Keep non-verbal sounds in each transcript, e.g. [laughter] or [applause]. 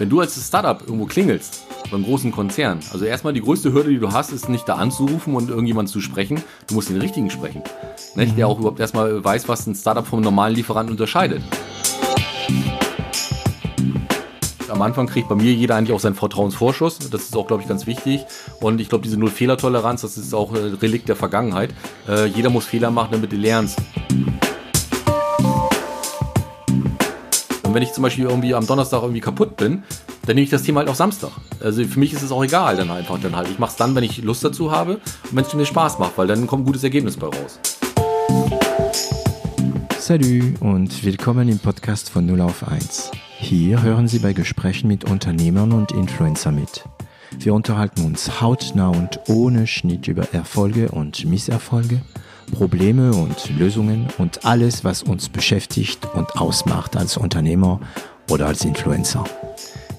Wenn du als Startup irgendwo klingelst, beim großen Konzern, also erstmal die größte Hürde, die du hast, ist nicht da anzurufen und irgendjemand zu sprechen. Du musst den richtigen sprechen. Nicht? Der auch überhaupt erstmal weiß, was ein Startup vom normalen Lieferanten unterscheidet. Am Anfang kriegt bei mir jeder eigentlich auch seinen Vertrauensvorschuss. Das ist auch, glaube ich, ganz wichtig. Und ich glaube, diese Null-Fehler-Toleranz, das ist auch ein Relikt der Vergangenheit. Äh, jeder muss Fehler machen, damit du lernst. Und wenn ich zum Beispiel irgendwie am Donnerstag irgendwie kaputt bin, dann nehme ich das Thema halt auf Samstag. Also für mich ist es auch egal dann einfach dann halt. Ich mache es dann, wenn ich Lust dazu habe und wenn es mir Spaß macht, weil dann kommt ein gutes Ergebnis bei raus. Salut und willkommen im Podcast von 0 auf 1. Hier hören Sie bei Gesprächen mit Unternehmern und Influencer mit. Wir unterhalten uns hautnah und ohne Schnitt über Erfolge und Misserfolge, Probleme und Lösungen und alles, was uns beschäftigt und ausmacht als Unternehmer oder als Influencer.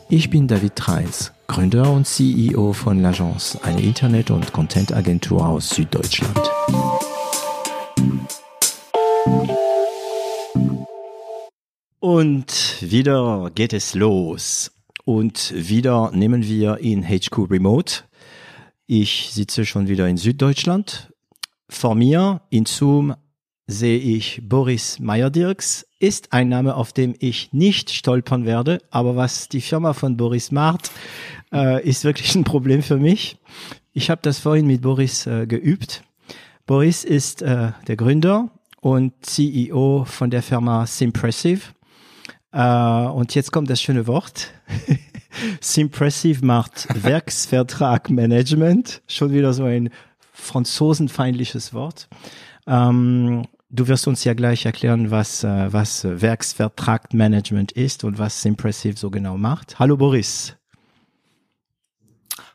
Ich bin David Treis, Gründer und CEO von L'Agence, eine Internet- und Content-Agentur aus Süddeutschland. Und wieder geht es los. Und wieder nehmen wir in HQ Remote. Ich sitze schon wieder in Süddeutschland. Vor mir in Zoom sehe ich Boris Meyer-Dirks. Ist ein Name, auf dem ich nicht stolpern werde. Aber was die Firma von Boris macht, äh, ist wirklich ein Problem für mich. Ich habe das vorhin mit Boris äh, geübt. Boris ist äh, der Gründer und CEO von der Firma Simpressive. Äh, und jetzt kommt das schöne Wort. [laughs] Simpressive macht [laughs] Werksvertragmanagement. Schon wieder so ein franzosenfeindliches Wort. Ähm, du wirst uns ja gleich erklären, was, äh, was Werksvertragmanagement ist und was Simpressive so genau macht. Hallo Boris.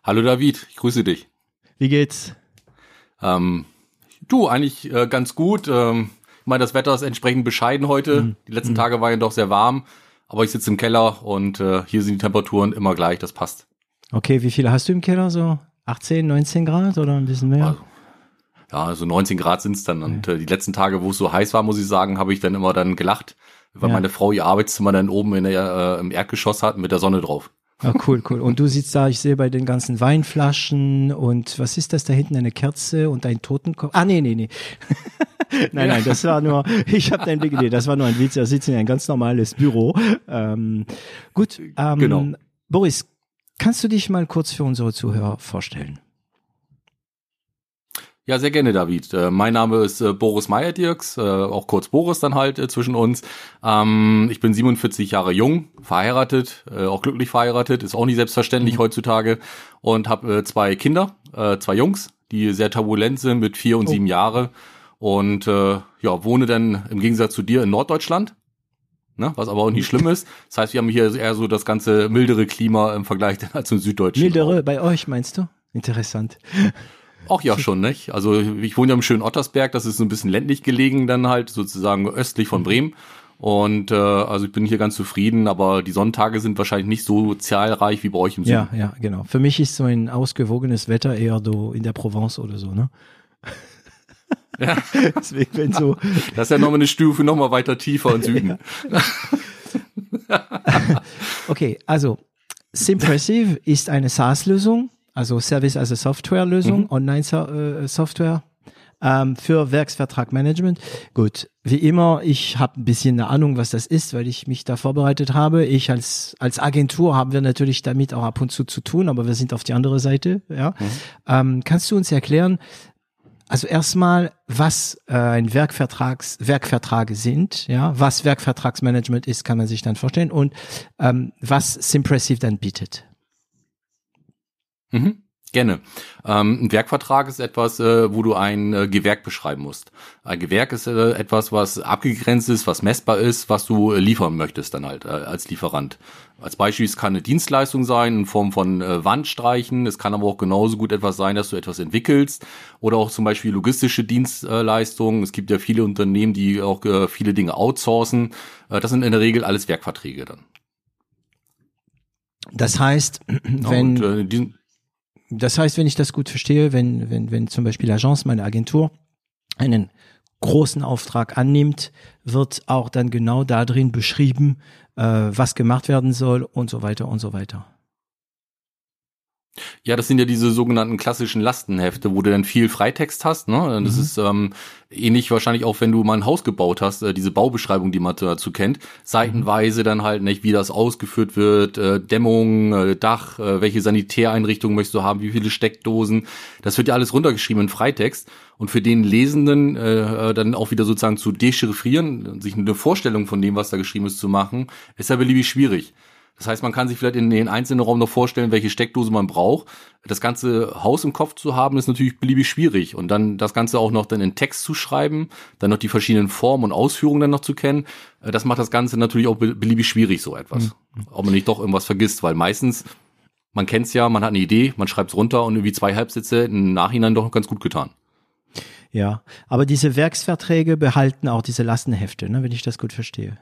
Hallo David, ich grüße dich. Wie geht's? Ähm, du, eigentlich äh, ganz gut. Ähm, ich meine, das Wetter ist entsprechend bescheiden heute. Mhm. Die letzten Tage waren ja doch sehr warm. Aber ich sitze im Keller und äh, hier sind die Temperaturen immer gleich, das passt. Okay, wie viele hast du im Keller? So 18, 19 Grad oder ein bisschen mehr? Also, ja, also 19 Grad sind's dann. Und äh, die letzten Tage, wo es so heiß war, muss ich sagen, habe ich dann immer dann gelacht, weil Ja. meine Frau ihr Arbeitszimmer dann oben in der, äh, im Erdgeschoss hat mit der Sonne drauf. Ah, cool, cool. Und du sitzt da, ich sehe bei den ganzen Weinflaschen und was ist das da hinten? Eine Kerze und ein Totenkopf? Ah, nee, nee, nee. [laughs] nein, nein, das war nur, ich habe deinen Blick, nee, das war nur ein Witz. Er sitzt in ein ganz normales Büro. Ähm, gut, ähm, Genau. Boris, kannst du dich mal kurz für unsere Zuhörer vorstellen? Ja, sehr gerne, David. Äh, mein Name ist äh, Boris Meyer-Dirks, äh, auch kurz Boris dann halt äh, zwischen uns. Ähm, ich bin 47 Jahre jung, verheiratet, äh, auch glücklich verheiratet, ist auch nicht selbstverständlich heutzutage und habe äh, zwei Kinder, zwei Jungs, die sehr turbulent sind mit vier und Oh. sieben Jahre und ja wohne dann im Gegensatz zu dir in Norddeutschland. Ne, was aber auch nicht schlimm ist. Das heißt, wir haben hier eher so das ganze mildere Klima im Vergleich [laughs] im süddeutschen. Raum. Mildere bei euch, meinst du? Interessant. [laughs] Auch ja [laughs] schon, nicht? Also ich wohne ja im schönen Ottersberg, das ist so ein bisschen ländlich gelegen dann halt, sozusagen östlich von Bremen. Und äh, also ich bin hier ganz zufrieden, aber die Sonntage sind wahrscheinlich nicht so zahlreich wie bei euch im Süden. Ja, ja, genau. Für mich ist so ein ausgewogenes Wetter eher so in der Provence oder so, ne? Ja. [laughs] Deswegen, wenn so, Das ist ja nochmal eine Stufe nochmal weiter tiefer im Süden. [laughs] Okay, also Simpressive ist eine SaaS-Lösung, also Service as a Software-Lösung, Mhm. Online-Software ähm, für Werksvertragmanagement. Gut, wie immer, ich habe ein bisschen eine Ahnung, was das ist, weil ich mich da vorbereitet habe. Ich als als Agentur haben wir natürlich damit auch ab und zu zu tun, aber wir sind auf die andere Seite. Ja, ähm, kannst du uns erklären? Also erstmal, was äh, ein Werkvertrags, Werkvertrage sind, ja, was Werkvertragsmanagement ist, kann man sich dann vorstellen und ähm, was Simpressive dann bietet. Mhm. Gerne. Ähm, ein Werkvertrag ist etwas, äh, wo du ein äh, Gewerk beschreiben musst. Ein Gewerk ist äh, etwas, was abgegrenzt ist, was messbar ist, was du äh, liefern möchtest dann halt äh, als Lieferant. Als Beispiel, es kann eine Dienstleistung sein in Form von äh, Wandstreichen. Es kann aber auch genauso gut etwas sein, dass du etwas entwickelst oder auch zum Beispiel logistische Dienstleistungen. Es gibt ja viele Unternehmen, die auch äh, viele Dinge outsourcen. Äh, das sind in der Regel alles Werkverträge dann. Das heißt, Ja, wenn und, äh, Das heißt, wenn ich das gut verstehe, wenn, wenn, wenn zum Beispiel Agence, meine Agentur, einen großen Auftrag annimmt, wird auch dann genau darin beschrieben, was gemacht werden soll und so weiter und so weiter. Ja, das sind ja diese sogenannten klassischen Lastenhefte, wo du dann viel Freitext hast. Ne? Das mhm. ist ähm, ähnlich wahrscheinlich auch, wenn du mal ein Haus gebaut hast, äh, diese Baubeschreibung, die man dazu kennt. Seitenweise dann halt nicht, wie das ausgeführt wird, äh, Dämmung, äh, Dach, äh, welche Sanitäreinrichtung möchtest du haben, wie viele Steckdosen. Das wird ja alles runtergeschrieben in Freitext. Und für den Lesenden äh, dann auch wieder sozusagen zu dechiffrieren, sich eine Vorstellung von dem, was da geschrieben ist, zu machen, ist ja beliebig schwierig. Das heißt, man kann sich vielleicht in den einzelnen Raum noch vorstellen, welche Steckdose man braucht. Das ganze Haus im Kopf zu haben, ist natürlich beliebig schwierig. Und dann das Ganze auch noch dann in Text zu schreiben, dann noch die verschiedenen Formen und Ausführungen dann noch zu kennen, äh, das macht das Ganze natürlich auch beliebig schwierig, so etwas. Mhm. Ob man nicht doch irgendwas vergisst, weil meistens, man kennt's ja, man hat eine Idee, man schreibt's runter und irgendwie zwei Halbsätze im Nachhinein doch ganz gut getan. Ja, aber diese Werksverträge behalten auch diese Lastenhefte, ne, wenn ich das gut verstehe.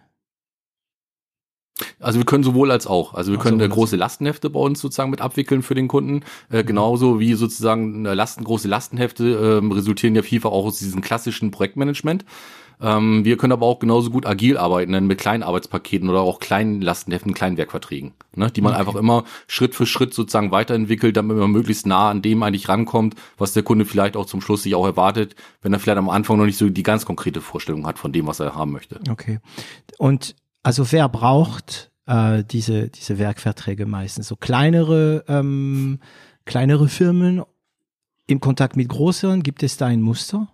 Also wir können sowohl als auch. Also wir können so, große Lastenhefte bei uns sozusagen mit abwickeln für den Kunden. Äh, mhm. genauso wie sozusagen Lasten, große Lastenhefte äh, resultieren ja vielfach auch aus diesem klassischen Projektmanagement. Ähm, wir können aber auch genauso gut agil arbeiten, dann mit kleinen Arbeitspaketen oder auch kleinen Lastenheften, kleinen Werkverträgen, ne, die man okay. einfach immer Schritt für Schritt sozusagen weiterentwickelt, damit man möglichst nah an dem eigentlich rankommt, was der Kunde vielleicht auch zum Schluss sich auch erwartet, wenn er vielleicht am Anfang noch nicht so die ganz konkrete Vorstellung hat von dem, was er haben möchte. Okay. Und also wer braucht äh, diese, diese Werkverträge meistens? So kleinere, ähm, kleinere Firmen im Kontakt mit größeren, gibt es da ein Muster?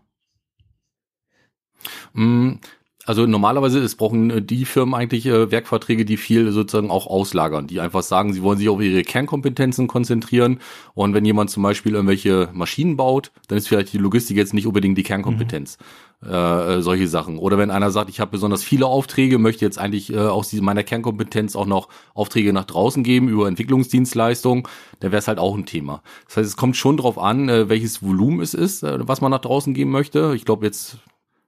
Also normalerweise es brauchen äh, die Firmen eigentlich äh, Werkverträge, die viel sozusagen auch auslagern, die einfach sagen, sie wollen sich auf ihre Kernkompetenzen konzentrieren. Und wenn jemand zum Beispiel irgendwelche Maschinen baut, dann ist vielleicht die Logistik jetzt nicht unbedingt die Kernkompetenz. Mhm. Äh, äh, solche Sachen. Oder wenn einer sagt, ich habe besonders viele Aufträge, möchte jetzt eigentlich äh, aus meiner Kernkompetenz auch noch Aufträge nach draußen geben über Entwicklungsdienstleistungen, dann wäre es halt auch ein Thema. Das heißt, es kommt schon drauf an, äh, welches Volumen es ist, äh, was man nach draußen geben möchte. Ich glaube jetzt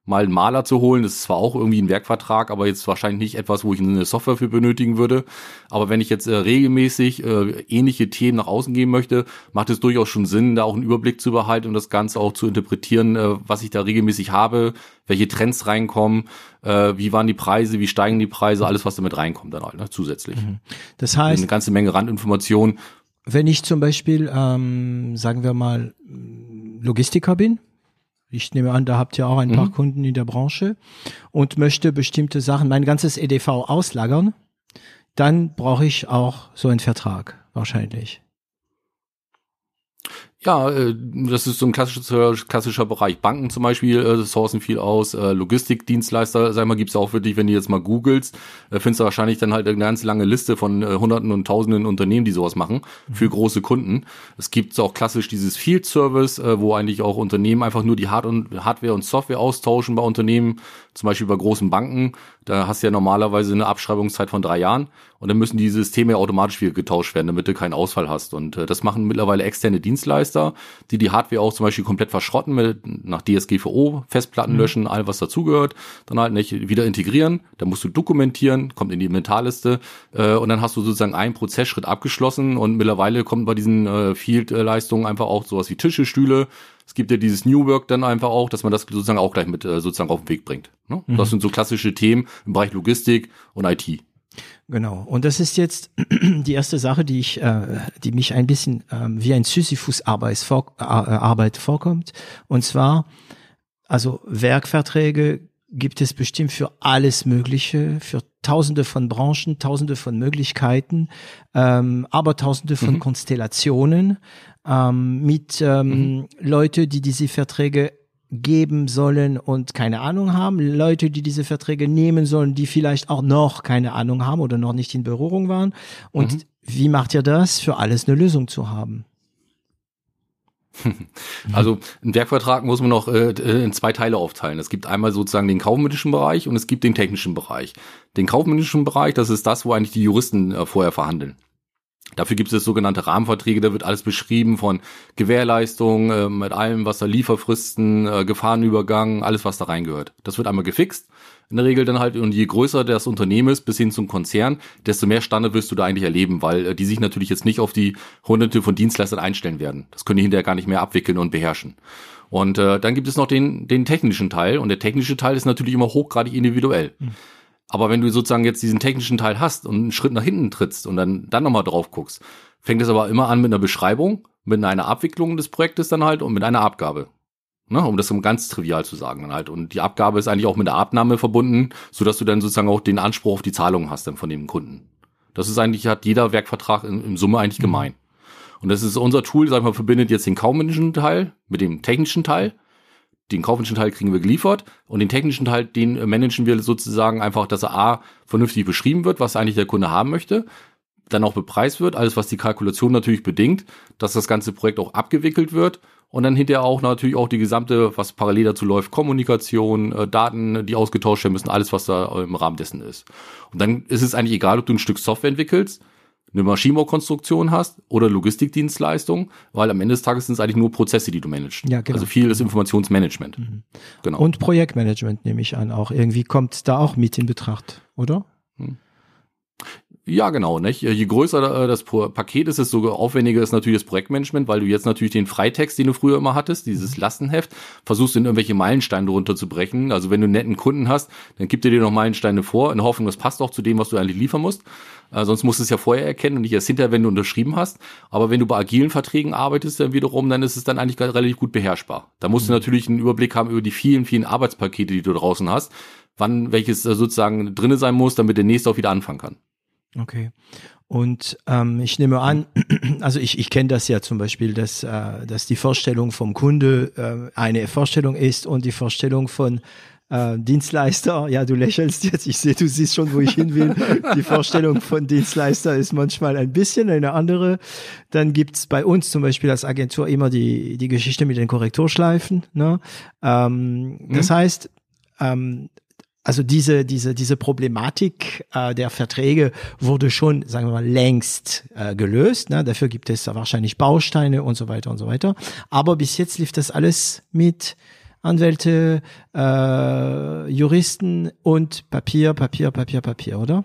mal einen Maler zu holen. Das ist zwar auch irgendwie ein Werkvertrag, aber jetzt wahrscheinlich nicht etwas, wo ich eine Software für benötigen würde. Aber wenn ich jetzt äh, regelmäßig äh, ähnliche Themen nach außen geben möchte, macht es durchaus schon Sinn, da auch einen Überblick zu behalten und das Ganze auch zu interpretieren, äh, was ich da regelmäßig habe, welche Trends reinkommen, äh, wie waren die Preise, wie steigen die Preise, alles, was damit reinkommt dann halt ne, zusätzlich. Mhm. Das heißt, eine ganze Menge Randinformationen. Wenn ich zum Beispiel, ähm, sagen wir mal, Logistiker bin, ich nehme an, da habt ihr auch ein mhm. paar Kunden in der Branche und möchte bestimmte Sachen, mein ganzes EDV auslagern, dann brauche ich auch so einen Vertrag wahrscheinlich. Ja, äh, das ist so ein klassischer, klassischer Bereich. Banken zum Beispiel äh, sourcen viel aus, äh, Logistikdienstleister, sag mal, gibt's auch für dich, wenn du jetzt mal googelst, äh, findest du wahrscheinlich dann halt eine ganz lange Liste von äh, hunderten und tausenden Unternehmen, die sowas machen, mhm. für große Kunden. Es gibt auch klassisch dieses Field Service, äh, wo eigentlich auch Unternehmen einfach nur die Hard und, Hardware und Software austauschen bei Unternehmen, zum Beispiel bei großen Banken. Da hast du ja normalerweise eine Abschreibungszeit von drei Jahren und dann müssen die Systeme automatisch wieder getauscht werden, damit du keinen Ausfall hast. Und äh, das machen mittlerweile externe Dienstleister, die die Hardware auch zum Beispiel komplett verschrotten, mit nach DSGVO, Festplatten mhm. löschen, all was dazugehört, dann halt nicht wieder integrieren. Da musst du dokumentieren, kommt in die Inventarliste äh, und dann hast du sozusagen einen Prozessschritt abgeschlossen und mittlerweile kommt bei diesen äh, Field-Leistungen einfach auch sowas wie Tische, Stühle, es gibt ja dieses New Work dann einfach auch, dass man das sozusagen auch gleich mit äh, sozusagen auf den Weg bringt. Ne? Mhm. Das sind so klassische Themen im Bereich Logistik und IT. Genau. Und das ist jetzt [clears throat] die erste Sache, die ich, äh, die mich ein bisschen äh, wie ein Sisyphus-Arbeit vor, äh, vorkommt. Und zwar, also Werkverträge gibt es bestimmt für alles Mögliche, für Tausende von Branchen, Tausende von Möglichkeiten, ähm, aber Tausende von mhm. Konstellationen ähm, mit ähm, mhm. Leute, die diese Verträge geben sollen und keine Ahnung haben, Leute, die diese Verträge nehmen sollen, die vielleicht auch noch keine Ahnung haben oder noch nicht in Berührung waren. Und mhm. wie macht ihr das, für alles eine Lösung zu haben? [laughs] Also ein Werkvertrag muss man noch äh, in zwei Teile aufteilen. Es gibt einmal sozusagen den kaufmännischen Bereich und es gibt den technischen Bereich. Den kaufmännischen Bereich, das ist das, wo eigentlich die Juristen äh, vorher verhandeln. Dafür gibt es sogenannte Rahmenverträge, da wird alles beschrieben von Gewährleistung, äh, mit allem, was da Lieferfristen, äh, Gefahrenübergang, alles, was da reingehört. Das wird einmal gefixt. In der Regel dann halt, und je größer das Unternehmen ist, bis hin zum Konzern, desto mehr Standard wirst du da eigentlich erleben, weil äh, die sich natürlich jetzt nicht auf die hunderte von Dienstleistern einstellen werden. Das können die hinterher gar nicht mehr abwickeln und beherrschen. Und äh, dann gibt es noch den, den technischen Teil und der technische Teil ist natürlich immer hochgradig individuell. Mhm. Aber wenn du sozusagen jetzt diesen technischen Teil hast und einen Schritt nach hinten trittst und dann, dann nochmal drauf guckst, fängt es aber immer an mit einer Beschreibung, mit einer Abwicklung des Projektes dann halt und mit einer Abgabe. Ne, um das ganz trivial zu sagen dann halt. Und die Abgabe ist eigentlich auch mit der Abnahme verbunden, so dass du dann sozusagen auch den Anspruch auf die Zahlung hast dann von dem Kunden. Das ist eigentlich, hat jeder Werkvertrag in, in Summe eigentlich mhm. gemein. Und das ist unser Tool, sag ich mal, verbindet jetzt den kaufmännischen Teil mit dem technischen Teil. Den kaufmännischen Teil kriegen wir geliefert und den technischen Teil, den managen wir sozusagen einfach, dass er A, vernünftig beschrieben wird, was eigentlich der Kunde haben möchte, dann auch bepreist wird, alles was die Kalkulation natürlich bedingt, dass das ganze Projekt auch abgewickelt wird und dann hinterher auch natürlich auch die gesamte, was parallel dazu läuft, Kommunikation, äh, Daten, die ausgetauscht werden müssen, alles, was da im Rahmen dessen ist. Und dann ist es eigentlich egal, ob du ein Stück Software entwickelst, eine Maschinenbaukonstruktion hast oder Logistikdienstleistung, weil am Ende des Tages sind es eigentlich nur Prozesse, die du managst. Ja, genau. Also viel ist Informationsmanagement. Mhm. Genau. Und Projektmanagement nehme ich an auch. Irgendwie kommt da auch mit in Betracht, oder? Hm. Ja, genau. Nicht? Je größer äh, das Paket ist, desto aufwendiger ist natürlich das Projektmanagement, weil du jetzt natürlich den Freitext, den du früher immer hattest, dieses mhm. Lastenheft, versuchst in irgendwelche Meilensteine runterzubrechen. Also wenn du einen netten Kunden hast, dann gibt er dir noch Meilensteine vor, in der Hoffnung, das passt auch zu dem, was du eigentlich liefern musst. Äh, sonst musst du es ja vorher erkennen und nicht erst hinterher, wenn du unterschrieben hast. Aber wenn du bei agilen Verträgen arbeitest, dann wiederum, dann ist es dann eigentlich relativ gut beherrschbar. Da musst mhm. du natürlich einen Überblick haben über die vielen, vielen Arbeitspakete, die du draußen hast, wann welches äh, sozusagen drinne sein muss, damit der nächste auch wieder anfangen kann. Okay. Und ähm, ich nehme an, [clears throat] also ich, ich kenne das ja zum Beispiel, dass, äh, dass die Vorstellung vom Kunde äh, eine Vorstellung ist und die Vorstellung von äh, Dienstleister, ja, du lächelst jetzt, ich sehe, du siehst schon, wo ich hin will. Die Vorstellung von Dienstleister ist manchmal ein bisschen eine andere. Dann gibt's bei uns zum Beispiel als Agentur immer die, die Geschichte mit den Korrekturschleifen. Ne? Ähm, mhm. Das heißt, ähm, also diese, diese, diese Problematik äh, der Verträge wurde schon, sagen wir mal, längst äh, gelöst. Ne? Dafür gibt es wahrscheinlich Bausteine und so weiter und so weiter. Aber bis jetzt lief das alles mit Anwälte, äh, Juristen und Papier, Papier, Papier, Papier, oder?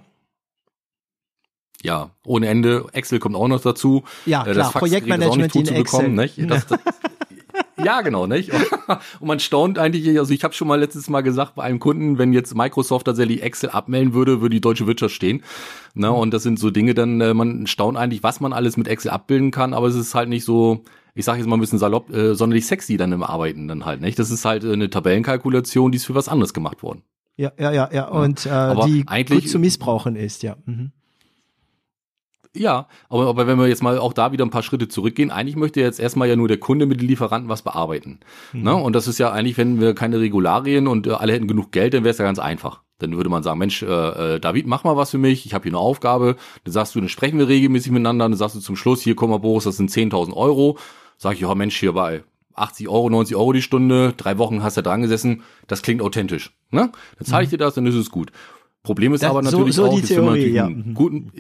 Ja, ohne Ende. Excel kommt auch noch dazu. Ja, äh, klar, Projektmanagement in Excel. Nicht? Das, das, [laughs] ja, genau, nicht? [laughs] Und man staunt eigentlich, also ich habe schon mal letztes Mal gesagt bei einem Kunden, wenn jetzt Microsoft tatsächlich Excel abmelden würde, würde die deutsche Wirtschaft stehen. Na, und das sind so Dinge, dann äh, man staunt eigentlich, was man alles mit Excel abbilden kann, aber es ist halt nicht so, ich sage jetzt mal ein bisschen salopp, äh, sonderlich sexy dann im Arbeiten dann halt, nicht? Das ist halt äh, eine Tabellenkalkulation, die ist für was anderes gemacht worden. Ja, ja, ja, ja. Und äh, die gut zu missbrauchen ist, ja. Mhm. Ja, aber, aber wenn wir jetzt mal auch da wieder ein paar Schritte zurückgehen, eigentlich möchte jetzt erstmal ja nur der Kunde mit den Lieferanten was bearbeiten. Mhm. Ne? Und das ist ja eigentlich, wenn wir keine Regularien und äh, alle hätten genug Geld, dann wäre es ja ganz einfach. Dann würde man sagen, Mensch, äh, äh, David, mach mal was für mich, ich habe hier eine Aufgabe. Dann sagst du, dann sprechen wir regelmäßig miteinander, dann sagst du zum Schluss, hier komm mal Boris, das sind 10.000 Euro. Sag ich, ja Mensch, hier bei 80 Euro, 90 Euro die Stunde, drei Wochen hast du dran gesessen, das klingt authentisch. Ne? Dann zahle ich mhm. dir das, dann ist es gut. Problem ist das, aber natürlich so, so auch, die Theorie, ja. guten,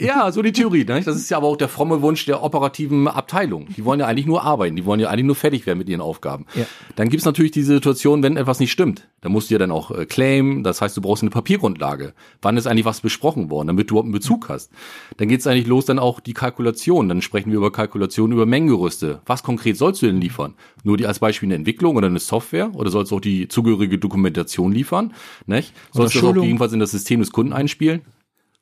ja, so die Theorie. Ne? Das ist ja aber auch der fromme Wunsch der operativen Abteilung. Die wollen ja eigentlich nur arbeiten, die wollen ja eigentlich nur fertig werden mit ihren Aufgaben. Ja. Dann gibt's natürlich die Situation, wenn etwas nicht stimmt. Dann musst du ja dann auch äh, claimen, das heißt, du brauchst eine Papiergrundlage. Wann ist eigentlich was besprochen worden, damit du überhaupt einen Bezug hast? Dann geht's eigentlich los, dann auch die Kalkulation. Dann sprechen wir über Kalkulation über Mengengerüste. Was konkret sollst du denn liefern? Nur die als Beispiel eine Entwicklung oder eine Software? Oder sollst du auch die zugehörige Dokumentation liefern? Nicht? Sollst du das auch jedenfalls in das System des Kunden einspielen?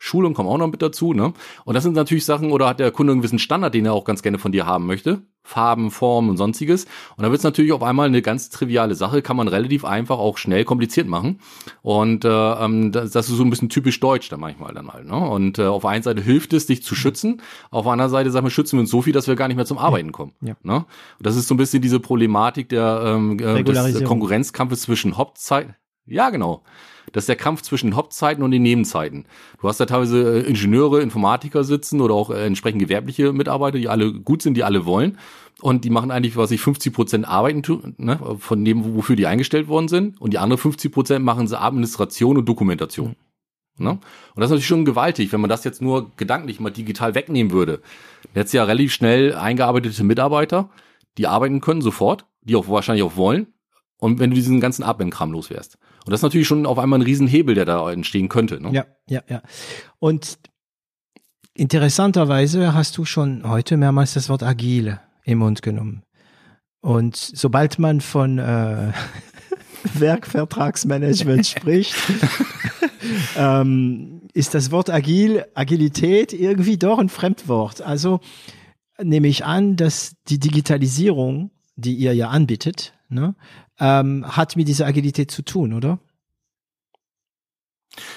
Schulung kommen auch noch mit dazu, ne? Und das sind natürlich Sachen, oder hat der Kunde einen gewissen Standard, den er auch ganz gerne von dir haben möchte? Farben, Formen und sonstiges. Und da wird es natürlich auf einmal eine ganz triviale Sache, kann man relativ einfach auch schnell kompliziert machen. Und äh, ähm, das, das ist so ein bisschen typisch deutsch dann manchmal dann halt. Ne? Und äh, auf einer Seite hilft es, dich zu schützen, auf der anderen Seite sagen wir, schützen wir uns so viel, dass wir gar nicht mehr zum Arbeiten kommen. Ja. Ne? Und das ist so ein bisschen diese Problematik der ähm, äh, des Konkurrenzkampfes zwischen Hauptzeit. Ja, genau. Das ist der Kampf zwischen den Hauptzeiten und den Nebenzeiten. Du hast da teilweise äh, Ingenieure, Informatiker sitzen oder auch äh, entsprechend gewerbliche Mitarbeiter, die alle gut sind, die alle wollen. Und die machen eigentlich, was ich 50 Prozent arbeiten, ne, von dem, wofür die eingestellt worden sind. Und die anderen 50 Prozent machen sie Administration und Dokumentation. Mhm. Ne? Und das ist natürlich schon gewaltig, wenn man das jetzt nur gedanklich mal digital wegnehmen würde. Jetzt ja relativ schnell eingearbeitete Mitarbeiter, die arbeiten können sofort, die auch wahrscheinlich auch wollen. Und wenn du diesen ganzen Admin-Kram loswärst. Und das ist natürlich schon auf einmal ein Riesenhebel, der da entstehen könnte. Ne? Ja, ja, ja. Und interessanterweise hast du schon heute mehrmals das Wort agile im Mund genommen. Und sobald man von äh, [laughs] Werkvertragsmanagement [laughs] spricht, ähm, ist das Wort agil, Agilität irgendwie doch ein Fremdwort. Also nehme ich an, dass die Digitalisierung, die ihr ja anbietet, ne, ähm, hat mit dieser Agilität zu tun, oder?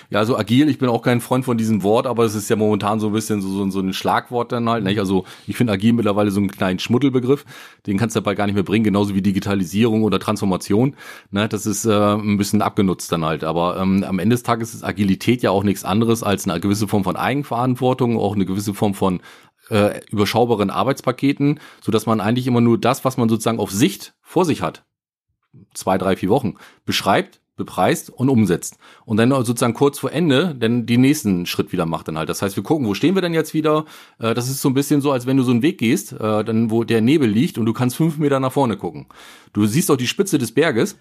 Ja, also agil, ich bin auch kein Freund von diesem Wort, aber es ist ja momentan so ein bisschen so, so, so ein Schlagwort dann halt. Nicht? Also ich finde agil mittlerweile so einen kleinen Schmuddelbegriff, den kannst du dabei gar nicht mehr bringen, genauso wie Digitalisierung oder Transformation. Ne? Das ist äh, ein bisschen abgenutzt dann halt. Aber ähm, am Ende des Tages ist Agilität ja auch nichts anderes als eine gewisse Form von Eigenverantwortung, auch eine gewisse Form von äh, überschaubaren Arbeitspaketen, so dass man eigentlich immer nur das, was man sozusagen auf Sicht vor sich hat, zwei, drei, vier Wochen, beschreibt, bepreist und umsetzt. Und dann sozusagen kurz vor Ende dann die nächsten Schritt wieder macht dann halt. Das heißt, wir gucken, wo stehen wir denn jetzt wieder? Äh, das ist so ein bisschen so, als wenn du so einen Weg gehst, äh, dann wo der Nebel liegt und du kannst fünf Meter nach vorne gucken. Du siehst auch die Spitze des Berges,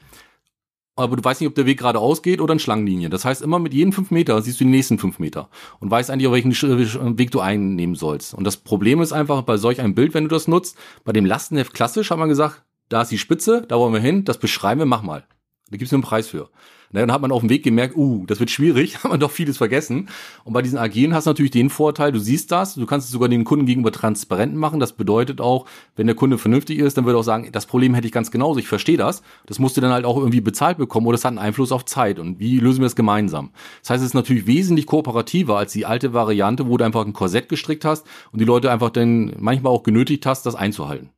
aber du weißt nicht, ob der Weg geradeaus geht oder in Schlangenlinie. Das heißt, immer mit jedem fünf Meter siehst du die nächsten fünf Meter und weißt eigentlich, auf welchen Weg du einnehmen sollst. Und das Problem ist einfach bei solch einem Bild, wenn du das nutzt, bei dem Lastenheft klassisch hat man gesagt, da ist die Spitze, da wollen wir hin, das beschreiben wir, mach mal. Da gibt es einen Preis für. Na, dann hat man auf dem Weg gemerkt, uh, das wird schwierig, [laughs] hat man doch vieles vergessen. Und bei diesen Agilen hast du natürlich den Vorteil, du siehst das, du kannst es sogar den Kunden gegenüber transparent machen. Das bedeutet auch, wenn der Kunde vernünftig ist, dann würde er auch sagen, das Problem hätte ich ganz genauso, ich verstehe das. Das musst du dann halt auch irgendwie bezahlt bekommen oder es hat einen Einfluss auf Zeit. Und wie lösen wir das gemeinsam? Das heißt, es ist natürlich wesentlich kooperativer als die alte Variante, wo du einfach ein Korsett gestrickt hast und die Leute einfach dann manchmal auch genötigt hast, das einzuhalten.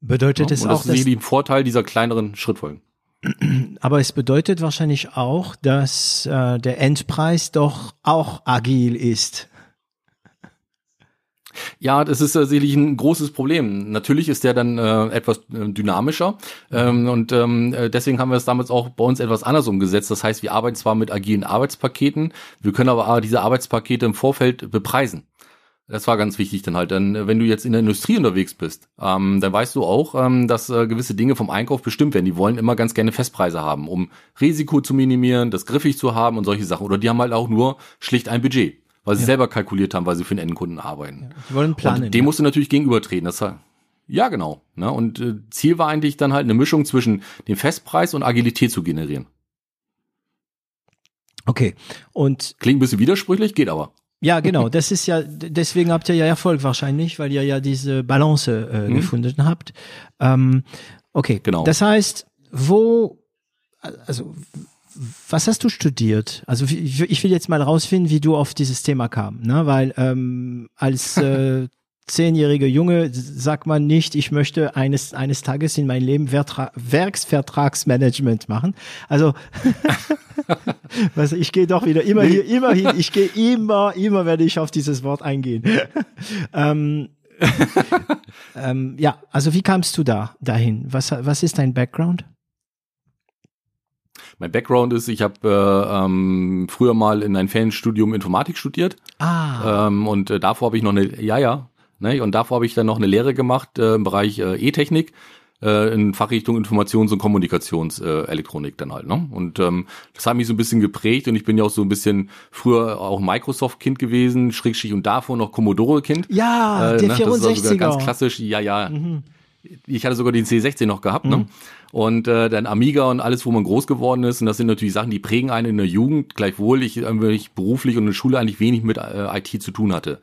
Bedeutet ja, es auch, das ist die Vorteil dieser kleineren Schrittfolgen. [clears throat] Aber es bedeutet wahrscheinlich auch, dass äh, der Endpreis doch auch agil ist. Ja, das ist sicherlich ein großes Problem. Natürlich ist der dann äh, etwas äh, dynamischer ähm, und ähm, äh, deswegen haben wir es damals auch bei uns etwas anders umgesetzt. Das heißt, wir arbeiten zwar mit agilen Arbeitspaketen, wir können aber diese Arbeitspakete im Vorfeld bepreisen. Das war ganz wichtig dann halt. Denn äh, wenn du jetzt in der Industrie unterwegs bist, ähm, dann weißt du auch, ähm, dass äh, gewisse Dinge vom Einkauf bestimmt werden. Die wollen immer ganz gerne Festpreise haben, um Risiko zu minimieren, das griffig zu haben und solche Sachen. Oder die haben halt auch nur schlicht ein Budget, weil sie ja. selber kalkuliert haben, weil sie für den Endkunden arbeiten. Ja, die wollen planen. Und dem ja. musst du natürlich gegenübertreten. Das ja, genau. Ne? Und äh, Ziel war eigentlich dann halt eine Mischung zwischen dem Festpreis und Agilität zu generieren. Okay. Und klingt ein bisschen widersprüchlich, geht aber. Ja, genau. [laughs] Das ist ja, deswegen habt ihr ja Erfolg wahrscheinlich, weil ihr ja diese Balance äh, mhm. gefunden habt. Ähm, okay, genau. Das heißt, wo, also, was hast du studiert? Also ich will jetzt mal rausfinden, wie du auf dieses Thema kam, ne? Weil ähm, als [laughs] äh, zehnjähriger Junge sagt man nicht, ich möchte eines, eines Tages in mein Leben Vertra Werksvertragsmanagement machen. Also, [laughs] was, ich gehe doch wieder immer hier, immer hin, ich gehe immer, immer werde ich auf dieses Wort eingehen. [laughs] ähm, [laughs] ähm, ja, also wie kamst du da dahin? Was, was ist dein Background? Mein Background ist, ich habe äh, ähm, früher mal in ein Fernstudium Informatik studiert. Ah. Ähm, und äh, davor habe ich noch eine, ja, ja, Ne? Und davor habe ich dann noch eine Lehre gemacht äh, im Bereich äh, E-Technik äh, in Fachrichtung Informations- und Kommunikationselektronik äh, dann halt. Ne? Und ähm, das hat mich so ein bisschen geprägt und ich bin ja auch so ein bisschen früher auch Microsoft-Kind gewesen, Schrägstrich und davor noch Commodore-Kind. Ja, äh, der ne? 64er. Das war ganz klassisch, ja, ja. Mhm. Ich hatte sogar den C16 noch gehabt, ne? mhm. ne? Und äh, dann Amiga und alles, wo man groß geworden ist. Und das sind natürlich Sachen, die prägen einen in der Jugend, gleichwohl ich, äh, ich beruflich und in der Schule eigentlich wenig mit äh, IT zu tun hatte.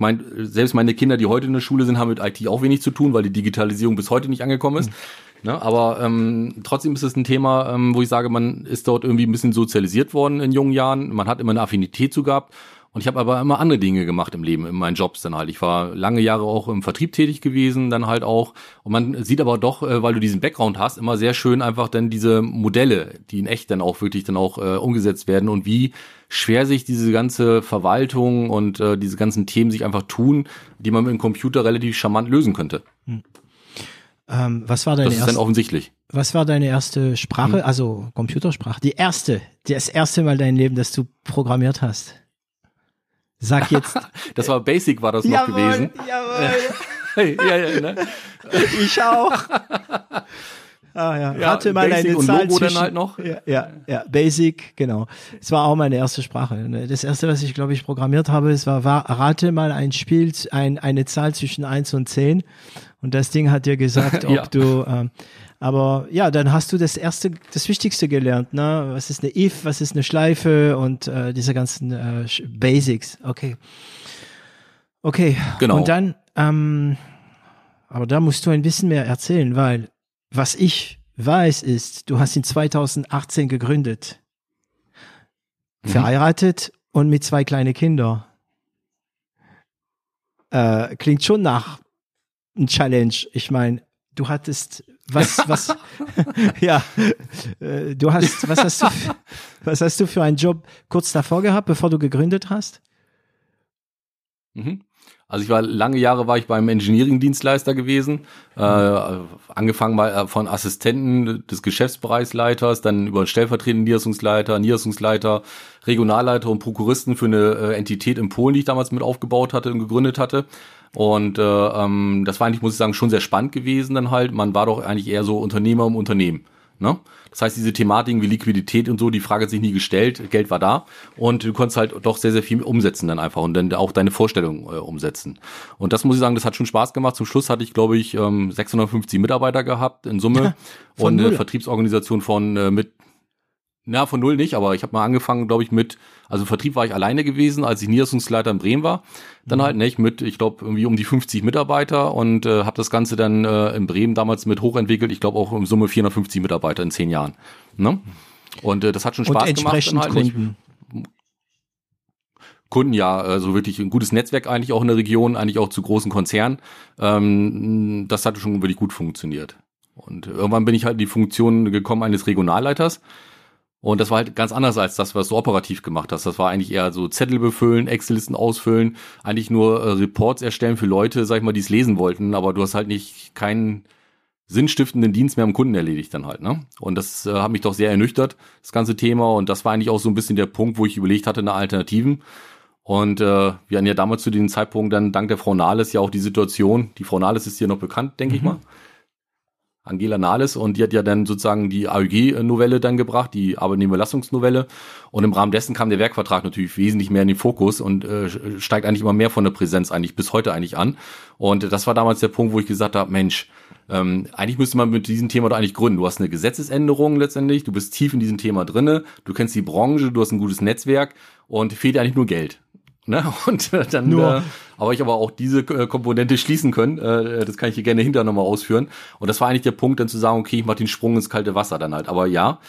Ich meine, selbst meine Kinder, die heute in der Schule sind, haben mit IT auch wenig zu tun, weil die Digitalisierung bis heute nicht angekommen ist. Mhm. Ne, aber ähm, trotzdem ist es ein Thema, ähm, wo ich sage, man ist dort irgendwie ein bisschen sozialisiert worden in jungen Jahren. Man hat immer eine Affinität zu gehabt. Und ich habe aber immer andere Dinge gemacht im Leben, in meinen Jobs dann halt. Ich war lange Jahre auch im Vertrieb tätig gewesen, dann halt auch. Und man sieht aber doch, äh, weil du diesen Background hast, immer sehr schön einfach dann diese Modelle, die in echt dann auch wirklich dann auch äh, umgesetzt werden und wie schwer sich diese ganze Verwaltung und äh, diese ganzen Themen sich einfach tun, die man mit dem Computer relativ charmant lösen könnte. Hm. Ähm, was war deine das ist erste, dann offensichtlich. Was war deine erste Sprache, hm. also Computersprache? Die erste, das erste Mal dein Leben, dass du programmiert hast. Sag jetzt. [laughs] das war Basic, war das noch jawohl, gewesen. Jawohl. [laughs] ja, ja, ne? [laughs] Ich auch. Ah, ja. ja Hatte mal Basic eine Zahl zwischen, halt noch. Ja, ja, ja, Basic, genau. Es war auch meine erste Sprache. Das erste, was ich, glaube ich, programmiert habe, es war, war rate mal ein Spiel, ein, eine Zahl zwischen eins und zehn und das Ding hat dir gesagt, ob ja. du, ähm, aber ja, dann hast du das erste, das Wichtigste gelernt, ne? Was ist eine if, was ist eine Schleife und äh, diese ganzen äh, Basics. Okay. Okay. Genau. Und dann, ähm, aber da musst du ein bisschen mehr erzählen, weil was ich weiß ist, du hast in 2018 gegründet, mhm. verheiratet und mit zwei kleine Kinder. Äh, klingt schon nach ein Challenge. Ich meine, du hattest was, was, [laughs] ja, äh, du hast, was hast du, [laughs] was hast du für einen Job kurz davor gehabt, bevor du gegründet hast? Mhm. Also ich war lange Jahre war ich beim Engineering-Dienstleister gewesen, äh, angefangen mal äh, von Assistenten des Geschäftsbereichsleiters, dann über stellvertretenden Niederlassungsleiter, Niederlassungsleiter, Regionalleiter und Prokuristen für eine äh, Entität in Polen, die ich damals mit aufgebaut hatte und gegründet hatte. Und äh, ähm, das war eigentlich, muss ich sagen, schon sehr spannend gewesen dann halt. Man war doch eigentlich eher so Unternehmer im Unternehmen. Ne? Das heißt, diese Thematiken wie Liquidität und so, die Frage hat sich nie gestellt, Geld war da und du konntest halt doch sehr, sehr viel umsetzen dann einfach und dann auch deine Vorstellungen äh, umsetzen. Und das muss ich sagen, das hat schon Spaß gemacht. Zum Schluss hatte ich, glaube ich, ähm, 650 Mitarbeiter gehabt in Summe ja, und eine Vertriebsorganisation von äh, mit na, von null nicht, aber ich habe mal angefangen, glaube ich, mit, also Vertrieb war ich alleine gewesen, als ich Niederlassungsleiter in Bremen war. Dann mhm. halt nicht mit, ich glaube, irgendwie um die 50 Mitarbeiter und äh, habe das Ganze dann äh, in Bremen damals mit hochentwickelt. Ich glaube auch in Summe 450 Mitarbeiter in zehn Jahren. Ne? Und äh, das hat schon Spaß und entsprechend gemacht. Halt Kunden. Kunden ja, also wirklich ein gutes Netzwerk eigentlich auch in der Region, eigentlich auch zu großen Konzernen. Ähm, das hatte schon wirklich gut funktioniert. Und irgendwann bin ich halt in die Funktion gekommen eines Regionalleiters. Und das war halt ganz anders als das, was du operativ gemacht hast. Das war eigentlich eher so Zettel befüllen, Excel-Listen ausfüllen, eigentlich nur äh, Reports erstellen für Leute, sag ich mal, die es lesen wollten, aber du hast halt nicht keinen sinnstiftenden Dienst mehr am Kunden erledigt dann halt, ne? Und das äh, hat mich doch sehr ernüchtert, das ganze Thema. Und das war eigentlich auch so ein bisschen der Punkt, wo ich überlegt hatte, eine Alternativen. Und äh, wir hatten ja damals zu diesem Zeitpunkt dann dank der Frau Nahles ja auch die Situation, die Frau Nahles ist hier noch bekannt, denke mhm. ich mal, Angela Nahles und die hat ja dann sozusagen die AEG-Novelle dann gebracht, die Arbeitnehmerlassungsnovelle und im Rahmen dessen kam der Werkvertrag natürlich wesentlich mehr in den Fokus und äh, steigt eigentlich immer mehr von der Präsenz eigentlich bis heute eigentlich an und das war damals der Punkt, wo ich gesagt habe, Mensch, ähm, eigentlich müsste man mit diesem Thema doch eigentlich gründen. Du hast eine Gesetzesänderung letztendlich, du bist tief in diesem Thema drinne, du kennst die Branche, du hast ein gutes Netzwerk und fehlt eigentlich nur Geld. Ne? [laughs] Und äh, dann, Nur. Äh, aber ich aber auch diese äh, Komponente schließen können. Äh, das kann ich hier gerne hinterher nochmal ausführen. Und das war eigentlich der Punkt, dann zu sagen, okay, ich mache den Sprung ins kalte Wasser dann halt. Aber ja,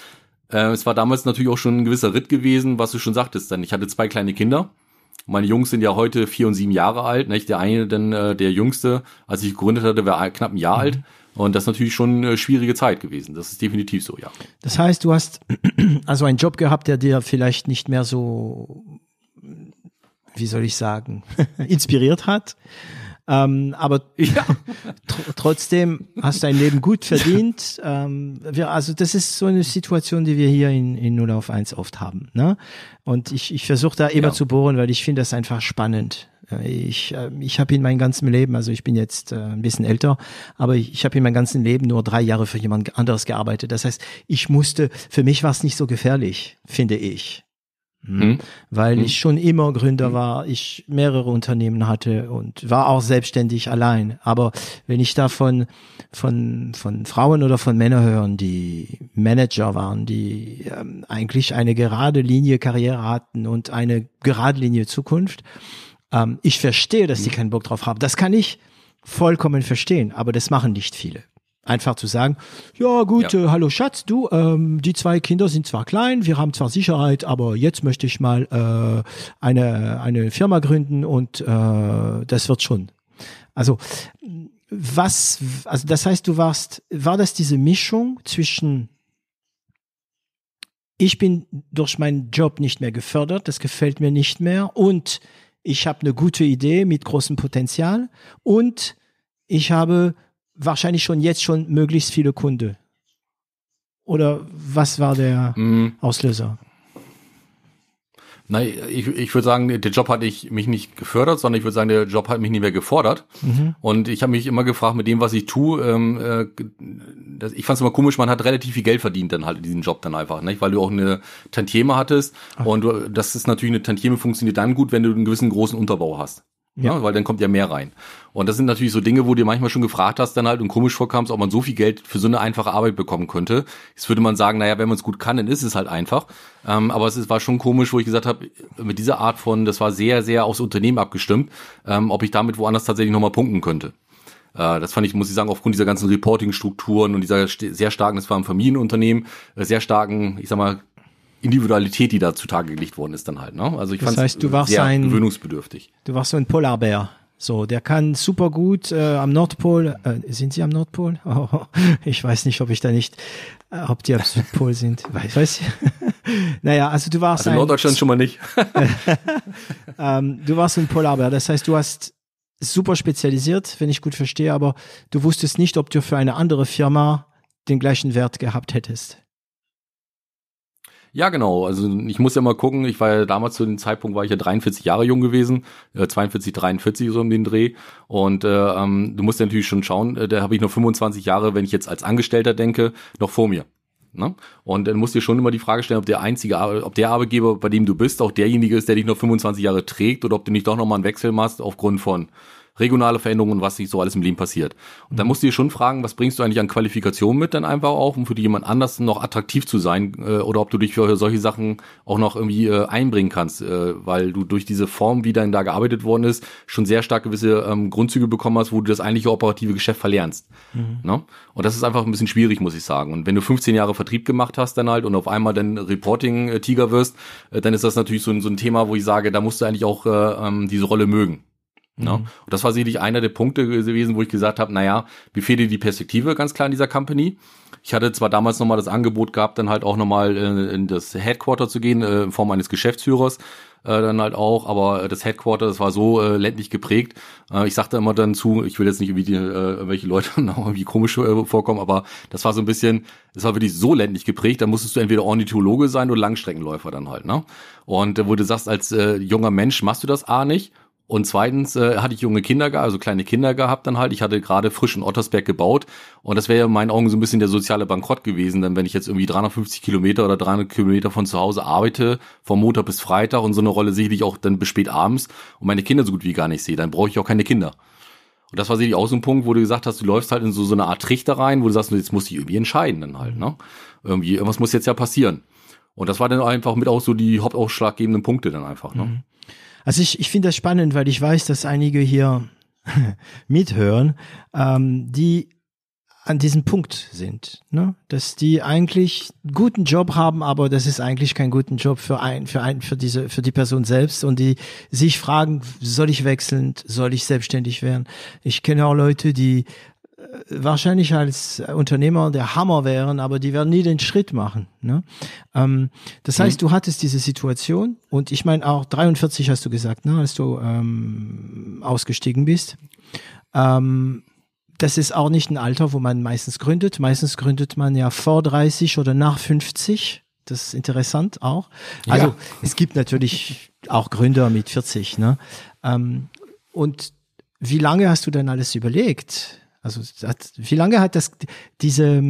äh, es war damals natürlich auch schon ein gewisser Ritt gewesen, was du schon sagtest. Dann ich hatte zwei kleine Kinder. Meine Jungs sind ja heute vier und sieben Jahre alt. Nicht? Der eine, dann äh, der Jüngste, als ich gegründet hatte, war knapp ein Jahr mhm. alt. Und das ist natürlich schon eine schwierige Zeit gewesen. Das ist definitiv so, ja. Das heißt, du hast [clears throat] also einen Job gehabt, der dir vielleicht nicht mehr so wie soll ich sagen, [laughs] inspiriert hat. Ähm, aber ja. [laughs] tr trotzdem hast du dein Leben gut verdient. [laughs] Ähm, wir, also das ist so eine Situation, die wir hier in, in 0 auf 1 oft haben. Ne? Und ich, ich versuche da immer ja. zu bohren, weil ich finde das einfach spannend. Äh, ich, äh, ich habe in meinem ganzen Leben, also ich bin jetzt äh, ein bisschen älter, aber ich, ich habe in meinem ganzen Leben nur drei Jahre für jemand anderes gearbeitet. Das heißt, ich musste, für mich war es nicht so gefährlich, finde ich. Mhm. Weil mhm. ich schon immer Gründer mhm. war, ich mehrere Unternehmen hatte und war auch selbstständig allein. Aber wenn ich da von, von, von Frauen oder von Männern hören, die Manager waren, die ähm, eigentlich eine gerade Linie Karriere hatten und eine gerade Linie Zukunft, ähm, ich verstehe, dass die mhm. keinen Bock drauf haben. Das kann ich vollkommen verstehen, aber das machen nicht viele. Einfach zu sagen, ja gut, ja. Äh, hallo Schatz, du, ähm, die zwei Kinder sind zwar klein, wir haben zwar Sicherheit, aber jetzt möchte ich mal äh, eine, eine Firma gründen und äh, das wird schon. Also was, also das heißt, du warst, war das diese Mischung zwischen ich bin durch meinen Job nicht mehr gefördert, das gefällt mir nicht mehr und ich habe eine gute Idee mit großem Potenzial und ich habe wahrscheinlich schon jetzt schon möglichst viele Kunden. Oder was war der mm. Auslöser? Nein, ich, ich würde sagen, der Job hat ich, mich nicht gefördert, sondern ich würde sagen, der Job hat mich nicht mehr gefordert. Mhm. Und ich habe mich immer gefragt, mit dem, was ich tue, ähm, äh, das, ich fand es immer komisch, man hat relativ viel Geld verdient dann halt in diesem Job dann einfach, nicht? weil du auch eine Tantieme hattest. Ach. Und du, das ist natürlich, eine Tantieme funktioniert dann gut, wenn du einen gewissen großen Unterbau hast. Ja. ja. weil dann kommt ja mehr rein. Und das sind natürlich so Dinge, wo du manchmal schon gefragt hast dann halt und komisch vorkamst, ob man so viel Geld für so eine einfache Arbeit bekommen könnte. Jetzt würde man sagen, naja, wenn man es gut kann, dann ist es halt einfach. Ähm, aber es ist, war schon komisch, wo ich gesagt habe, mit dieser Art von, das war sehr, sehr aufs Unternehmen abgestimmt, ähm, ob ich damit woanders tatsächlich nochmal punkten könnte. Äh, das fand ich, muss ich sagen, aufgrund dieser ganzen Reporting-Strukturen und dieser sehr starken, das war ein Familienunternehmen, äh, sehr starken, ich sag mal, Individualität, die da zutage gelegt worden ist dann halt. Ne? Also ich das fand heißt, du warst sehr ein, gewöhnungsbedürftig. Du warst so ein Polarbär. So, der kann super gut äh, am Nordpol. Äh, sind Sie am Nordpol? [laughs] Oh, ich weiß nicht, ob ich da nicht, äh, ob die am Südpol sind. [laughs] Weiß, weiß. [laughs] naja, also du warst also in Norddeutschland schon mal nicht. ähm, du warst ein Polarbär. Das heißt, du hast super spezialisiert, wenn ich gut verstehe, aber du wusstest nicht, ob du für eine andere Firma den gleichen Wert gehabt hättest. Ja, genau. Also ich muss ja mal gucken, ich war ja damals zu dem Zeitpunkt, war ich ja 43 Jahre jung gewesen, äh, 42, 43 so um den Dreh. Und äh, ähm, du musst ja natürlich schon schauen, äh, da habe ich noch 25 Jahre, wenn ich jetzt als Angestellter denke, noch vor mir. Ne? Und dann musst du dir schon immer die Frage stellen, ob der einzige, ob der Arbeitgeber, bei dem du bist, auch derjenige ist, der dich noch 25 Jahre trägt oder ob du nicht doch nochmal einen Wechsel machst aufgrund von regionale Veränderungen und was sich so alles im Leben passiert. Und da musst du dir schon fragen, was bringst du eigentlich an Qualifikation mit dann einfach auch, um für jemand anders noch attraktiv zu sein äh, oder ob du dich für solche Sachen auch noch irgendwie äh, einbringen kannst, äh, weil du durch diese Form, wie dann da gearbeitet worden ist, schon sehr stark gewisse ähm, Grundzüge bekommen hast, wo du das eigentliche operative Geschäft verlernst. Mhm. Ne? Und das ist einfach ein bisschen schwierig, muss ich sagen. Und wenn du 15 Jahre Vertrieb gemacht hast dann halt und auf einmal dann Reporting-Tiger wirst, äh, dann ist das natürlich so ein, so ein Thema, wo ich sage, da musst du eigentlich auch äh, ähm, diese Rolle mögen. Ne? Mhm. Und das war sicherlich einer der Punkte gewesen, wo ich gesagt habe, naja, mir fehlt dir die Perspektive ganz klar in dieser Company. Ich hatte zwar damals nochmal das Angebot gehabt, dann halt auch nochmal äh, in das Headquarter zu gehen, äh, in Form eines Geschäftsführers, äh, dann halt auch, aber das Headquarter, das war so äh, ländlich geprägt. Äh, ich sagte immer dann zu, ich will jetzt nicht irgendwie die, äh, welche Leute [laughs] irgendwie komisch äh, vorkommen, aber das war so ein bisschen, das war wirklich so ländlich geprägt, da musstest du entweder Ornithologe sein oder Langstreckenläufer dann halt, ne? Und äh, wo du sagst, als äh, junger Mensch machst du das A nicht und zweitens äh, hatte ich junge Kinder, also kleine Kinder gehabt dann halt. Ich hatte gerade frisch in Ottersberg gebaut und das wäre ja in meinen Augen so ein bisschen der soziale Bankrott gewesen, denn wenn ich jetzt irgendwie 350 Kilometer oder 300 Kilometer von zu Hause arbeite, vom Montag bis Freitag und so eine Rolle sicherlich auch dann bis spät abends und meine Kinder so gut wie gar nicht sehe, dann brauche ich auch keine Kinder. Und das war sicherlich auch so ein Punkt, wo du gesagt hast, du läufst halt in so, so eine Art Trichter rein, wo du sagst, jetzt muss ich irgendwie entscheiden dann halt, ne? Irgendwie, irgendwas muss jetzt ja passieren. Und das war dann einfach mit auch so die hauptausschlaggebenden Punkte dann einfach, ne? Mhm. Also ich, ich finde das spannend, weil ich weiß, dass einige hier [laughs] mithören, ähm, die an diesem Punkt sind, ne? dass die eigentlich guten Job haben, aber das ist eigentlich kein guten Job für ein, für ein, für diese, für die Person selbst und die sich fragen, soll ich wechseln, soll ich selbstständig werden? Ich kenne auch Leute, die wahrscheinlich als Unternehmer der Hammer wären, aber die werden nie den Schritt machen. Ne? Ähm, das heißt, mhm. du hattest diese Situation und ich meine auch 43 hast du gesagt, ne, als du ähm, ausgestiegen bist. Ähm, das ist auch nicht ein Alter, wo man meistens gründet. Meistens gründet man ja vor 30 oder nach 50. Das ist interessant auch. Also ja. es gibt natürlich auch Gründer mit 40. Ne? Ähm, und wie lange hast du denn alles überlegt? Also hat, wie lange hat das diese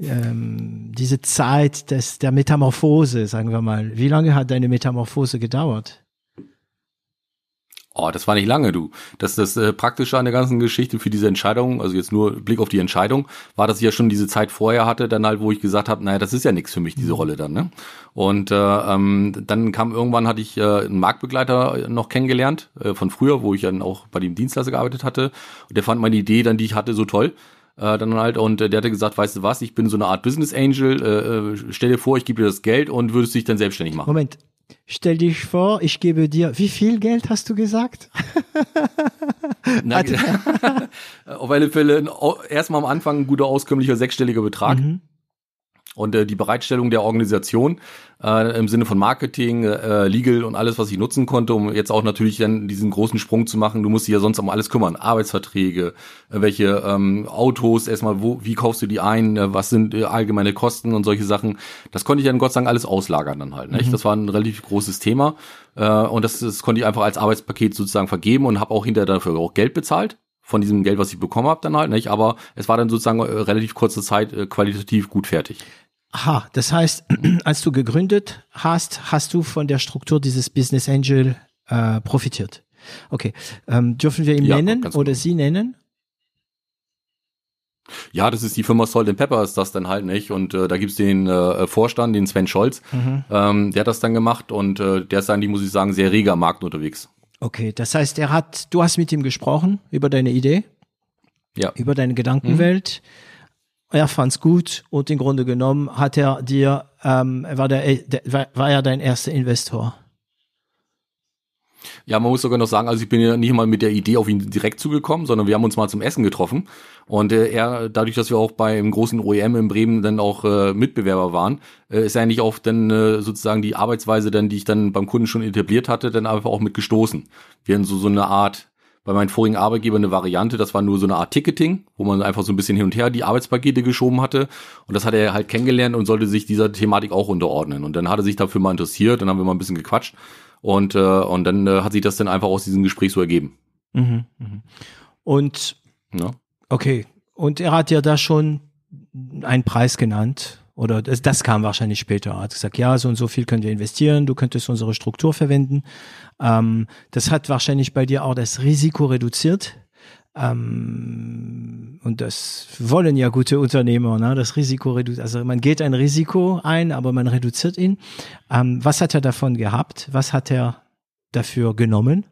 ähm, diese Zeit des der Metamorphose, sagen wir mal, wie lange hat deine Metamorphose gedauert? Oh, das war nicht lange, du. Das das äh, Praktische an der ganzen Geschichte für diese Entscheidung, also jetzt nur Blick auf die Entscheidung, war, dass ich ja schon diese Zeit vorher hatte, dann halt, wo ich gesagt habe, naja, das ist ja nichts für mich, diese mhm. Rolle dann. Ne? Und äh, ähm, dann kam irgendwann, hatte ich äh, einen Marktbegleiter noch kennengelernt, äh, von früher, wo ich dann auch bei dem Dienstleister gearbeitet hatte. Und der fand meine Idee dann, die ich hatte, so toll. Äh, dann halt und äh, der hatte gesagt, weißt du was, ich bin so eine Art Business Angel, äh, äh, stell dir vor, ich gebe dir das Geld und würdest dich dann selbstständig machen. Moment, Stell dich vor, ich gebe dir, wie viel Geld hast du gesagt? [laughs] Na, [laughs] auf alle Fälle erstmal am Anfang ein guter auskömmlicher sechsstelliger Betrag. Mhm und äh, die Bereitstellung der Organisation äh, im Sinne von Marketing, äh, Legal und alles, was ich nutzen konnte, um jetzt auch natürlich dann diesen großen Sprung zu machen. Du musst dich ja sonst um alles kümmern. Arbeitsverträge, äh, welche ähm, Autos, erstmal, wo, wie kaufst du die ein, äh, was sind äh, allgemeine Kosten und solche Sachen. Das konnte ich dann Gott sei Dank alles auslagern dann halt. Nicht? Mhm. Das war ein relativ großes Thema. Äh, und das, das konnte ich einfach als Arbeitspaket sozusagen vergeben und habe auch hinterher dafür auch Geld bezahlt von diesem Geld, was ich bekommen habe, dann halt nicht. Aber es war dann sozusagen äh, relativ kurze Zeit äh, qualitativ gut fertig. Aha, das heißt, [clears throat] als du gegründet hast, hast du von der Struktur dieses Business Angel äh, profitiert. Okay. Ähm, dürfen wir ihn Ja, nennen oder genau. Sie nennen? Ja, das ist die Firma Salt and Pepper, ist das dann halt nicht. Und äh, da gibt's den äh, Vorstand, den Sven Scholz, ähm, der hat das dann gemacht und äh, der ist eigentlich, muss ich sagen, sehr reger am Markt unterwegs. Okay, das heißt, er hat, du hast mit ihm gesprochen über deine Idee, Ja. über deine Gedankenwelt. Er fand's gut und im Grunde genommen hat er dir, ähm, war, der, der, war, er dein erster Investor. Ja, man muss sogar noch sagen, also ich bin ja nicht mal mit der Idee auf ihn direkt zugekommen, sondern wir haben uns mal zum Essen getroffen. Und äh, er, dadurch, dass wir auch beim großen OEM in Bremen dann auch äh, Mitbewerber waren, äh, ist eigentlich auch dann äh, sozusagen die Arbeitsweise dann, die ich dann beim Kunden schon etabliert hatte, dann einfach auch mit gestoßen. Wir hatten so, so eine Art, bei meinem vorigen Arbeitgeber eine Variante, das war nur so eine Art Ticketing, wo man einfach so ein bisschen hin und her die Arbeitspakete geschoben hatte. Und das hat er halt kennengelernt und sollte sich dieser Thematik auch unterordnen. Und dann hat er sich dafür mal interessiert, dann haben wir mal ein bisschen gequatscht. Und, äh, und dann äh, hat sich das dann einfach aus diesem Gespräch so ergeben. Mhm, mhm. Und Ja. okay, und er hat ja da schon einen Preis genannt. Oder das, das kam wahrscheinlich später. Er hat gesagt, ja, so und so viel können wir investieren, du könntest unsere Struktur verwenden. Ähm, das hat wahrscheinlich bei dir auch das Risiko reduziert. Ähm, und das wollen ja gute Unternehmer, ne? das Risiko reduziert. Also man geht ein Risiko ein, aber man reduziert ihn. Ähm, was hat er davon gehabt? Was hat er dafür genommen?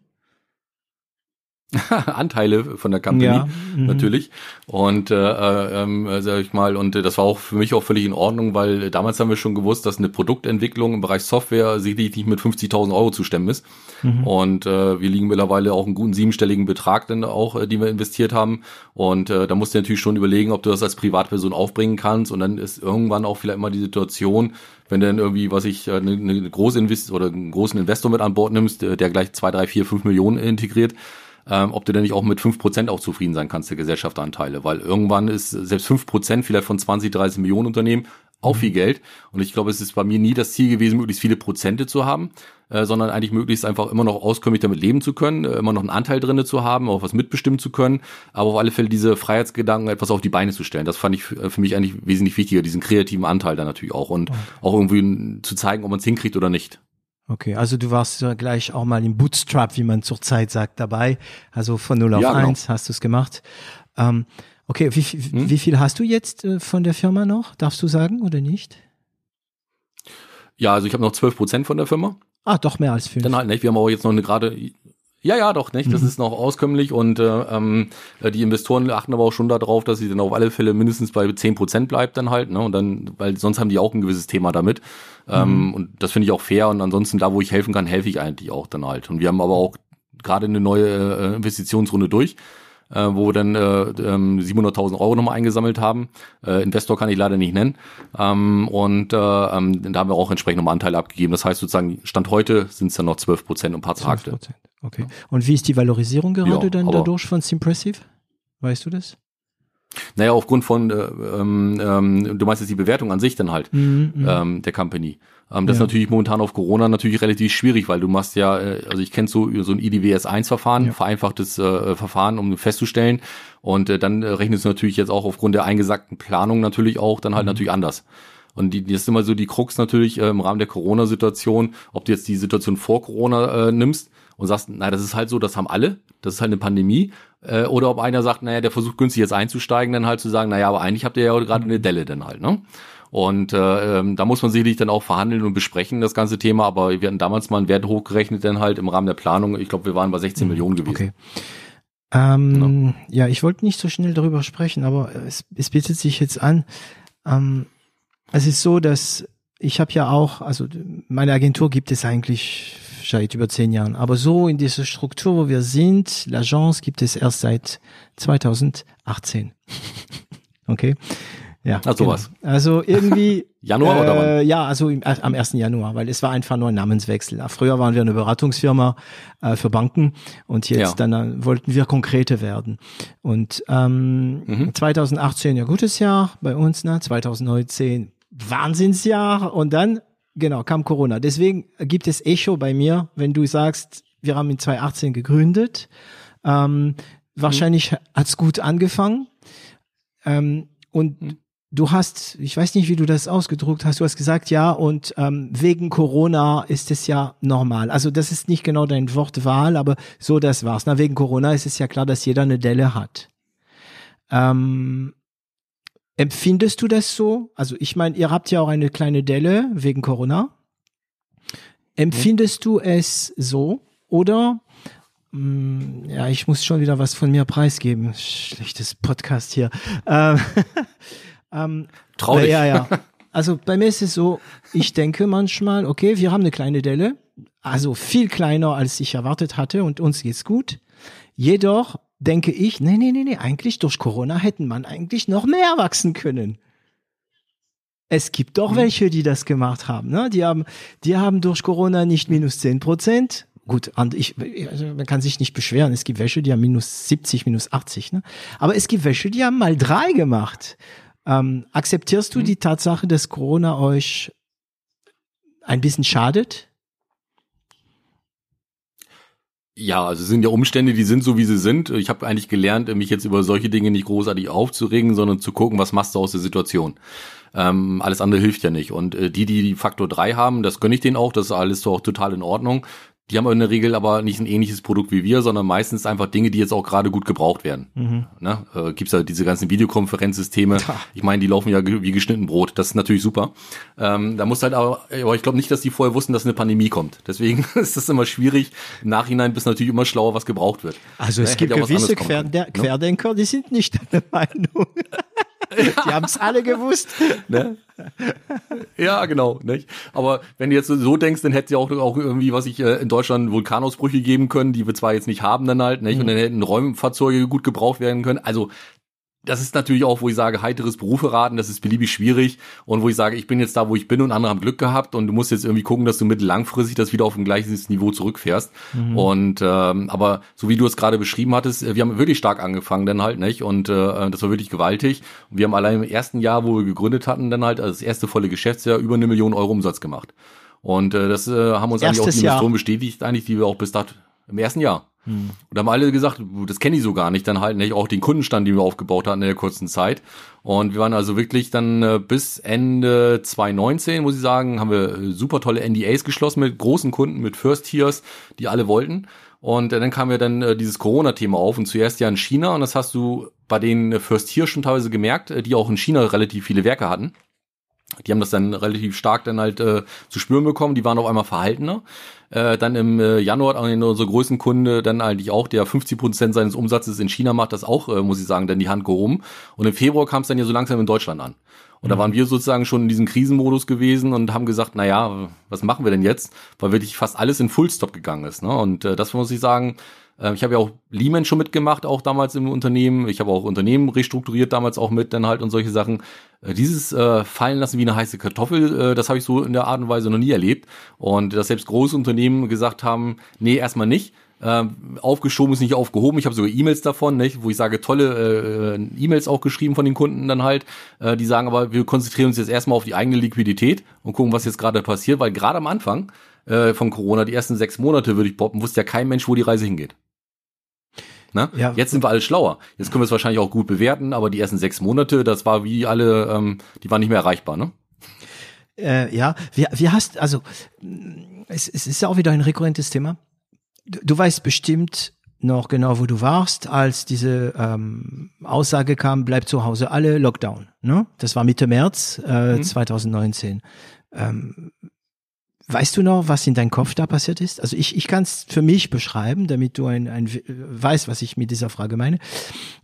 [laughs] Anteile von der Company Ja, mhm. natürlich und äh, äh, ähm, äh, sag ich mal und äh, das war auch für mich auch völlig in Ordnung, weil äh, damals haben wir schon gewusst, dass eine Produktentwicklung im Bereich Software sicherlich nicht mit 50.000 Euro zu stemmen ist Mhm. und äh, wir liegen mittlerweile auch einen guten siebenstelligen Betrag dann auch, äh, den wir investiert haben und äh, da musst du natürlich schon überlegen, ob du das als Privatperson aufbringen kannst und dann ist irgendwann auch vielleicht mal die Situation, wenn du dann irgendwie, was ich, äh, eine, eine große Invest oder einen großen Investor mit an Bord nimmst, der, der gleich zwei, drei, vier, fünf Millionen integriert, ähm, ob du denn nicht auch mit 5% auch zufrieden sein kannst, der Gesellschaftsanteile. Weil irgendwann ist selbst 5% vielleicht von 20, 30 Millionen Unternehmen auch viel Geld. Und ich glaube, es ist bei mir nie das Ziel gewesen, möglichst viele Prozente zu haben, äh, sondern eigentlich möglichst einfach immer noch auskömmlich damit leben zu können, äh, immer noch einen Anteil drinne zu haben, auch was mitbestimmen zu können, aber auf alle Fälle diese Freiheitsgedanken etwas auf die Beine zu stellen. Das fand ich für für mich eigentlich wesentlich wichtiger, diesen kreativen Anteil dann natürlich auch und auch irgendwie zu zeigen, ob man es hinkriegt oder nicht. Okay, also du warst ja gleich auch mal im Bootstrap, wie man zurzeit sagt, dabei. Also von 0 auf Ja, genau. 1 hast du es gemacht. Ähm, okay, wie, viel- Hm? wie viel hast du jetzt äh, von der Firma noch? Darfst du sagen oder nicht? Ja, also ich habe noch 12 Prozent von der Firma. Ah, doch mehr als fünf. Dann halt nicht. Wir haben aber jetzt noch eine gerade. Ja, ja, doch nicht. Das ist noch auskömmlich und äh, ähm, äh, die Investoren achten aber auch schon darauf, dass sie dann auf alle Fälle mindestens bei 10 Prozent bleibt dann halt. Ne? Und dann, weil sonst haben die auch ein gewisses Thema damit. Ähm, und das finde ich auch fair. Und ansonsten da, wo ich helfen kann, helfe ich eigentlich auch dann halt. Und wir haben aber auch gerade eine neue äh, Investitionsrunde durch. Äh, wo wir dann äh, ähm, 700.000 Euro nochmal eingesammelt haben. Äh, Investor kann ich leider nicht nennen. Ähm, und äh, ähm, da haben wir auch entsprechend nochmal Anteile abgegeben. Das heißt sozusagen, Stand heute sind es dann noch 12 Prozent und ein paar 12 Trakte. Prozent. Okay. Und wie ist die Valorisierung gerade Ja, dann dadurch von Simpressive? Weißt du das? Naja, aufgrund von, äh, ähm, ähm, du meinst jetzt die Bewertung an sich dann halt, Mhm, mhm. ähm, der Company. Ähm, das Ja. ist natürlich momentan auf Corona natürlich relativ schwierig, weil du machst ja, äh, also ich kenne so, so ein IDWS-1-Verfahren, Ja. vereinfachtes äh, Verfahren, um festzustellen. Und äh, dann rechnest du natürlich jetzt auch aufgrund der eingesackten Planung natürlich auch dann halt Mhm. natürlich anders. Und die, die ist immer so die Krux natürlich äh, im Rahmen der Corona-Situation, ob du jetzt die Situation vor Corona äh, nimmst und sagst, na, das ist halt so, das haben alle, das ist halt eine Pandemie, äh, oder ob einer sagt, naja, der versucht günstig jetzt einzusteigen, dann halt zu sagen, naja, aber eigentlich habt ihr ja gerade eine Delle dann halt, ne? Und äh, ähm, da muss man sicherlich dann auch verhandeln und besprechen, das ganze Thema, aber wir hatten damals mal einen Wert hochgerechnet, dann halt im Rahmen der Planung, ich glaube, wir waren bei 16 Millionen gewesen. Okay. Ähm, ja, ich wollte nicht so schnell darüber sprechen, aber es, es bietet sich jetzt an. Ähm, es ist so, dass ich habe ja auch, also meine Agentur gibt es eigentlich seit über zehn Jahren, aber so in dieser Struktur, wo wir sind, l'Agence gibt es erst seit 2018. [laughs] okay. Ja. Sowas. Genau. Also irgendwie. [laughs] Januar oder wann? Ja, also im, äh, am 1. Januar, weil es war einfach nur ein Namenswechsel. Früher waren wir eine Beratungsfirma äh, für Banken und jetzt Ja. dann äh, wollten wir konkrete werden. Und ähm, Mhm. 2018 ja gutes Jahr bei uns, ne? 2019 Wahnsinnsjahr und dann genau kam Corona. Deswegen gibt es Echo bei mir, wenn du sagst, wir haben in 2018 gegründet. Ähm, wahrscheinlich hat's gut angefangen. Ähm, und Mhm. du hast, ich weiß nicht, wie du das ausgedruckt hast, du hast gesagt, ja, und ähm, wegen Corona ist es ja normal. Also das ist nicht genau dein Wortwahl, aber so das war's. Na, wegen Corona ist es ja klar, dass jeder eine Delle hat. Ähm, empfindest du das so? Also ich meine, ihr habt ja auch eine kleine Delle wegen Corona. Empfindest du es so oder mm, ja, ich muss schon wieder was von mir preisgeben. Schlechtes Podcast hier. Ähm, [laughs] ähm, Traurig. Ja, ja. [laughs] Also bei mir ist es so, ich denke manchmal, okay, wir haben eine kleine Delle, also viel kleiner, als ich erwartet hatte und uns geht's gut. Jedoch denke ich, nee, nee, nee, nee, eigentlich durch Corona hätten man eigentlich noch mehr wachsen können. Es gibt doch mhm. welche, die das gemacht haben. Ne? Die haben, die haben durch Corona nicht minus zehn Prozent. Gut, ich, also man kann sich nicht beschweren. Es gibt welche, die haben minus 70, minus 80. Ne? Aber es gibt welche, die haben mal drei gemacht. Ähm, akzeptierst du mhm. die Tatsache, dass Corona euch ein bisschen schadet? Ja, also sind ja Umstände, die sind so, wie sie sind. Ich habe eigentlich gelernt, mich jetzt über solche Dinge nicht großartig aufzuregen, sondern zu gucken, was machst du aus der Situation. Ähm, alles andere hilft ja nicht. Und äh, die, die die Faktor 3 haben, das gönne ich denen auch, das ist alles doch total in Ordnung. Die haben in der Regel aber nicht ein ähnliches Produkt wie wir, sondern meistens einfach Dinge, die jetzt auch gerade gut gebraucht werden. Mhm. Ne? Äh, gibt's ja diese ganzen Videokonferenzsysteme. Ich meine, die laufen ja wie geschnitten Brot. Das ist natürlich super. Ähm, da muss halt aber, aber ich glaube nicht, dass die vorher wussten, dass eine Pandemie kommt. Deswegen [laughs] ist das immer schwierig. Im Nachhinein bist du natürlich immer schlauer, was gebraucht wird. Also es ja, gibt gewisse Querden ne? Querdenker, die sind nicht der Meinung. [laughs] [laughs] Die haben es alle gewusst. Ne? Ja, genau. Nicht? Aber wenn du jetzt so denkst, dann hätte es ja auch, auch irgendwie, was ich äh, in Deutschland Vulkanausbrüche geben können, die wir zwar jetzt nicht haben dann halt, nicht? Mhm. Und dann hätten Räumfahrzeuge gut gebraucht werden können. Also das ist natürlich auch, wo ich sage, heiteres Berufe raten, das ist beliebig schwierig und wo ich sage, ich bin jetzt da, wo ich bin und andere haben Glück gehabt und du musst jetzt irgendwie gucken, dass du mittellangfristig das wieder auf ein gleiches Niveau zurückfährst. Mhm. Und ähm, aber so wie du es gerade beschrieben hattest, äh, wir haben wirklich stark angefangen dann halt, nicht? Und äh, das war wirklich gewaltig. Und wir haben allein im ersten Jahr, wo wir gegründet hatten, dann halt also das erste volle Geschäftsjahr über eine Million Euro Umsatz gemacht. Und äh, das äh, haben uns Erstes eigentlich auch die Investoren bestätigt, eigentlich, die wir auch bis dato im ersten Jahr. Hm. Und haben alle gesagt, das kenne ich so gar nicht, dann halt nicht auch den Kundenstand, den wir aufgebaut hatten in der kurzen Zeit. Und wir waren also wirklich dann äh, bis Ende 2019, muss ich sagen, haben wir äh, super tolle NDAs geschlossen mit großen Kunden, mit First Tiers, die alle wollten. Und äh, dann kam ja dann dieses Corona-Thema auf und zuerst ja in China und das hast du bei den First Tiers schon teilweise gemerkt, die auch in China relativ viele Werke hatten. Die haben das dann relativ stark dann halt äh, zu spüren bekommen. Die waren auf einmal verhaltener. Äh, dann im äh, Januar hat unser größten Kunde dann eigentlich auch, der 50 Prozent seines Umsatzes in China macht, das auch, äh, muss ich sagen, dann die Hand gehoben. Und im Februar kam es dann ja so langsam in Deutschland an. Und mhm. da waren wir sozusagen schon in diesem Krisenmodus gewesen und haben gesagt, na ja, was machen wir denn jetzt? Weil wirklich fast alles in Fullstop gegangen ist. Ne? Und äh, das muss ich sagen, äh, ich habe ja auch Lehman schon mitgemacht, auch damals im Unternehmen. Ich habe auch Unternehmen restrukturiert damals auch mit, dann halt und solche Sachen. Äh, dieses äh, fallen lassen wie eine heiße Kartoffel, äh, das habe ich so in der Art und Weise noch nie erlebt. Und dass selbst große Unternehmen gesagt haben, nee, erstmal nicht. Äh, aufgeschoben ist nicht aufgehoben. Ich habe sogar E-Mails davon, nicht, wo ich sage, tolle äh, E-Mails auch geschrieben von den Kunden dann halt. Äh, die sagen aber, wir konzentrieren uns jetzt erstmal auf die eigene Liquidität und gucken, was jetzt gerade passiert, weil gerade am Anfang äh, von Corona, die ersten sechs Monate, würde ich poppen, wusste ja kein Mensch, wo die Reise hingeht. Ne? Ja. Jetzt sind wir alle schlauer. Jetzt können wir es wahrscheinlich auch gut bewerten, aber die ersten sechs Monate, das war wie alle, ähm, die waren nicht mehr erreichbar, ne? Äh, ja, wie, wie hast, also es, es ist ja auch wieder ein rekurrentes Thema. Du, du weißt bestimmt noch genau, wo du warst, als diese ähm, Aussage kam, bleib zu Hause, alle Lockdown. Ne? Das war Mitte März äh, mhm. 2019. Ähm, Weißt du noch, was in deinem Kopf da passiert ist? Also ich, ich kann es für mich beschreiben, damit du ein, ein weißt, was ich mit dieser Frage meine.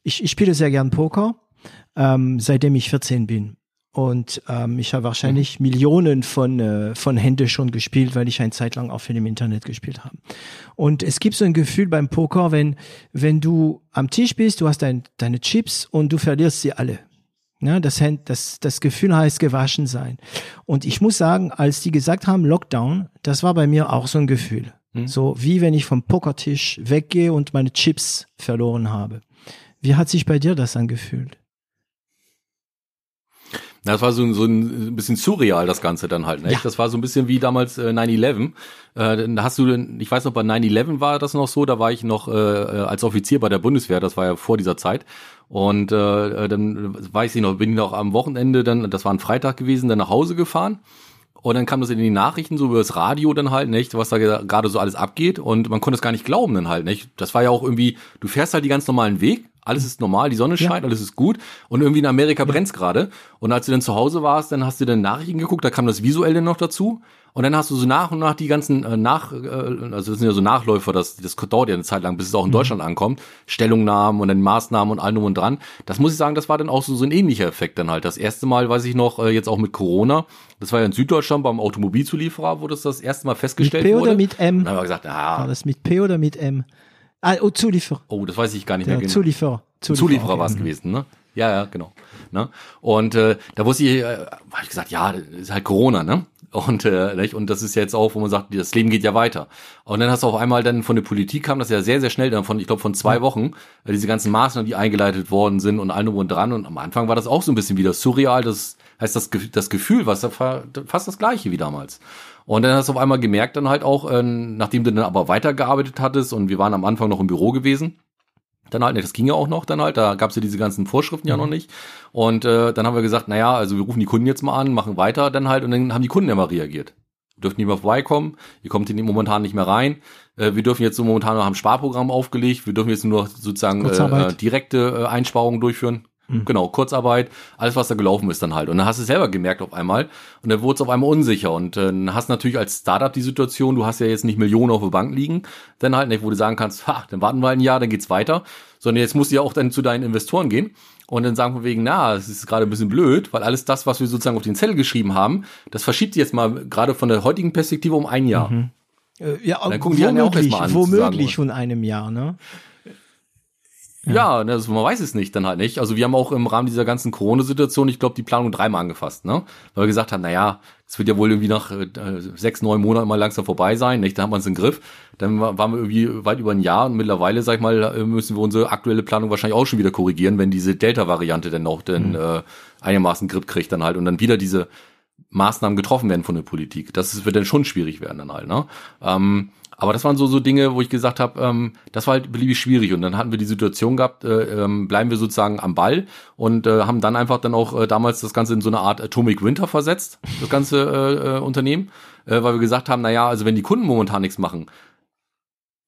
Ich, ich spiele sehr gern Poker, ähm, seitdem ich 14 bin. Und ähm, ich habe wahrscheinlich mhm. Millionen von, äh, von Hände schon gespielt, weil ich eine Zeit lang auch viel im Internet gespielt habe. Und es gibt so ein Gefühl beim Poker, wenn, wenn du am Tisch bist, du hast dein, deine Chips und du verlierst sie alle. Ja, das, das, das Gefühl heißt gewaschen sein. Und ich muss sagen, als die gesagt haben Lockdown, das war bei mir auch so ein Gefühl. Hm. So wie wenn ich vom Pokertisch weggehe und meine Chips verloren habe. Wie hat sich bei dir das angefühlt? Das war so, so ein bisschen surreal, das Ganze dann halt, ne? Ja. Das war so ein bisschen wie damals äh, 9-11. Äh, hast du, ich weiß noch, bei 9-11 war das noch so, da war ich noch äh, als Offizier bei der Bundeswehr, das war ja vor dieser Zeit. Und äh, dann weiß ich noch, bin ich noch am Wochenende dann, das war ein Freitag gewesen, dann nach Hause gefahren. Und dann kam das in die Nachrichten, so über das Radio dann halt, nicht, was da gerade so alles abgeht. Und man konnte es gar nicht glauben dann halt, nicht. Das war ja auch irgendwie, du fährst halt die ganz normalen Weg, alles ist normal, die Sonne scheint, ja. alles ist gut. Und irgendwie in Amerika ja. brennt's gerade. Und als du dann zu Hause warst, dann hast du dann Nachrichten geguckt, da kam das Visuelle noch dazu. Und dann hast du so nach und nach die ganzen äh, nach, äh, also das sind ja so Nachläufer, das, das dauert ja eine Zeit lang, bis es auch in mhm. Deutschland ankommt. Stellungnahmen und dann Maßnahmen und allem und dran. Das muss ich sagen, das war dann auch so, so ein ähnlicher Effekt dann halt. Das erste Mal, weiß ich noch, äh, jetzt auch mit Corona, das war ja in Süddeutschland beim Automobilzulieferer, wo das das erste Mal festgestellt mit P wurde. oder mit M? Dann haben wir gesagt, ah. War das mit P oder mit M? Ah, oh, Zulieferer. Oh, das weiß ich gar nicht mehr genau. Zulieferer. Zulieferer, Zulieferer okay. war es gewesen, ne? Ja, ja, genau. Ne? Und äh, da wusste ich, äh, habe ich gesagt, ja, das ist halt Corona, ne? Und, äh, nicht? und das ist jetzt auch, wo man sagt, das Leben geht ja weiter. Und dann hast du auf einmal dann von der Politik kam das ja sehr, sehr schnell, dann von, ich glaube, von zwei Wochen, äh, diese ganzen Maßnahmen, die eingeleitet worden sind und allem und dran. Und am Anfang war das auch so ein bisschen wieder surreal. Das heißt, das, das Gefühl war fast das gleiche wie damals. Und dann hast du auf einmal gemerkt, dann halt auch, äh, nachdem du dann aber weitergearbeitet hattest und wir waren am Anfang noch im Büro gewesen, dann halt, das ging ja auch noch dann halt, da gab's ja diese ganzen Vorschriften ja noch mhm. nicht. Und äh, dann haben wir gesagt, naja, also wir rufen die Kunden jetzt mal an, machen weiter dann halt und dann haben die Kunden ja mal reagiert. Wir dürfen nicht mehr vorbeikommen, ihr kommt hier momentan nicht mehr rein. Äh, wir dürfen jetzt so momentan noch am Sparprogramm aufgelegt, wir dürfen jetzt nur noch sozusagen äh, direkte äh, Einsparungen durchführen. Mhm. Genau, Kurzarbeit, alles, was da gelaufen ist dann halt. Und dann hast du es selber gemerkt auf einmal und dann wurde es auf einmal unsicher. Und äh, dann hast natürlich als Startup die Situation, du hast ja jetzt nicht Millionen auf der Bank liegen, dann halt nicht, wo du sagen kannst, ha, dann warten wir ein Jahr, dann geht's weiter, sondern jetzt musst du ja auch dann zu deinen Investoren gehen und dann sagen wir wegen, na, es ist gerade ein bisschen blöd, weil alles das, was wir sozusagen auf den Zettel geschrieben haben, das verschiebt sich jetzt mal gerade von der heutigen Perspektive um ein Jahr. Mhm. Äh, ja, dann gucken die womöglich, auch erstmal an. Womöglich von einem Jahr, ne? Ja, ja also man weiß es nicht dann halt nicht. Also wir haben auch im Rahmen dieser ganzen Corona-Situation, ich glaube, die Planung dreimal angefasst, ne? Weil wir gesagt haben, na ja, es wird ja wohl irgendwie nach äh, sechs, neun Monaten mal langsam vorbei sein, nicht? Da haben wir es im Griff. Dann waren wir irgendwie weit über ein Jahr und mittlerweile, sag ich mal, äh, müssen wir unsere aktuelle Planung wahrscheinlich auch schon wieder korrigieren, wenn diese Delta-Variante dann auch dann mhm. äh, einigermaßen Grip kriegt dann halt und dann wieder diese Maßnahmen getroffen werden von der Politik. Das wird dann schon schwierig werden dann halt, ne? Ähm, aber das waren so so Dinge, wo ich gesagt habe, ähm, das war halt beliebig schwierig. Und dann hatten wir die Situation gehabt, äh, ähm, bleiben wir sozusagen am Ball und äh, haben dann einfach dann auch äh, damals das Ganze in so eine Art Atomic Winter versetzt, das ganze äh, äh, Unternehmen, äh, weil wir gesagt haben, na ja, also wenn die Kunden momentan nichts machen,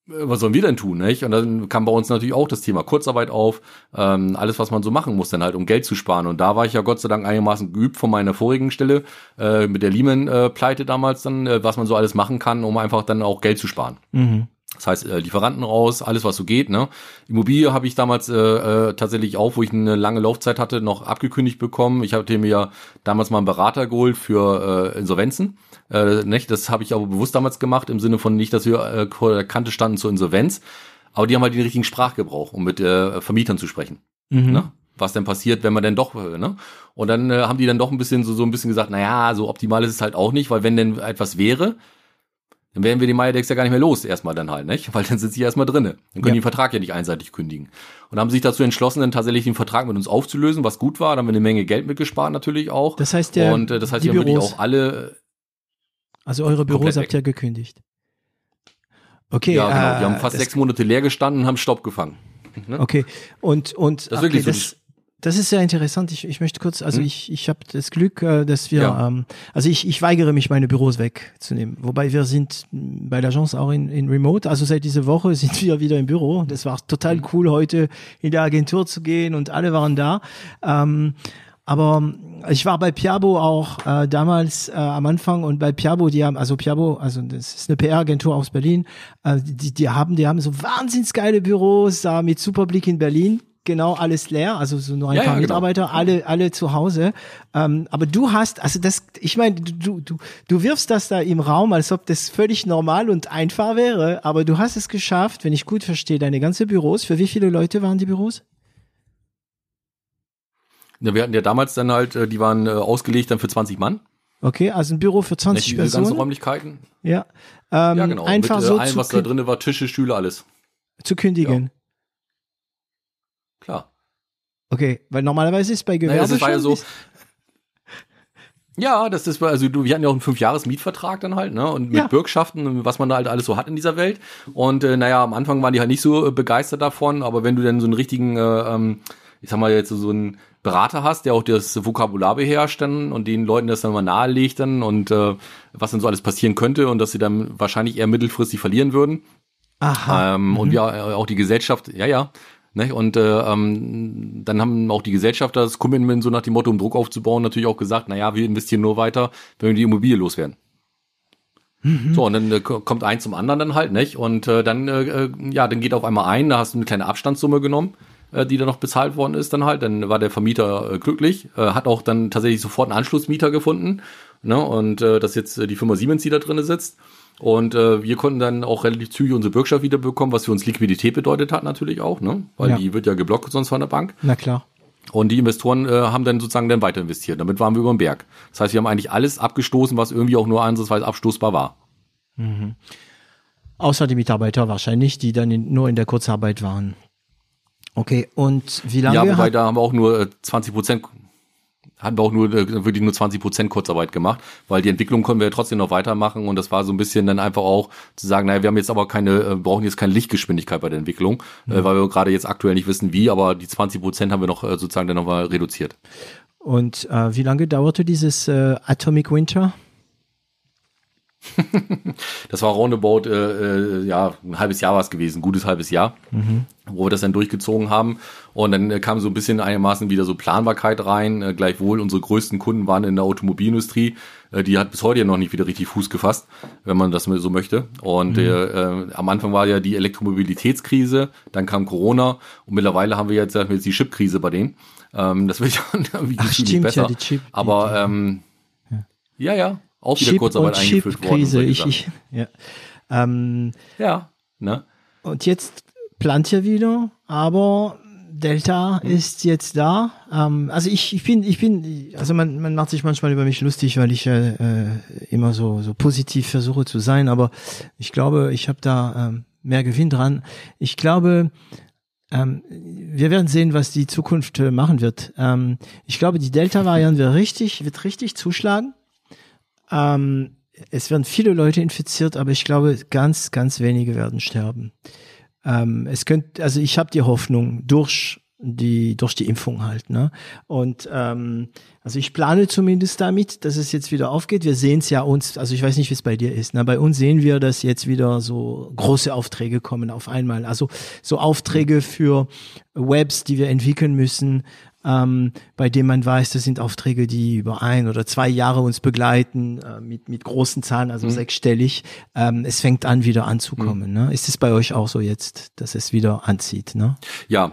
was sollen wir denn tun, nicht? Und dann kam bei uns natürlich auch das Thema Kurzarbeit auf, ähm, alles, was man so machen muss, dann halt, um Geld zu sparen. Und da war ich ja Gott sei Dank einigermaßen geübt von meiner vorigen Stelle, äh, mit der Lehman-Pleite damals dann, äh, was man so alles machen kann, um einfach dann auch Geld zu sparen. Mhm. Das heißt, äh, Lieferanten raus, alles was so geht. Ne? Immobilie habe ich damals äh, äh, tatsächlich auch, wo ich eine lange Laufzeit hatte, noch abgekündigt bekommen. Ich hatte mir ja damals mal einen Berater geholt für äh, Insolvenzen. Äh, nicht? Das habe ich aber bewusst damals gemacht, im Sinne von nicht, dass wir äh, vor der Kante standen zur Insolvenz. Aber die haben halt den richtigen Sprachgebrauch, um mit äh, Vermietern zu sprechen. Mhm. Ne? was denn passiert, wenn man denn doch, äh, ne? Und dann äh, haben die dann doch ein bisschen so, so ein bisschen gesagt, na ja, so optimal ist es halt auch nicht, weil wenn denn etwas wäre, dann werden wir die Mayadex ja gar nicht mehr los, erstmal dann halt, nicht? [laughs] Weil dann sind sie erstmal drinne. Dann können ja. die den Vertrag ja nicht einseitig kündigen. Und haben sich dazu entschlossen, dann tatsächlich den Vertrag mit uns aufzulösen, was gut war. Dann haben wir eine Menge Geld mitgespart natürlich auch. Das heißt ja, und äh, das heißt, wir haben wirklich auch alle. Also eure Büros habt ihr gekündigt. Okay. Ja, genau. Äh, wir haben fast sechs Monate leer gestanden und haben Stopp gefangen. Ne? Okay. Und und das ist wirklich okay, so das, das ist sehr interessant. Ich, ich möchte kurz, also hm. ich, ich habe das Glück, äh, dass wir, ja. ähm, also ich, ich weigere mich, meine Büros wegzunehmen. Wobei wir sind bei der Agence auch in, in Remote. Also seit dieser Woche [laughs] sind wir wieder im Büro. Das war total hm. cool, heute in der Agentur zu gehen und alle waren da. Ähm, aber ich war bei Piabo auch äh, damals äh, am Anfang und bei Piabo, die haben, also Piabo, also das ist eine PR-Agentur aus Berlin, äh, die, die haben, die haben so wahnsinns geile Büros da mit super Blick in Berlin genau alles leer, also so nur ein ja, paar ja, genau. Mitarbeiter, genau. alle alle zu Hause. Ähm, aber du hast, also das, ich meine, du du du wirfst das da im Raum, als ob das völlig normal und einfach wäre, aber du hast es geschafft, wenn ich gut verstehe, deine ganze Büros. Für wie viele Leute waren die Büros? Ja, wir hatten ja damals dann halt, äh, die waren äh, ausgelegt dann für 20 Mann. Okay, also ein Büro für 20 Nicht Personen. ganzen Räumlichkeiten. Ja. Ähm, ja, genau. Einfach Mit, äh, so allem, was da drin war, Tische, Stühle, alles. Zu kündigen. Ja. Klar. Okay, weil normalerweise ist bei Gewerbe naja, das war ja so, Ja, das ist, also du, wir hatten ja auch einen Fünfjahres-Mietvertrag dann halt, ne? Und mit Ja. Bürgschaften, was man da halt alles so hat in dieser Welt. Und äh, naja, am Anfang waren die halt nicht so begeistert davon, aber wenn du dann so einen richtigen, äh, ähm, ich sag mal jetzt so, so einen Berater hast, der auch das Vokabular beherrscht dann und den Leuten das dann mal nahelegt dann und äh, was dann so alles passieren könnte und dass sie dann wahrscheinlich eher mittelfristig verlieren würden. Aha. Ähm, Und wir äh, auch die Gesellschaft, ja, ja. Ne? Und äh, ähm, dann haben auch die Gesellschafter das Commitment so nach dem Motto, um Druck aufzubauen, natürlich auch gesagt, naja, wir investieren nur weiter, wenn wir die Immobilie loswerden. So, und dann äh, ko- kommt eins zum anderen dann halt, nicht? Und äh, dann, äh, äh, ja, dann geht auf einmal ein, da hast du eine kleine Abstandssumme genommen, die dann noch bezahlt worden ist dann halt. Dann war der Vermieter äh, glücklich, äh, hat auch dann tatsächlich sofort einen Anschlussmieter gefunden. Ne? Und äh, das ist jetzt äh, die Firma Siemens, die da drinne sitzt. Und äh, wir konnten dann auch relativ zügig unsere Bürgschaft wiederbekommen, was für uns Liquidität bedeutet hat natürlich auch, ne? Weil Ja. die wird ja geblockt sonst von der Bank. Na klar. Und die Investoren äh, haben dann sozusagen dann weiter investiert. Damit waren wir über den Berg. Das heißt, wir haben eigentlich alles abgestoßen, was irgendwie auch nur ansatzweise abstoßbar war. Außer die Mitarbeiter wahrscheinlich, die dann in, nur in der Kurzarbeit waren. Okay, und wie lange Ja, wobei hat, da haben wir auch nur äh, 20 Prozent, hatten wir auch nur äh, wirklich nur 20 Prozent Kurzarbeit gemacht, weil die Entwicklung konnten wir ja trotzdem noch weitermachen und das war so ein bisschen dann einfach auch zu sagen, naja, wir haben jetzt aber keine, äh, brauchen jetzt keine Lichtgeschwindigkeit bei der Entwicklung, äh, weil wir gerade jetzt aktuell nicht wissen wie, aber die 20 Prozent haben wir noch äh, sozusagen dann nochmal reduziert. und äh, wie lange dauerte dieses äh, Atomic Winter? [laughs] Das war roundabout, äh, äh, ja, ein halbes Jahr war es gewesen, ein gutes halbes Jahr, wo wir das dann durchgezogen haben. Und dann äh, kam so ein bisschen einigermaßen wieder so Planbarkeit rein. Äh, gleichwohl unsere größten Kunden waren in der Automobilindustrie. Äh, die hat bis heute ja noch nicht wieder richtig Fuß gefasst, wenn man das so möchte. Und äh, äh, am Anfang war ja die Elektromobilitätskrise, dann kam Corona und mittlerweile haben wir jetzt, sagen wir jetzt die Chipkrise bei denen. Ähm, das wird [laughs] ja irgendwie Ach, gefühlt stimmt, besser. ja, die Chip- Aber ähm, ja, ja, auch wieder Chip Kurzarbeit und eingeführt worden. und Chip-Krise. solche Ich, ich, ja. ähm, Ja, ne? und jetzt plant ihr wieder, aber Delta ist jetzt da. Ähm, also ich, ich bin, ich bin, also man, man macht sich manchmal über mich lustig, weil ich äh, äh, immer so, so positiv versuche zu sein, aber ich glaube, ich habe da ähm, mehr Gewinn dran. Ich glaube, ähm, wir werden sehen, was die Zukunft äh, machen wird. Ähm, ich glaube, die Delta-Variante wird richtig, wird richtig zuschlagen. Ähm, es werden viele Leute infiziert, aber ich glaube, ganz, ganz wenige werden sterben. Ähm, es könnte, also ich habe die Hoffnung durch die durch die Impfung halt, ne? Und ähm, also ich plane zumindest damit, dass es jetzt wieder aufgeht. Wir sehen es ja uns, also ich weiß nicht, wie es bei dir ist. Ne? Bei uns sehen wir, dass jetzt wieder so große Aufträge kommen auf einmal. Also so Aufträge für Webs, die wir entwickeln müssen, ähm, bei dem man weiß, das sind Aufträge, die über ein oder zwei Jahre uns begleiten, äh, mit, mit großen Zahlen, also sechsstellig. Ähm, es fängt an, wieder anzukommen. Ne? Ist es bei euch auch so jetzt, dass es wieder anzieht? Ne? Ja,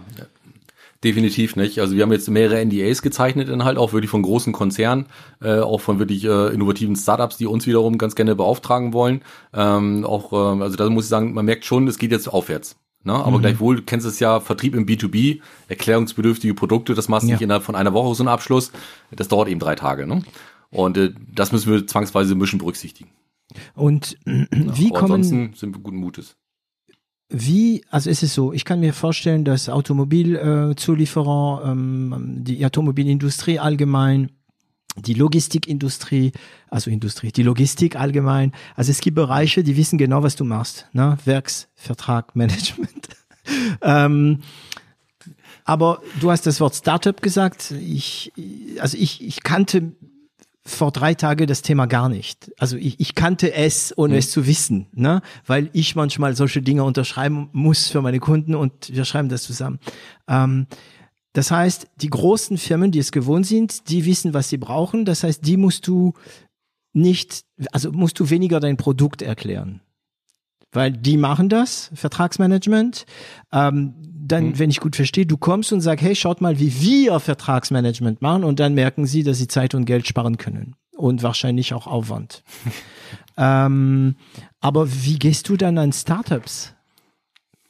definitiv nicht. Also wir haben jetzt mehrere NDAs gezeichnet, dann halt auch wirklich von großen Konzernen, äh, auch von wirklich äh, innovativen Startups, die uns wiederum ganz gerne beauftragen wollen. Ähm, auch, äh, also da muss ich sagen, man merkt schon, es geht jetzt aufwärts. Ne? Aber gleichwohl, du kennst es ja, Vertrieb im B2B, erklärungsbedürftige Produkte, das machst du Ja. nicht innerhalb von einer Woche so einen Abschluss. Das dauert eben drei Tage. Ne? Und äh, das müssen wir zwangsweise mischen berücksichtigen. Und wie Aber kommen, ansonsten sind wir guten Mutes. wie, also ist es so, ich kann mir vorstellen, dass Automobilzulieferer, äh, ähm, die Automobilindustrie allgemein, die Logistikindustrie, also Industrie, die Logistik allgemein. Also es gibt Bereiche, die wissen genau, was du machst. Ne? Werksvertrag, Management. [laughs] ähm, aber du hast das Wort Startup gesagt. Ich, also ich, ich kannte vor drei Tagen das Thema gar nicht. Also ich, ich kannte es, ohne es zu wissen, ne? weil ich manchmal solche Dinge unterschreiben muss für meine Kunden und wir schreiben das zusammen. Ähm, das heißt, die großen Firmen, die es gewohnt sind, die wissen, was sie brauchen. Das heißt, die musst du nicht, also musst du weniger dein Produkt erklären. Weil die machen das, Vertragsmanagement. Ähm, dann, wenn ich gut verstehe, du kommst und sagst, hey, schaut mal, wie wir Vertragsmanagement machen und dann merken sie, dass sie Zeit und Geld sparen können. Und wahrscheinlich auch Aufwand. [laughs] ähm, aber wie gehst du dann an Startups?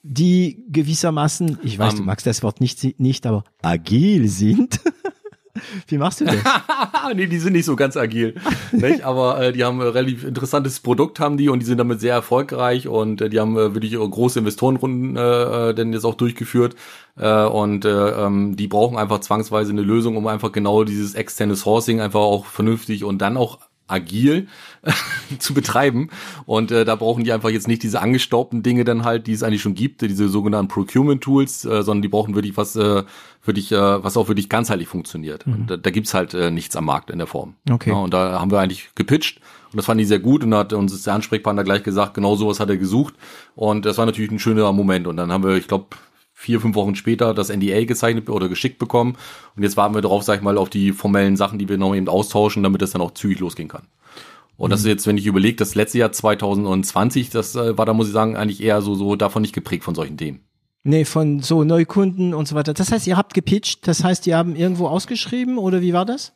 Die gewissermaßen, ich weiß, du Ähm. magst das Wort nicht, nicht, aber agil sind. [laughs] Wie machst du das? [laughs] nee, die sind nicht so ganz agil. nicht? Aber äh, die haben ein relativ interessantes Produkt, haben die und die sind damit sehr erfolgreich und äh, die haben äh, wirklich große Investorenrunden äh, äh, denn jetzt auch durchgeführt. Äh, und äh, ähm, die brauchen einfach zwangsweise eine Lösung, um einfach genau dieses externe Sourcing einfach auch vernünftig und dann auch agil [laughs] zu betreiben. Und äh, da brauchen die einfach jetzt nicht diese angestaubten Dinge dann halt, die es eigentlich schon gibt, diese sogenannten Procurement Tools, äh, sondern die brauchen wirklich was, äh, für dich, äh, was auch wirklich ganzheitlich funktioniert. Mhm. Und da, da gibt's halt äh, nichts am Markt in der Form. Okay. Ja, und da haben wir eigentlich gepitcht und das fand ich sehr gut und hat uns der Ansprechpartner gleich gesagt, genau sowas hat er gesucht. Und das war natürlich ein schöner Moment. Und dann haben wir, ich glaube, vier, fünf Wochen später das NDA gezeichnet oder geschickt bekommen. Und jetzt warten wir darauf, sag ich mal, auf die formellen Sachen, die wir noch eben austauschen, damit das dann auch zügig losgehen kann. Und das ist jetzt, wenn ich überlege, das letzte Jahr 2020, das äh, war da, muss ich sagen, eigentlich eher so, so davon nicht geprägt von solchen Themen. Nee, von so Neukunden und so weiter. Das heißt, ihr habt gepitcht, das heißt, ihr haben irgendwo ausgeschrieben oder wie war das?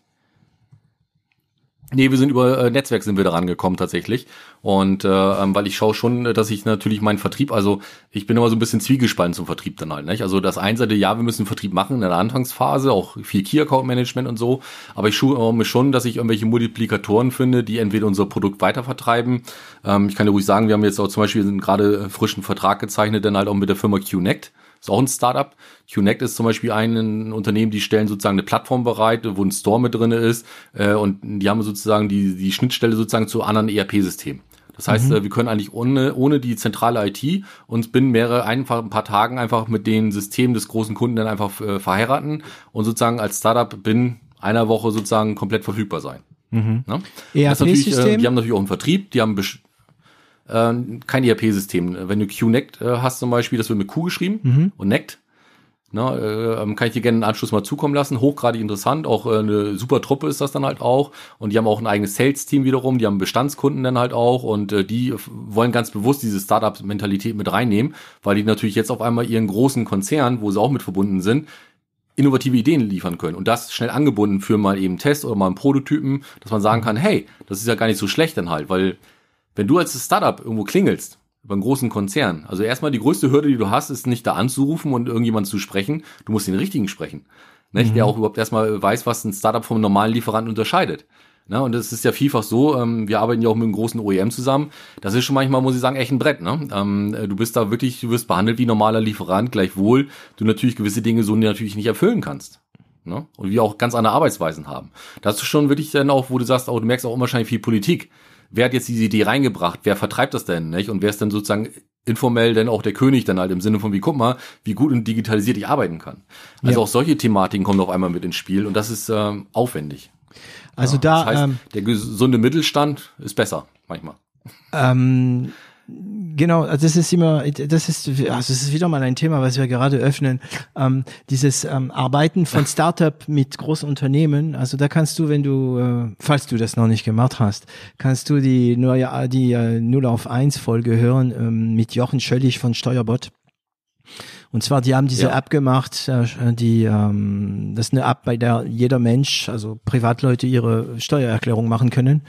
Nee, wir sind über äh, Netzwerk sind wir da rangekommen tatsächlich. Und äh, ähm, weil ich schaue schon, dass ich natürlich meinen Vertrieb, also ich bin immer so ein bisschen zwiegespalten zum Vertrieb dann halt. Nicht? Also das eine Seite, ja, wir müssen Vertrieb machen in der Anfangsphase, auch viel Key-Account-Management und so. Aber ich schaue mir schon, dass ich irgendwelche Multiplikatoren finde, die entweder unser Produkt weitervertreiben. Ähm, ich kann dir ruhig sagen, wir haben jetzt auch zum Beispiel gerade frischen Vertrag gezeichnet, dann halt auch mit der Firma QNect ist auch ein Startup. Qnect ist zum Beispiel ein Unternehmen, die stellen sozusagen eine Plattform bereit, wo ein Store mit drinne ist äh, und die haben sozusagen die, die Schnittstelle sozusagen zu anderen ERP-Systemen. Das heißt, mhm. äh, wir können eigentlich ohne, ohne die zentrale IT uns binnen mehrere, einfach ein paar Tagen einfach mit den Systemen des großen Kunden dann einfach äh, verheiraten und sozusagen als Startup binnen einer Woche sozusagen komplett verfügbar sein. Mhm. Ja? ERP-System? Äh, die haben natürlich auch einen Vertrieb, die haben äh, kein ERP-System. Wenn du QNect äh, hast zum Beispiel, das wird mit Q geschrieben mhm. und Nect. Na, äh, ähm, kann ich dir gerne einen Anschluss mal zukommen lassen. Hochgradig interessant. Auch äh, eine super Truppe ist das dann halt auch. Und die haben auch ein eigenes Sales-Team wiederum. Die haben Bestandskunden dann halt auch. Und äh, die wollen ganz bewusst diese Startup-Mentalität mit reinnehmen, weil die natürlich jetzt auf einmal ihren großen Konzern, wo sie auch mit verbunden sind, innovative Ideen liefern können. Und das schnell angebunden für mal eben Test oder mal einen Prototypen, dass man sagen kann, hey, das ist ja gar nicht so schlecht dann halt, weil wenn du als Startup irgendwo klingelst, über einen großen Konzern, also erstmal die größte Hürde, die du hast, ist nicht da anzurufen und irgendjemand zu sprechen. Du musst den richtigen sprechen. Nicht? Mhm. Der auch überhaupt erstmal weiß, was ein Startup vom normalen Lieferanten unterscheidet. Ne? Und es ist ja vielfach so, ähm, wir arbeiten ja auch mit einem großen OEM zusammen. Das ist schon manchmal, muss ich sagen, echt ein Brett. Ne? Ähm, du bist da wirklich, du wirst behandelt wie normaler Lieferant, gleichwohl du natürlich gewisse Dinge so natürlich nicht erfüllen kannst. Ne? Und wir auch ganz andere Arbeitsweisen haben. Das ist schon wirklich dann auch, wo du sagst, oh, du merkst auch unwahrscheinlich viel Politik wer hat jetzt diese Idee reingebracht, wer vertreibt das denn, nicht? Und wer ist dann sozusagen informell denn auch der König dann halt im Sinne von wie guck mal, wie gut und digitalisiert ich arbeiten kann. Also ja. auch solche Thematiken kommen auf einmal mit ins Spiel und das ist ähm, aufwendig. Also ja, da das heißt, ähm, der gesunde Mittelstand ist besser manchmal. Ähm, Genau, also das ist immer, das ist, also das ist wieder mal ein Thema, was wir gerade öffnen. Ähm, dieses ähm, Arbeiten von Startup mit großen Unternehmen. Also da kannst du, wenn du, äh, falls du das noch nicht gemacht hast, kannst du die neue, die äh, 0 auf 1 Folge hören ähm, mit Jochen Schöllig von Steuerbot. Und zwar, die haben diese ja. App gemacht, äh, die, ähm, das ist eine App, bei der jeder Mensch, also Privatleute, ihre Steuererklärung machen können.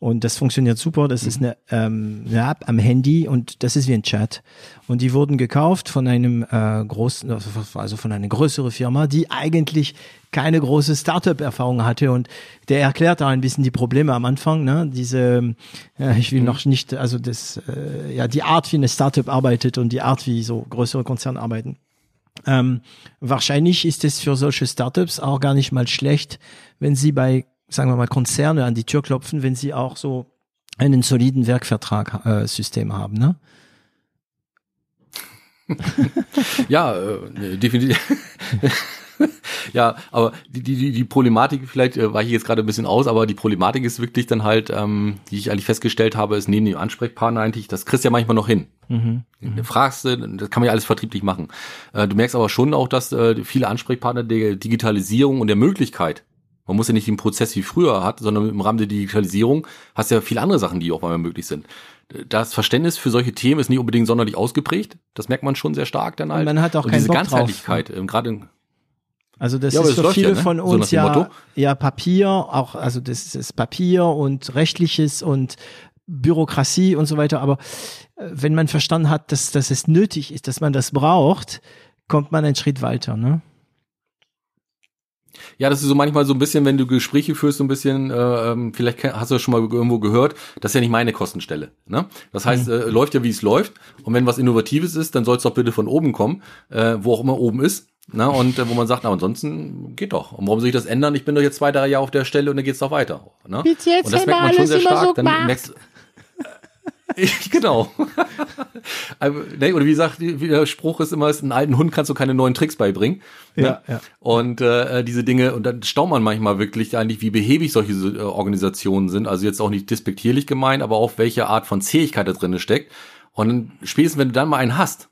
Und das funktioniert super. Das ist eine, ähm, eine App am Handy und das ist wie ein Chat. Und die wurden gekauft von einem äh, großen, also von einer größeren Firma, die eigentlich keine große Startup-Erfahrung hatte. Und der erklärt da ein bisschen die Probleme am Anfang. Ne? Diese, äh, ich will mhm. noch nicht, also das, äh, ja, die Art, wie eine Startup arbeitet und die Art, wie so größere Konzerne arbeiten. Ähm, wahrscheinlich ist es für solche Startups auch gar nicht mal schlecht, wenn sie bei sagen wir mal, Konzerne an die Tür klopfen, wenn sie auch so einen soliden Werkvertrag-System äh, haben, ne? [laughs] ja, äh, definitiv. [laughs] ja, aber die, die, die Problematik, vielleicht äh, weiche ich jetzt gerade ein bisschen aus, aber die Problematik ist wirklich dann halt, ähm, die ich eigentlich festgestellt habe, ist neben dem Ansprechpartner eigentlich, das kriegst du ja manchmal noch hin. Mhm. Du fragst, das kann man ja alles vertrieblich machen. Äh, du merkst aber schon auch, dass äh, viele Ansprechpartner der Digitalisierung und der Möglichkeit, man muss ja nicht den Prozess wie früher hat, sondern im Rahmen der Digitalisierung hast du ja viele andere Sachen, die auch einmal möglich sind. Das Verständnis für solche Themen ist nicht unbedingt sonderlich ausgeprägt. Das merkt man schon sehr stark dann halt. Und man hat auch Und diese Bock Ganzheitlichkeit, ähm, gerade also das ja, ist für viele ja, ne? von uns so ja, ja Papier, auch also das ist Papier und rechtliches und Bürokratie und so weiter. Aber äh, wenn man verstanden hat, dass, dass es nötig ist, dass man das braucht, kommt man einen Schritt weiter. Ne? Ja, das ist so manchmal so ein bisschen, wenn du Gespräche führst, so ein bisschen, äh, ähm, vielleicht hast du das schon mal irgendwo gehört, das ist ja nicht meine Kostenstelle. Ne? Das heißt, mhm. äh, läuft ja, wie es läuft. Und wenn was Innovatives ist, dann soll es doch bitte von oben kommen, äh, wo auch immer oben ist. Na, und äh, wo man sagt, na, ansonsten geht doch. Und warum soll ich das ändern? Ich bin doch jetzt zwei, drei Jahre auf der Stelle und dann geht's doch weiter. Ne? Bis jetzt und das merkt man schon sehr stark. So dann merkst, [laughs] genau. [laughs] Also, oder wie sagt, wie der Spruch ist immer, einen alten Hund kannst du keine neuen Tricks beibringen. Ne? Ja, ja. Und äh, diese Dinge, und dann staunt man manchmal wirklich eigentlich, wie behäbig solche äh, Organisationen sind. Also jetzt auch nicht despektierlich gemeint, aber auch welche Art von Zähigkeit da drin steckt. Und spätestens, wenn du dann mal einen hast,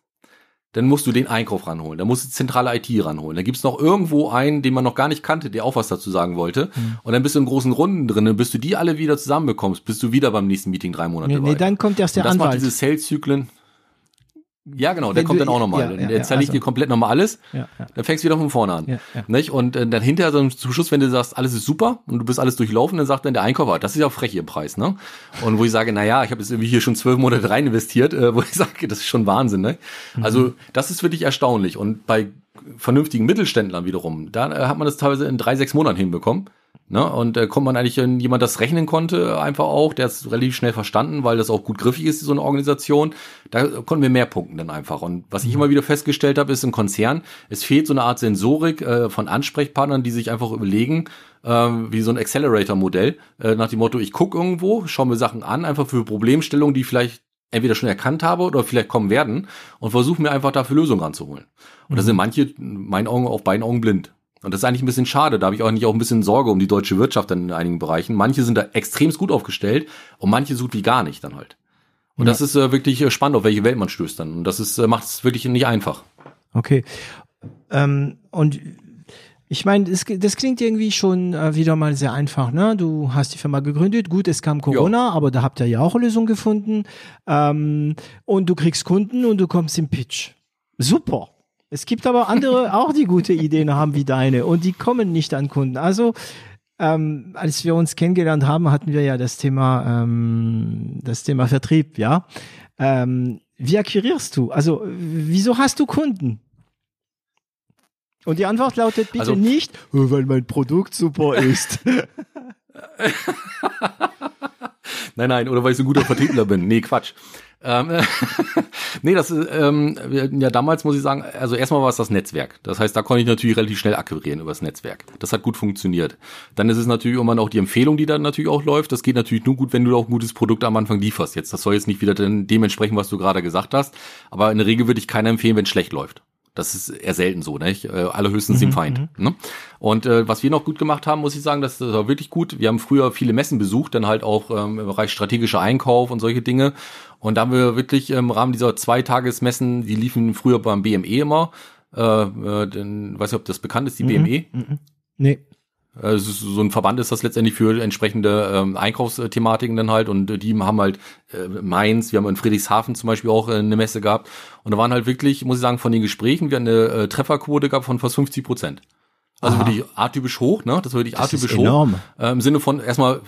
dann musst du den Einkauf ranholen, dann musst du die zentrale IT ranholen. Da gibt's noch irgendwo einen, den man noch gar nicht kannte, der auch was dazu sagen wollte. Mhm. Und dann bist du in großen Runden drin, bis du die alle wieder zusammenbekommst, bist du wieder beim nächsten Meeting drei Monate nee, nee, dann kommt erst der und das Anwalt. macht diese Sales-Zyklen. Ja, genau, der kommt dann auch nochmal. Ja, ja, der ich also. dir komplett nochmal alles. Ja, ja. Dann fängst du wieder von vorne an. Ja, ja. Nicht? Und äh, dann hinterher so zum Schluss, wenn du sagst, alles ist super und du bist alles durchlaufen, dann sagt dann der Einkäufer, das ist ja frech ihr Preis. Ne? Und wo ich sage, na ja, ich habe jetzt irgendwie hier schon zwölf Monate rein investiert, äh, wo ich [laughs] sage, das ist schon Wahnsinn. Ne? Mhm. Also das ist wirklich erstaunlich. Und bei vernünftigen Mittelständlern wiederum, da äh, hat man das teilweise in drei, sechs Monaten hinbekommen. Ne? Und äh, kommt man eigentlich, wenn jemand das rechnen konnte, einfach auch, der ist relativ schnell verstanden, weil das auch gut griffig ist, so eine Organisation, da konnten wir mehr punkten dann einfach. Und was ich mhm. immer wieder festgestellt habe, ist im Konzern, es fehlt so eine Art Sensorik äh, von Ansprechpartnern, die sich einfach überlegen, äh, wie so ein Accelerator-Modell, äh, nach dem Motto, ich gucke irgendwo, schaue mir Sachen an, einfach für Problemstellungen, die vielleicht entweder schon erkannt habe oder vielleicht kommen werden und versuche mir einfach dafür Lösungen ranzuholen. Und da sind mhm. manche, in meinen Augen, auf beiden Augen blind. Und das ist eigentlich ein bisschen schade. Da habe ich auch nicht auch ein bisschen Sorge um die deutsche Wirtschaft in einigen Bereichen. Manche sind da extremst gut aufgestellt und manche so gut wie gar nicht dann halt. Und ja. das ist äh, wirklich äh, spannend, auf welche Welt man stößt dann. Und das ist, äh, macht es wirklich nicht einfach. Okay. Ähm, und ich meine, das, das klingt irgendwie schon äh, wieder mal sehr einfach. Ne? Du hast die Firma gegründet, gut, es kam Corona, jo. aber da habt ihr ja auch eine Lösung gefunden. Ähm, und du kriegst Kunden und du kommst im Pitch. Super. Es gibt aber andere [laughs] auch, die gute Ideen haben wie deine und die kommen nicht an Kunden. Also ähm, als wir uns kennengelernt haben, hatten wir ja das Thema ähm, das Thema Vertrieb, ja. Ähm, wie akquirierst du? Also wieso hast du Kunden? Und die Antwort lautet bitte also, nicht, oh, weil mein Produkt super [laughs] ist. [laughs] nein, nein, oder weil ich so ein guter Vertriebler bin. Nee, Quatsch. Ähm, [laughs] nee, das ist, ähm, ja damals muss ich sagen, also erstmal war es das Netzwerk. Das heißt, da konnte ich natürlich relativ schnell akquirieren über das Netzwerk. Das hat gut funktioniert. Dann ist es natürlich irgendwann auch die Empfehlung, die dann natürlich auch läuft. Das geht natürlich nur gut, wenn du auch ein gutes Produkt am Anfang lieferst. Jetzt, das soll jetzt nicht wieder dementsprechend, was du gerade gesagt hast. Aber in der Regel würde ich keiner empfehlen, wenn es schlecht läuft. Das ist eher selten so, nicht? Äh, allerhöchstens mhm, dem Feind. Mhm. Ne? Und äh, was wir noch gut gemacht haben, muss ich sagen, das, das war wirklich gut. Wir haben früher viele Messen besucht, dann halt auch ähm, im Bereich strategischer Einkauf und solche Dinge. Und da haben wir wirklich im Rahmen dieser Zweitagesmessen, die liefen früher beim BME immer. Äh, äh, den, weiß nicht, ob das bekannt ist, die mhm, BME. Mhm. Nee. Äh, so ein Verband ist das letztendlich für entsprechende ähm, Einkaufsthematiken dann halt und die haben halt äh, Mainz, wir haben in Friedrichshafen zum Beispiel auch äh, eine Messe gehabt und da waren halt wirklich, muss ich sagen, von den Gesprächen, wir haben eine äh, Trefferquote gehabt von fast 50 Prozent. Also Aha. wirklich atypisch hoch, ne? Das war wirklich das atypisch hoch. Äh, Im Sinne von erstmal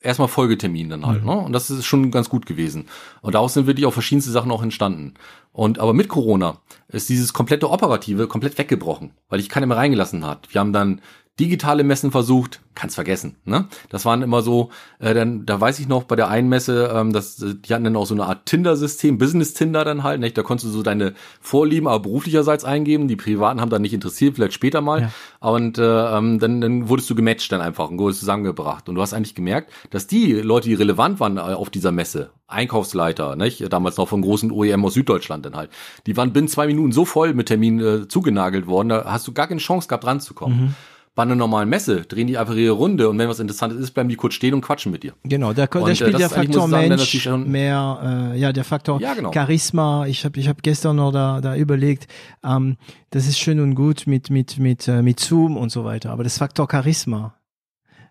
erstmal Folgetermin dann halt, mhm. ne? Und das ist schon ganz gut gewesen. Und daraus sind wirklich auch verschiedenste Sachen auch entstanden. Und aber mit Corona ist dieses komplette Operative komplett weggebrochen, weil ich keiner mehr reingelassen hat. Wir haben dann digitale Messen versucht, kannst vergessen. Ne? Das waren immer so, äh, dann, da weiß ich noch bei der einen Messe, ähm, das, die hatten dann auch so eine Art Tinder-System, Business-Tinder dann halt. Nicht? Da konntest du so deine Vorlieben, aber beruflicherseits eingeben. Die Privaten haben dann nicht interessiert, vielleicht später mal. Ja. Und äh, ähm, dann, dann wurdest du gematcht dann einfach und wurdest zusammengebracht. Und du hast eigentlich gemerkt, dass die Leute, die relevant waren äh, auf dieser Messe, Einkaufsleiter, nicht? damals noch von großen OEM aus Süddeutschland dann halt, die waren binnen zwei Minuten so voll mit Terminen äh, zugenagelt worden, da hast du gar keine Chance gehabt, ranzukommen. Mhm bei einer normalen Messe drehen die einfach ihre Runde und wenn was Interessantes ist, bleiben die kurz stehen und quatschen mit dir. Genau, da, da spielt äh, der Faktor sagen, Mensch mehr, äh, ja, der Faktor ja, genau. Charisma. Ich habe ich hab gestern noch da, da überlegt, ähm, das ist schön und gut mit, mit, mit, äh, mit Zoom und so weiter, aber das Faktor Charisma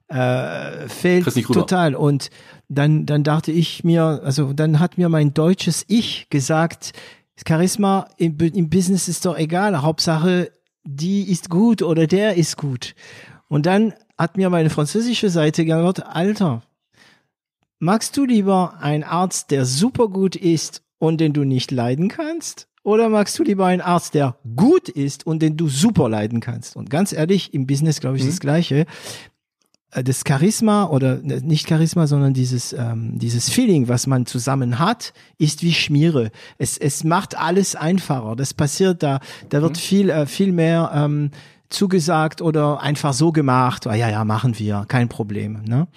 äh, fehlt total. Und dann, dann dachte ich mir, also dann hat mir mein deutsches Ich gesagt, Charisma im, im Business ist doch egal, Hauptsache die ist gut oder der ist gut. Und dann hat mir meine französische Seite geantwortet, Alter, magst du lieber einen Arzt, der super gut ist und den du nicht leiden kannst? Oder magst du lieber einen Arzt, der gut ist und den du super leiden kannst? Und ganz ehrlich, im Business glaube ich mhm. das Gleiche. Äh, das Charisma oder äh, nicht Charisma, sondern dieses, ähm, dieses Feeling, was man zusammen hat, ist wie Schmiere. Es, es macht alles einfacher. Das passiert da, da wird mhm. viel, äh, viel mehr ähm, zugesagt oder einfach so gemacht. Ah, ja, ja, machen wir, kein Problem. Ne?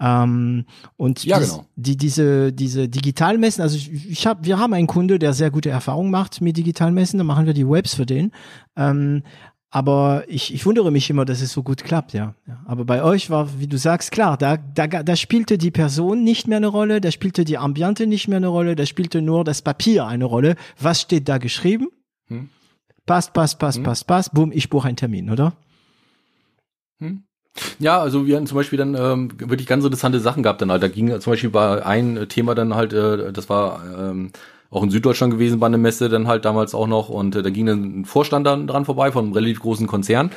Ähm, und ja, dies, genau. die, diese, diese Digitalmessen, also ich, ich hab, wir haben einen Kunde, der sehr gute Erfahrungen macht mit Digitalmessen, da machen wir die Webs für den. Ähm, aber ich, ich wundere mich immer, dass es so gut klappt, ja. Aber bei euch war, wie du sagst, klar, da, da, da spielte die Person nicht mehr eine Rolle, da spielte die Ambiente nicht mehr eine Rolle, da spielte nur das Papier eine Rolle. Was steht da geschrieben? Hm. Passt, passt, passt, hm. passt, passt, bumm, ich buche einen Termin, oder? Hm. Ja, also wir hatten zum Beispiel dann ähm, wirklich ganz interessante Sachen gehabt dann halt. Da ging zum Beispiel bei ein Thema dann halt, äh, das war ähm, auch in Süddeutschland gewesen bei einer Messe dann halt damals auch noch und äh, da ging dann ein Vorstand dann dran vorbei von einem relativ großen Konzern.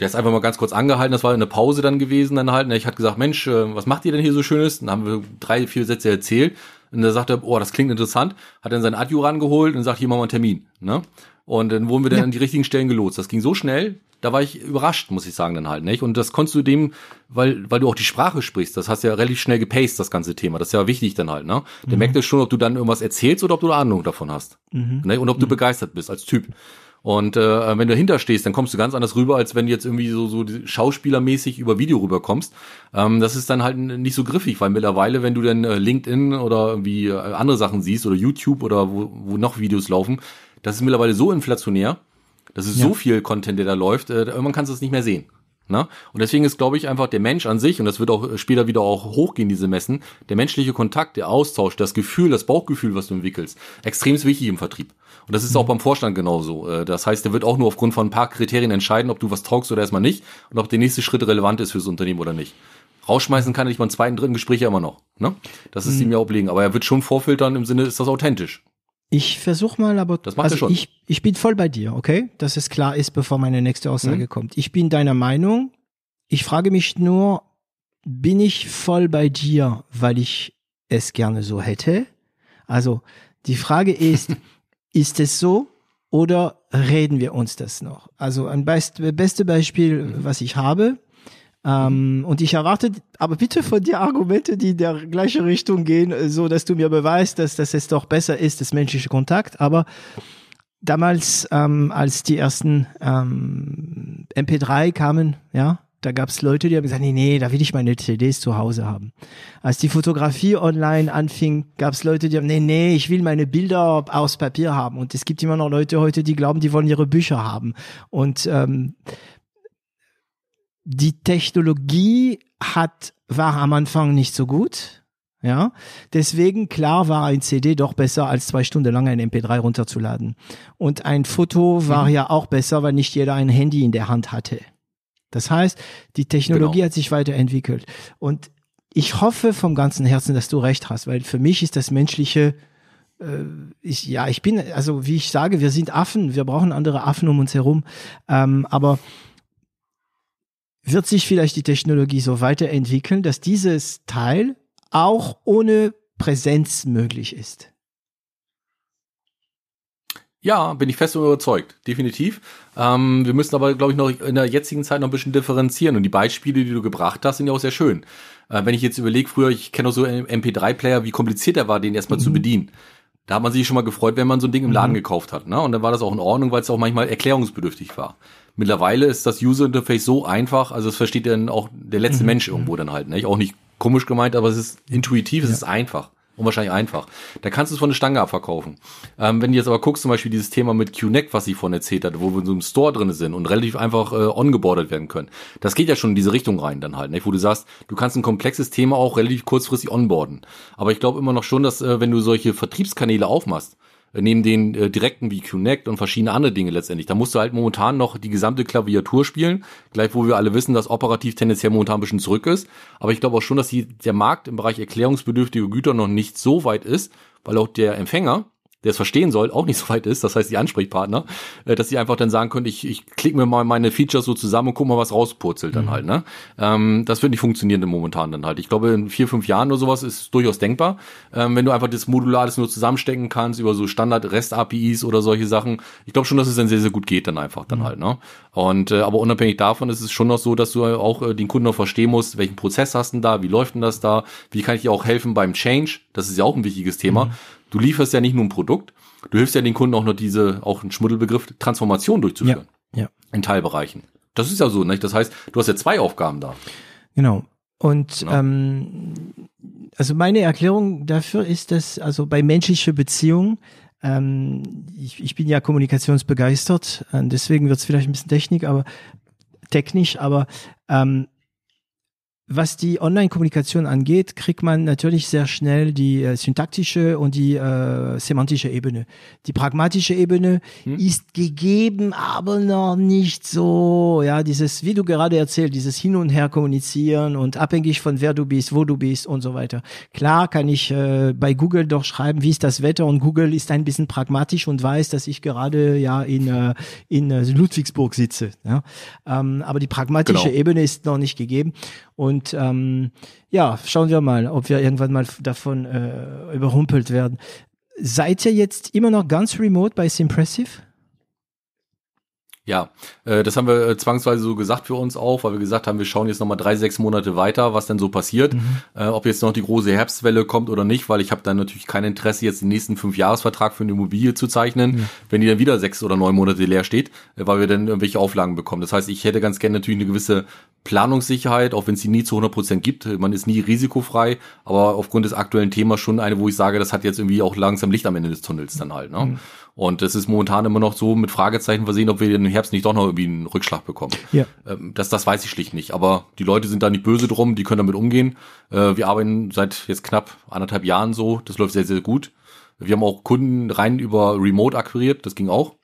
Der ist einfach mal ganz kurz angehalten, das war eine Pause dann gewesen dann halt. Und ich hatte gesagt, Mensch, äh, was macht ihr denn hier so Schönes? Dann haben wir drei, vier Sätze erzählt. Und da sagte er, oh, das klingt interessant. Hat dann sein Adju rangeholt und sagt, hier machen wir einen Termin. Ne? Und dann wurden wir dann ja. an die richtigen Stellen gelotst. Das ging so schnell, da war ich überrascht, muss ich sagen, dann halt, nicht? Und das konntest du dem, weil, weil du auch die Sprache sprichst, das hast ja relativ schnell gepaced, das ganze Thema. Das ist ja wichtig dann halt, ne? Der mhm. merkt ja schon, ob du dann irgendwas erzählst oder ob du eine Ahnung davon hast. Mhm. Ne? Und ob du mhm. begeistert bist als Typ. Und äh, wenn du dahinter stehst, dann kommst du ganz anders rüber, als wenn du jetzt irgendwie so, so schauspielermäßig über Video rüberkommst. Ähm, das ist dann halt nicht so griffig, weil mittlerweile, wenn du dann äh, LinkedIn oder irgendwie äh, andere Sachen siehst oder YouTube oder wo, wo noch Videos laufen, das ist mittlerweile so inflationär, das ist ja. so viel Content, der da läuft, äh, irgendwann kannst du es nicht mehr sehen. Ne? Und deswegen ist, glaube ich, einfach der Mensch an sich, und das wird auch später wieder auch hochgehen, diese Messen, der menschliche Kontakt, der Austausch, das Gefühl, das Bauchgefühl, was du entwickelst, extrem wichtig im Vertrieb. Und das ist mhm. auch beim Vorstand genauso. Äh, das heißt, der wird auch nur aufgrund von ein paar Kriterien entscheiden, ob du was taugst oder erstmal nicht und ob der nächste Schritt relevant ist fürs Unternehmen oder nicht. Rausschmeißen kann er dich beim zweiten, dritten Gespräch ja immer noch. Ne? Das ist mhm. ihm ja obliegen. Aber er wird schon vorfiltern im Sinne, ist das authentisch. Ich versuche mal, aber das macht also schon. Ich, ich bin voll bei dir, okay? Dass es klar ist, bevor meine nächste Aussage mhm. kommt. Ich bin deiner Meinung. Ich frage mich nur, bin ich voll bei dir, weil ich es gerne so hätte? Also die Frage ist, [laughs] ist es so oder reden wir uns das noch? Also ein best, beste Beispiel, mhm. was ich habe, ähm, und ich erwarte, aber bitte von dir Argumente, die in der gleiche Richtung gehen, äh, so dass du mir beweist, dass, dass es doch besser ist, das menschliche Kontakt. Aber damals, ähm, als die ersten ähm, MP3 kamen, ja, da gab es Leute, die haben gesagt, nee, nee, da will ich meine CDs zu Hause haben. Als die Fotografie online anfing, gab es Leute, die haben, nee, nee, ich will meine Bilder aus Papier haben. Und es gibt immer noch Leute heute, die glauben, die wollen ihre Bücher haben. Und ähm, die Technologie hat, war am Anfang nicht so gut. Ja, deswegen klar war ein CD doch besser als zwei Stunden lang ein MP3 runterzuladen. Und ein Foto war mhm. ja auch besser, weil nicht jeder ein Handy in der Hand hatte. Das heißt, die Technologie genau. hat sich weiterentwickelt. Und ich hoffe vom ganzen Herzen, dass du recht hast, weil für mich ist das menschliche, äh, ich, ja, ich bin, also wie ich sage, wir sind Affen, wir brauchen andere Affen um uns herum. Ähm, aber wird sich vielleicht die Technologie so weiterentwickeln, dass dieses Teil auch ohne Präsenz möglich ist. Ja, bin ich fest überzeugt, definitiv. Ähm, wir müssen aber, glaube ich, noch in der jetzigen Zeit noch ein bisschen differenzieren. Und die Beispiele, die du gebracht hast, sind ja auch sehr schön. Äh, wenn ich jetzt überlege, früher, ich kenne auch so MP3-Player, wie kompliziert er war, den erstmal mhm. zu bedienen. Da hat man sich schon mal gefreut, wenn man so ein Ding im Laden mhm. gekauft hat. Ne? Und dann war das auch in Ordnung, weil es auch manchmal erklärungsbedürftig war. Mittlerweile ist das User Interface so einfach, also es versteht dann auch der letzte mhm. Mensch irgendwo dann halt. Ne? Auch nicht komisch gemeint, aber es ist intuitiv, es ja. ist einfach. Unwahrscheinlich einfach. Da kannst du es von der Stange abverkaufen. Ähm, wenn du jetzt aber guckst, zum Beispiel dieses Thema mit QNEC, was ich vorhin erzählt hatte, wo wir in so einem Store drin sind und relativ einfach äh, ongeboardet werden können. Das geht ja schon in diese Richtung rein dann halt, ne? wo du sagst, du kannst ein komplexes Thema auch relativ kurzfristig onboarden. Aber ich glaube immer noch schon, dass äh, wenn du solche Vertriebskanäle aufmachst, neben den äh, direkten wie Connect und verschiedene andere Dinge letztendlich. Da musst du halt momentan noch die gesamte Klaviatur spielen, gleich wo wir alle wissen, dass operativ tendenziell momentan ein bisschen zurück ist. Aber ich glaube auch schon, dass die, der Markt im Bereich erklärungsbedürftige Güter noch nicht so weit ist, weil auch der Empfänger der es verstehen soll, auch nicht so weit ist, das heißt die Ansprechpartner, äh, dass sie einfach dann sagen können, ich, ich klicke mir mal meine Features so zusammen und guck mal, was rauspurzelt dann mhm. halt. Ne? Ähm, das wird nicht funktionieren momentan dann halt. Ich glaube, in vier, fünf Jahren oder sowas ist durchaus denkbar, ähm, wenn du einfach das Modular alles nur zusammenstecken kannst über so Standard-REST-APIs oder solche Sachen. Ich glaube schon, dass es dann sehr, sehr gut geht dann einfach dann mhm. halt. Ne? Und äh, aber unabhängig davon ist es schon noch so, dass du auch äh, den Kunden noch verstehen musst, welchen Prozess hast du da, wie läuft denn das da, wie kann ich dir auch helfen beim Change, das ist ja auch ein wichtiges Thema. Mhm. Du lieferst ja nicht nur ein Produkt, du hilfst ja den Kunden auch noch diese, auch ein Schmuddelbegriff, Transformation durchzuführen. Ja, ja. In Teilbereichen. Das ist ja so, nicht? Das heißt, du hast ja zwei Aufgaben da. Genau. Und genau. Ähm, also meine Erklärung dafür ist, dass also bei menschlicher Beziehung ähm, ich, ich bin ja kommunikationsbegeistert, deswegen wird es vielleicht ein bisschen Technik, aber technisch, aber ähm, was die Online-Kommunikation angeht, kriegt man natürlich sehr schnell die äh, syntaktische und die äh, semantische Ebene. Die pragmatische Ebene hm. ist gegeben, aber noch nicht so, ja, dieses, wie du gerade erzählt, dieses Hin und Her kommunizieren und abhängig von wer du bist, wo du bist und so weiter. Klar kann ich äh, bei Google doch schreiben, wie ist das Wetter und Google ist ein bisschen pragmatisch und weiß, dass ich gerade ja in, äh, in äh, Ludwigsburg sitze. Ja? Ähm, aber die pragmatische genau. Ebene ist noch nicht gegeben. Und ähm, ja, schauen wir mal, ob wir irgendwann mal davon äh, überrumpelt werden. Seid ihr jetzt immer noch ganz remote bei Simpressive? Ja, äh, das haben wir äh, zwangsweise so gesagt für uns auch, weil wir gesagt haben, wir schauen jetzt nochmal drei, sechs Monate weiter, was denn so passiert, mhm. äh, ob jetzt noch die große Herbstwelle kommt oder nicht, weil ich habe dann natürlich kein Interesse, jetzt den nächsten fünf Jahresvertrag für eine Immobilie zu zeichnen, ja. wenn die dann wieder sechs oder neun Monate leer steht, äh, weil wir dann irgendwelche Auflagen bekommen. Das heißt, ich hätte ganz gerne natürlich eine gewisse Planungssicherheit, auch wenn es sie nie zu 100 Prozent gibt. Man ist nie risikofrei, aber aufgrund des aktuellen Themas schon eine, wo ich sage, das hat jetzt irgendwie auch langsam Licht am Ende des Tunnels dann halt. Ne? Mhm. Und es ist momentan immer noch so mit Fragezeichen versehen, ob wir im Herbst nicht doch noch irgendwie einen Rückschlag bekommen. Ja. Ähm, das, das weiß ich schlicht nicht. Aber die Leute sind da nicht böse drum, die können damit umgehen. Äh, wir arbeiten seit jetzt knapp anderthalb Jahren so. Das läuft sehr, sehr gut. Wir haben auch Kunden rein über Remote akquiriert. Das ging auch.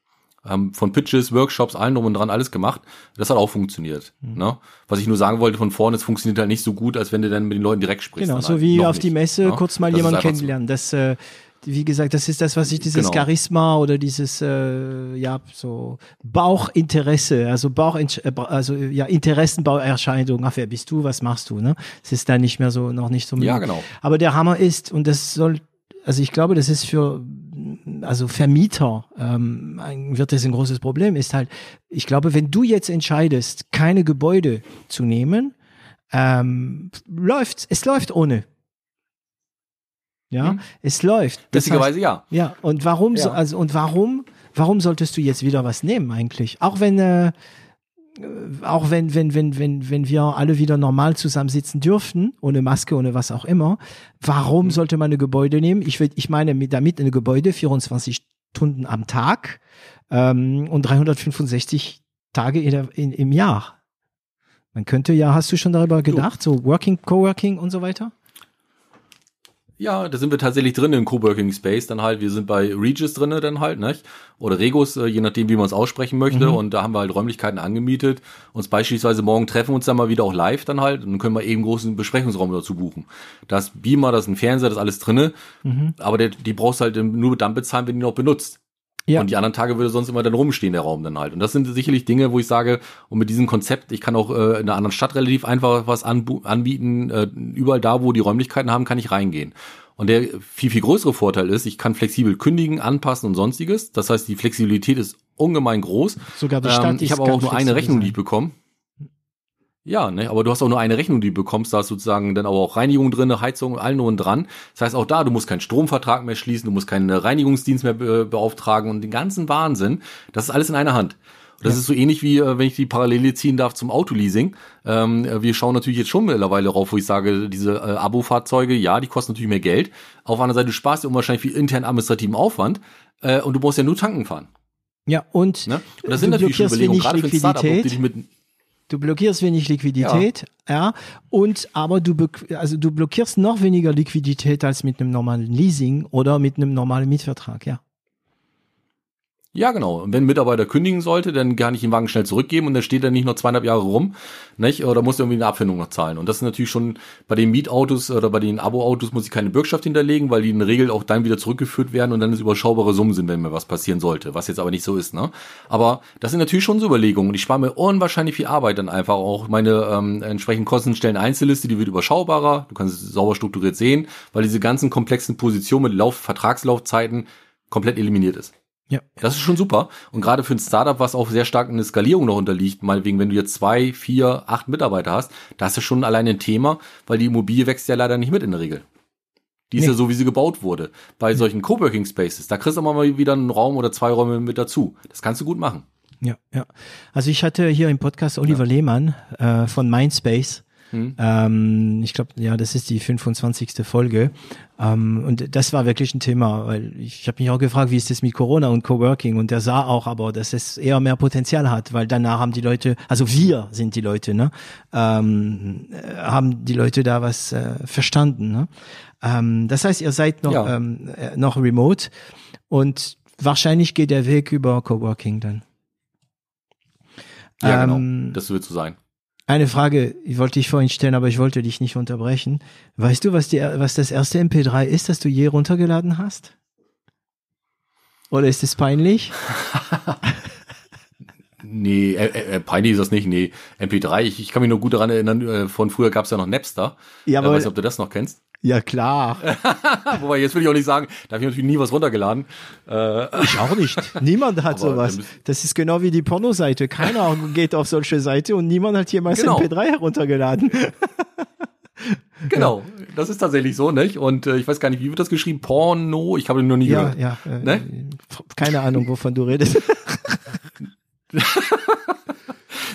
Haben von Pitches, Workshops, allen drum und dran alles gemacht. Das hat auch funktioniert. Mhm. Ne? Was ich nur sagen wollte von vorne, es funktioniert halt nicht so gut, als wenn du dann mit den Leuten direkt sprichst. Genau, so halt. wie auf nicht, die Messe ne? kurz mal jemanden kennenlernen. So. Das äh, wie gesagt, das ist das, was ich dieses genau. Charisma oder dieses äh, ja so Bauchinteresse, also Bauch äh, also ja Interessenbauerscheinung. Ach, wer bist du? Was machst du? Ne? Es ist da nicht mehr so noch nicht so. Ja, genau. Aber der Hammer ist und das soll, also ich glaube, das ist für also Vermieter ähm, wird das ein großes Problem. Ist halt, ich glaube, wenn du jetzt entscheidest, keine Gebäude zu nehmen, ähm, läuft es läuft ohne ja, hm. es läuft. Witzigerweise ja. Ja, und warum ja. so, also und warum warum solltest du jetzt wieder was nehmen eigentlich? Auch wenn äh, auch wenn, wenn, wenn, wenn, wenn wir alle wieder normal zusammensitzen dürften, ohne Maske, ohne was auch immer, warum mhm. sollte man ein Gebäude nehmen? Ich, will, ich meine mit, damit ein Gebäude 24 Stunden am Tag ähm, und 365 Tage in in, im Jahr. Man könnte ja, hast du schon darüber gedacht, so Working, Coworking und so weiter? Ja, da sind wir tatsächlich drin im Coworking Space dann halt. Wir sind bei Regis drinne dann halt, nicht? Oder Regus, äh, je nachdem, wie man es aussprechen möchte. Mhm. Und da haben wir halt Räumlichkeiten angemietet. Uns beispielsweise morgen treffen uns dann mal wieder auch live dann halt. Und dann können wir eben großen Besprechungsraum dazu buchen. Das Beamer, das ist ein Fernseher, das ist alles drinne. Mhm. Aber der, die brauchst du halt nur dann bezahlen, wenn du ihn auch benutzt. Ja. Und die anderen Tage würde sonst immer dann rumstehen, der Raum dann halt. Und das sind sicherlich Dinge, wo ich sage, und mit diesem Konzept, ich kann auch äh, in einer anderen Stadt relativ einfach was anbieten. Äh, überall da, wo die Räumlichkeiten haben, kann ich reingehen. Und der viel, viel größere Vorteil ist, ich kann flexibel kündigen, anpassen und sonstiges. Das heißt, die Flexibilität ist ungemein groß. Sogar die Stadt ähm, Ich habe auch nur eine Rechnung, die ich bekomme. Ja, ne, aber du hast auch nur eine Rechnung, die du bekommst, da ist sozusagen dann aber auch Reinigung drinne, Heizung, allen nur und dran. Das heißt auch da, du musst keinen Stromvertrag mehr schließen, du musst keinen Reinigungsdienst mehr be beauftragen und den ganzen Wahnsinn. Das ist alles in einer Hand. Das ja. ist so ähnlich wie, äh, wenn ich die Parallele ziehen darf zum Autoleasing. Ähm, äh, wir schauen natürlich jetzt schon mittlerweile rauf, wo ich sage, diese äh, Abo-Fahrzeuge, ja, die kosten natürlich mehr Geld. Auf der anderen Seite, du sparst dir unwahrscheinlich viel internen administrativen Aufwand äh, und du musst ja nur tanken fahren. Ja, und, ne? und das sind natürlich schon Überlegungen, gerade für ein Startup, die dich mit Du blockierst wenig Liquidität, ja, ja und aber du also du blockierst noch weniger Liquidität als mit einem normalen Leasing oder mit einem normalen Mietvertrag, ja. Ja, genau. Und wenn ein Mitarbeiter kündigen sollte, dann kann ich den Wagen schnell zurückgeben und dann steht er nicht noch zweieinhalb Jahre rum, nicht? Oder muss irgendwie eine Abfindung noch zahlen. Und das ist natürlich schon bei den Mietautos oder bei den Abo-Autos muss ich keine Bürgschaft hinterlegen, weil die in der Regel auch dann wieder zurückgeführt werden und dann es überschaubare Summen sind, wenn mir was passieren sollte, was jetzt aber nicht so ist, ne? Aber das sind natürlich schon so Überlegungen und ich spare mir unwahrscheinlich viel Arbeit dann einfach auch. Meine ähm, entsprechend Kostenstellen Einzelliste, die wird überschaubarer, du kannst es sauber strukturiert sehen, weil diese ganzen komplexen Positionen mit Lauf, Vertragslaufzeiten komplett eliminiert ist. Ja. Das ist schon super. Und gerade für ein Startup, was auch sehr stark eine Skalierung noch unterliegt, mal wegen, wenn du jetzt zwei, vier, acht Mitarbeiter hast, da hast du schon alleine ein Thema, weil die Immobilie wächst ja leider nicht mit in der Regel. Die ist nee. ja so, wie sie gebaut wurde. Bei solchen Coworking Spaces, da kriegst du immer mal wieder einen Raum oder zwei Räume mit dazu. Das kannst du gut machen. Ja, ja. Also ich hatte hier im Podcast Oliver ja. Lehmann äh, von Mindspace hm. Ähm, ich glaube, ja, das ist die 25. Folge. Ähm, und das war wirklich ein Thema, weil ich habe mich auch gefragt, wie ist das mit Corona und Coworking? Und der sah auch aber, dass es eher mehr Potenzial hat, weil danach haben die Leute, also wir sind die Leute, ne, ähm, haben die Leute da was äh, verstanden. Ne? Ähm, das heißt, ihr seid noch ja. ähm, äh, noch remote und wahrscheinlich geht der Weg über Coworking dann. Ja, genau. Ähm, das wird so sein. Eine Frage, ich wollte dich vorhin stellen, aber ich wollte dich nicht unterbrechen. Weißt du, was, die, was das erste MP3 ist, das du je runtergeladen hast? Oder ist es peinlich? [laughs] nee, äh, äh, peinlich ist das nicht. Nee, MP3, ich, ich kann mich nur gut daran erinnern, äh, von früher gab es ja noch Napster. Ja, aber, äh, weiß nicht, ob du das noch kennst. Ja, klar. [laughs] Wobei, jetzt will ich auch nicht sagen, da habe ich natürlich nie was runtergeladen. Äh, ich auch nicht. [laughs] Niemand hat sowas. Das ist genau wie die Pornoseite. Keiner [laughs] geht auf solche Seite und niemand hat jemals genau. MP3 heruntergeladen. Genau, ja. das ist tatsächlich so, nicht? Und äh, ich weiß gar nicht, wie wird das geschrieben? Porno? Ich habe noch nie ja, gehört. Ja, äh, ne? Keine Ahnung, wovon du redest.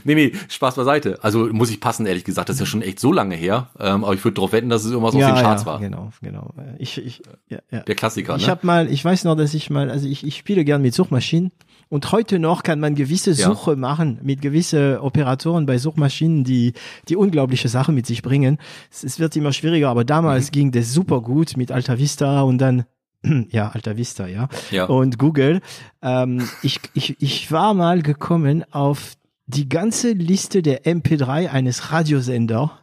Nee, nee, Spaß beiseite. Also muss ich passen, ehrlich gesagt. Das ist ja schon echt so lange her. Ähm, aber ich würde darauf wetten, dass es irgendwas ja, auf den Charts ja, war. Genau, genau. Ich, ich, ja, ja. Der Klassiker, Ich ne? habe mal, ich weiß noch, dass ich mal, also ich, ich spiele gern mit Suchmaschinen. Und heute noch kann man gewisse Suche ja. machen mit gewisse Operatoren bei Suchmaschinen, die die unglaubliche Sachen mit sich bringen. Es, es wird immer schwieriger, aber damals mhm. ging das super gut mit Alta Vista und dann [clears throat] ja, Alta Vista, ja. ja. Und Google. Ähm, ich, ich, ich war mal gekommen auf die ganze Liste der MP3 eines Radiosender.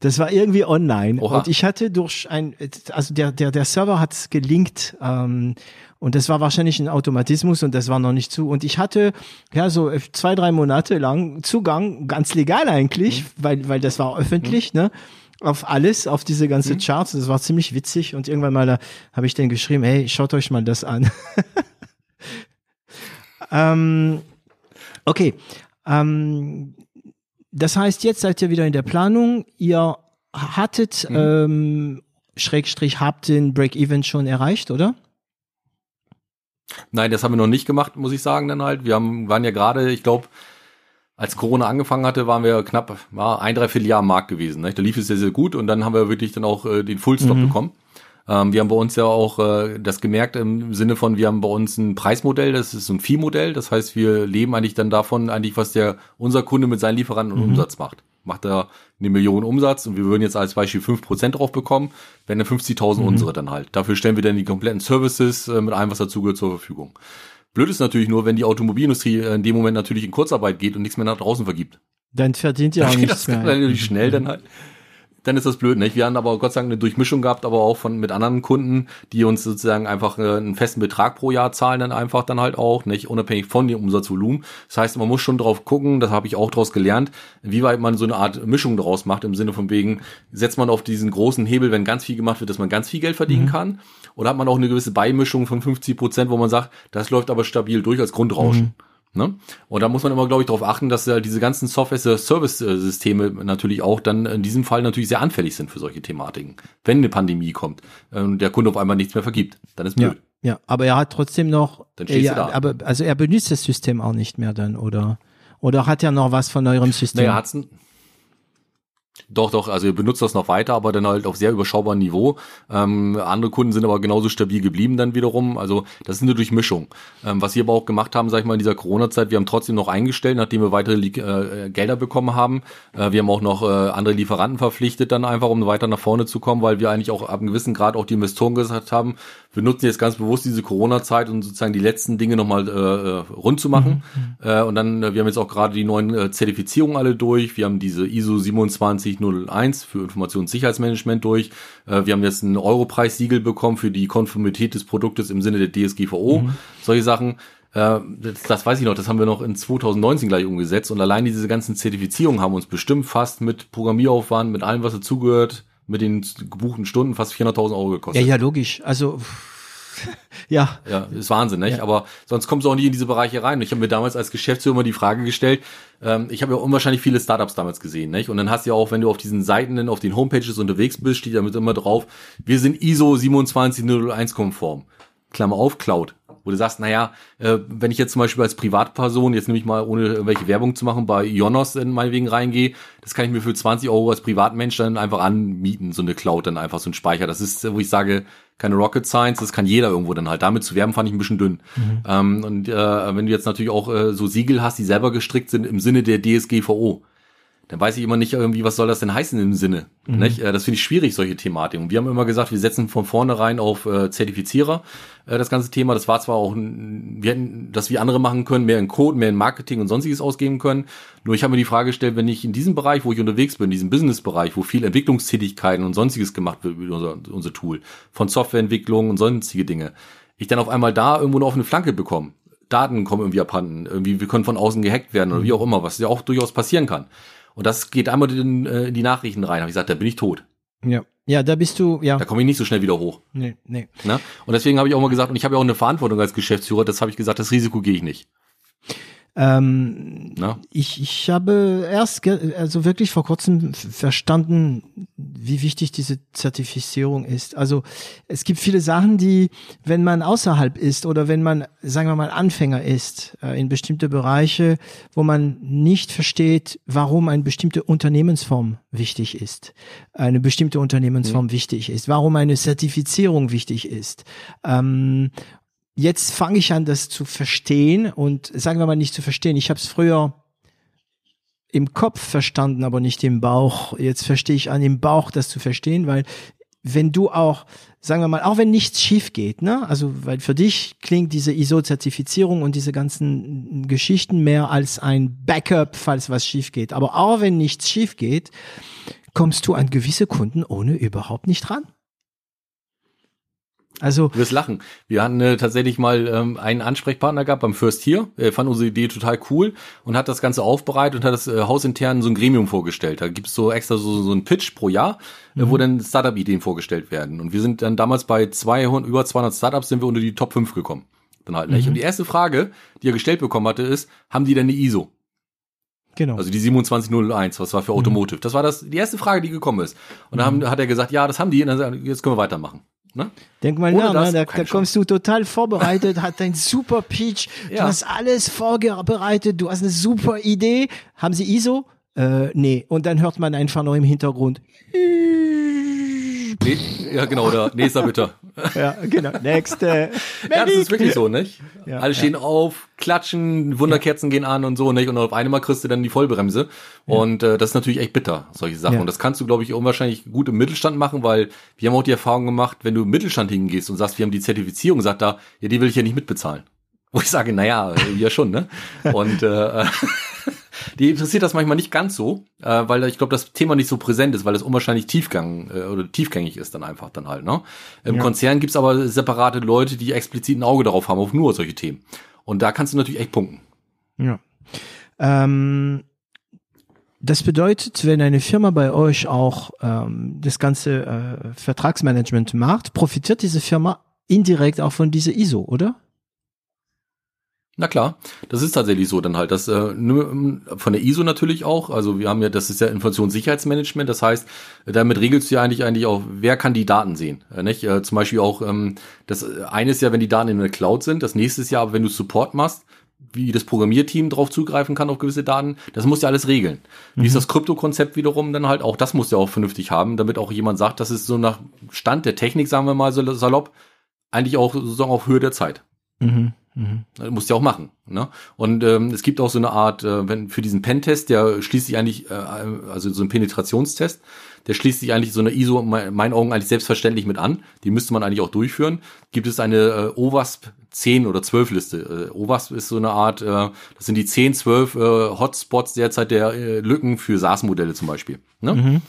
Das war irgendwie online Oha. und ich hatte durch ein, also der der der Server hat's gelinkt ähm, und das war wahrscheinlich ein Automatismus und das war noch nicht zu und ich hatte ja so zwei drei Monate lang Zugang ganz legal eigentlich, mhm. weil weil das war öffentlich, mhm. ne? auf alles, auf diese ganze mhm. Charts. Das war ziemlich witzig und irgendwann mal da habe ich dann geschrieben, hey, schaut euch mal das an. [laughs] ähm, okay, ähm, das heißt, jetzt seid ihr wieder in der Planung. Ihr hattet, mhm. ähm, Schrägstrich, habt den Break-Even schon erreicht, oder? Nein, das haben wir noch nicht gemacht, muss ich sagen, dann halt. Wir haben, waren ja gerade, ich glaube, als Corona angefangen hatte, waren wir knapp war ein, dreiviertel Jahr am Markt gewesen. Ne? Da lief es sehr, sehr gut und dann haben wir wirklich dann auch äh, den Fullstop mhm. bekommen. Ähm, wir haben bei uns ja auch äh, das gemerkt im Sinne von, wir haben bei uns ein Preismodell, das ist so ein Viehmodell. Das heißt, wir leben eigentlich dann davon, eigentlich, was der unser Kunde mit seinen Lieferanten mhm. Umsatz macht. Macht er eine Million Umsatz und wir würden jetzt als Beispiel fünf Prozent drauf bekommen, wenn er 50.000 mhm. unsere dann halt. Dafür stellen wir dann die kompletten Services äh, mit allem, was dazugehört, zur Verfügung. Blöd ist natürlich nur, wenn die Automobilindustrie äh, in dem Moment natürlich in Kurzarbeit geht und nichts mehr nach draußen vergibt. Dann verdient ihr auch nichts das mehr. Natürlich schnell dann halt dann ist das blöd, nicht? Wir haben aber Gott sei Dank eine Durchmischung gehabt, aber auch von mit anderen Kunden, die uns sozusagen einfach äh, einen festen Betrag pro Jahr zahlen, dann einfach dann halt auch, nicht unabhängig von dem Umsatzvolumen. Das heißt, man muss schon drauf gucken, das habe ich auch daraus gelernt, wie weit man so eine Art Mischung daraus macht, im Sinne von wegen, setzt man auf diesen großen Hebel, wenn ganz viel gemacht wird, dass man ganz viel Geld verdienen mhm. kann, oder hat man auch eine gewisse Beimischung von 50 Prozent, wo man sagt, das läuft aber stabil durch als Grundrauschen. Mhm. Ne? Und da muss man immer, glaube ich, darauf achten, dass äh, diese ganzen Software-Service-Systeme natürlich auch dann in diesem Fall natürlich sehr anfällig sind für solche Thematiken. Wenn eine Pandemie kommt äh, und der Kunde auf einmal nichts mehr vergibt, dann ist blöd. Ja, ja aber er hat trotzdem noch, dann äh, ja, da. aber also er benutzt das System auch nicht mehr dann, oder? Oder hat er noch was von eurem System? Naja, hat's, Doch, doch, also ihr benutzt das noch weiter, aber dann halt auf sehr überschaubarem Niveau. Ähm, andere Kunden sind aber genauso stabil geblieben dann wiederum. Also das ist eine Durchmischung. Ähm, was wir aber auch gemacht haben, sag ich mal, in dieser Corona-Zeit, wir haben trotzdem noch eingestellt, nachdem wir weitere äh, Gelder bekommen haben. Äh, wir haben auch noch äh, andere Lieferanten verpflichtet, dann einfach, um weiter nach vorne zu kommen, weil wir eigentlich auch ab einem gewissen Grad auch die Investoren gesagt haben, wir nutzen jetzt ganz bewusst diese Corona-Zeit, um sozusagen die letzten Dinge nochmal äh, äh, rund zu machen. Mhm. Äh, und dann, äh, wir haben jetzt auch gerade die neuen äh, Zertifizierungen alle durch. Wir haben diese ISO 27001 für Informationssicherheitsmanagement durch. Äh, wir haben jetzt ein Europreis-Siegel bekommen für die Konformität des Produktes im Sinne der DSGVO. Mhm. Solche Sachen. Äh, das, das weiß ich noch, das haben wir noch in 2019 gleich umgesetzt. Und allein diese ganzen Zertifizierungen haben uns bestimmt fast mit Programmieraufwand, mit allem, was dazugehört, mit den gebuchten Stunden fast 400.000 Euro gekostet. Ja, ja, logisch. Also [laughs] ja. Ja, ist Wahnsinn, nicht? Ja. Aber sonst kommst du auch nie in diese Bereiche rein. Ich habe mir damals als Geschäftsführer immer die Frage gestellt, ähm, ich habe ja unwahrscheinlich viele Startups damals gesehen, nicht? Und dann hast du ja auch, wenn du auf diesen Seiten, auf den Homepages unterwegs bist, steht damit immer drauf, wir sind ISO 27001 konform. Klammer auf, Cloud wo du sagst, naja, äh, wenn ich jetzt zum Beispiel als Privatperson, jetzt nehme ich mal, ohne irgendwelche Werbung zu machen, bei Ionos in meinetwegen reingehe, das kann ich mir für 20 Euro als Privatmensch dann einfach anmieten, so eine Cloud dann einfach, so ein Speicher. Das ist, wo ich sage, keine Rocket Science, das kann jeder irgendwo dann halt. Damit zu werben fand ich ein bisschen dünn. Mhm. Ähm, und äh, wenn du jetzt natürlich auch äh, so Siegel hast, die selber gestrickt sind im Sinne der DSGVO, dann weiß ich immer nicht irgendwie, was soll das denn heißen im Sinne. Mhm. Nicht? Äh, das finde ich schwierig, solche Thematiken. Wir haben immer gesagt, wir setzen von vornherein auf äh, Zertifizierer äh, das ganze Thema. Das war zwar auch, wir hätten das wie andere machen können, mehr in Code, mehr in Marketing und sonstiges ausgeben können. Nur ich habe mir die Frage gestellt, wenn ich in diesem Bereich, wo ich unterwegs bin, in diesem Businessbereich, wo viel Entwicklungstätigkeiten und sonstiges gemacht wird über unser, unser Tool, von Softwareentwicklung und sonstige Dinge, ich dann auf einmal da irgendwo eine offene Flanke bekomme. Daten kommen irgendwie abhanden, irgendwie, wir können von außen gehackt werden oder wie auch immer, was ja auch durchaus passieren kann. Und das geht einmal in, äh, in die Nachrichten rein. Habe ich gesagt, da bin ich tot. Ja. Ja, da bist du, ja. Da komme ich nicht so schnell wieder hoch. Nee, nee. Na? Und deswegen habe ich auch mal gesagt, und ich habe ja auch eine Verantwortung als Geschäftsführer, das habe ich gesagt, das Risiko gehe ich nicht. Ähm, ich, ich habe erst, also wirklich vor kurzem verstanden, wie wichtig diese Zertifizierung ist. Also es gibt viele Sachen, die, wenn man außerhalb ist oder wenn man, sagen wir mal, Anfänger ist äh, in bestimmte Bereiche, wo man nicht versteht, warum eine bestimmte Unternehmensform wichtig ist, eine bestimmte Unternehmensform mhm. wichtig ist, warum eine Zertifizierung wichtig ist. Ähm, jetzt fange ich an, das zu verstehen und sagen wir mal nicht zu verstehen. Ich habe es früher im Kopf verstanden, aber nicht im Bauch. Jetzt verstehe ich an im Bauch, das zu verstehen, weil wenn du auch, sagen wir mal, auch wenn nichts schief geht, ne? Also, weil für dich klingt diese ISO-Zertifizierung und diese ganzen Geschichten mehr als ein Backup, falls was schief geht. Aber auch wenn nichts schief geht, kommst du an gewisse Kunden ohne überhaupt nicht ran. Also du wirst lachen. Wir hatten äh, tatsächlich mal ähm, einen Ansprechpartner gehabt beim First Tier. Er fand unsere Idee total cool und hat das Ganze aufbereitet und hat das äh, hausintern so ein Gremium vorgestellt. Da gibt's so extra so, so ein Pitch pro Jahr, äh, mhm. wo dann Startup-Ideen vorgestellt werden. Und wir sind dann damals bei 200, über 200 Startups sind wir unter die Top 5 gekommen. Dann halt nicht. Mhm. Und die erste Frage, die er gestellt bekommen hatte, ist, haben die denn eine ISO? Genau. Also die 2701, was war für mhm. Automotive. Mhm. Das war das, die erste Frage, die gekommen ist. Und dann mhm. haben, hat er gesagt, ja, das haben die, und dann jetzt können wir weitermachen. Ne? Denk mal nach, ne? da, da kommst du total [laughs] vorbereitet, hat ein super Pitch, du ja. hast alles vorbereitet, du hast eine super Idee. Haben sie ISO? Äh, nee. Und dann hört man einfach noch im Hintergrund. [laughs] Nee, ja, genau, oder nächster bitte. [laughs] ja, genau. Nächste. ja, das ist wirklich so, nicht? Ja, Alle stehen ja. auf, klatschen, Wunderkerzen ja. gehen an und so, nicht? Und auf einmal kriegst du dann die Vollbremse. Und äh, das ist natürlich echt bitter, solche Sachen. Und das kannst du, glaube ich, unwahrscheinlich gut im Mittelstand machen, weil wir haben auch die Erfahrung gemacht, wenn du im Mittelstand hingehst und sagst, wir haben die Zertifizierung, sagt da, ja, die will ich ja nicht mitbezahlen. Wo ich sage, naja, ja schon, ne? [laughs] Und äh, die interessiert das manchmal nicht ganz so, äh, weil ich glaube, das Thema nicht so präsent ist, weil es unwahrscheinlich Tiefgang äh, oder tiefgängig ist dann einfach dann halt. Ne? Im ja. Konzern gibt's aber separate Leute, die explizit ein Auge darauf haben, auf nur solche Themen. Und da kannst du natürlich echt punkten. Ja. Ähm das bedeutet, wenn eine Firma bei euch auch ähm, das ganze äh, Vertragsmanagement macht, profitiert diese Firma indirekt auch von dieser ISO, oder? Na klar, das ist tatsächlich so dann halt. Das äh, nur von der ISO natürlich auch. Also wir haben ja, das ist ja Informationssicherheitsmanagement. Das heißt, damit regelst du ja eigentlich eigentlich auch, wer kann die Daten sehen. Äh, nicht? Äh, zum Beispiel auch, ähm, das eine ist ja, wenn die Daten in der Cloud sind. Das nächste ist ja, aber wenn du Support machst, wie das Programmierteam drauf zugreifen kann auf gewisse Daten, das muss ja alles regeln. Wie ist das Krypto-Konzept wiederum dann halt? Auch das muss ja auch vernünftig haben, damit auch jemand sagt, das ist so nach Stand der Technik, sagen wir mal so salopp, eigentlich auch sozusagen auf Höhe der Zeit. Mhm. Mhm. Das musst du ja auch machen. Ne? Und ähm, es gibt auch so eine Art, äh, wenn für diesen Pen-Test, der schließt sich eigentlich, äh, also so ein Penetrationstest, der schließt sich eigentlich so eine ISO in meinen Augen eigentlich selbstverständlich mit an. Die müsste man eigentlich auch durchführen. Gibt es eine äh, OWASP 10 oder 12 Liste. Äh, OWASP ist so eine Art, äh, das sind die 10, 12 äh, Hotspots derzeit der äh, Lücken für SaaS-Modelle zum Beispiel. Ne? Mhm.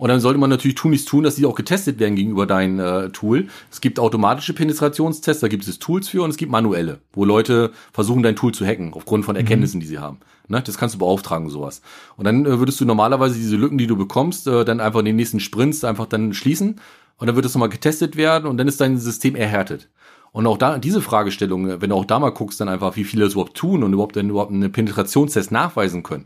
Und dann sollte man natürlich tun, nichts tun, dass die auch getestet werden gegenüber deinem äh, Tool. Es gibt automatische Penetrationstests, da gibt es Tools für und es gibt manuelle, wo Leute versuchen, dein Tool zu hacken, aufgrund von Erkenntnissen, die sie haben. Ne? Das kannst du beauftragen, sowas. Und dann äh, würdest du normalerweise diese Lücken, die du bekommst, äh, dann einfach in den nächsten Sprints einfach dann schließen. Und dann wird es nochmal getestet werden und dann ist dein System erhärtet. Und auch da, diese Fragestellung, wenn du auch da mal guckst, dann einfach, wie viele das überhaupt tun und überhaupt dann überhaupt eine Penetrationstest nachweisen können.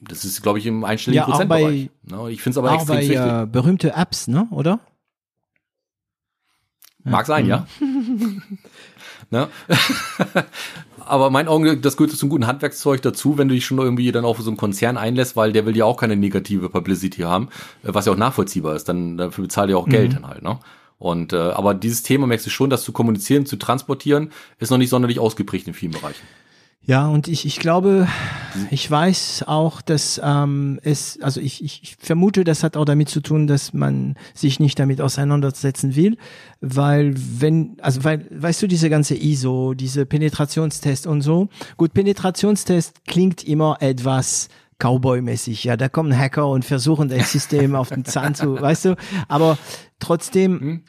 Das ist, glaube ich, im einstelligen Ja, Prozentbereich. Ne? Ich finde es aber Auch extrem bei wichtig. äh, berühmte Apps, ne? Oder? Mag sein, ja. [laughs] ne? [laughs] Aber in meinen Augen, das gehört zum guten Handwerkszeug dazu, wenn du dich schon irgendwie dann auch für so einen Konzern einlässt, weil der will ja auch keine negative Publicity haben, was ja auch nachvollziehbar ist. Dann dafür bezahlt er auch Geld dann halt, ne? Und äh, aber dieses Thema merkst du schon, das zu kommunizieren, zu transportieren, ist noch nicht sonderlich ausgeprägt in vielen Bereichen. Ja, und ich, ich glaube, ich weiß auch, dass ähm, es, also ich, ich vermute, das hat auch damit zu tun, dass man sich nicht damit auseinandersetzen will, weil wenn, also weil, weißt du, diese ganze ISO, diese Penetrationstest und so, gut, Penetrationstest klingt immer etwas Cowboy-mäßig, ja, da kommen Hacker und versuchen das System auf den Zahn zu, [laughs] weißt du, aber trotzdem, Hm?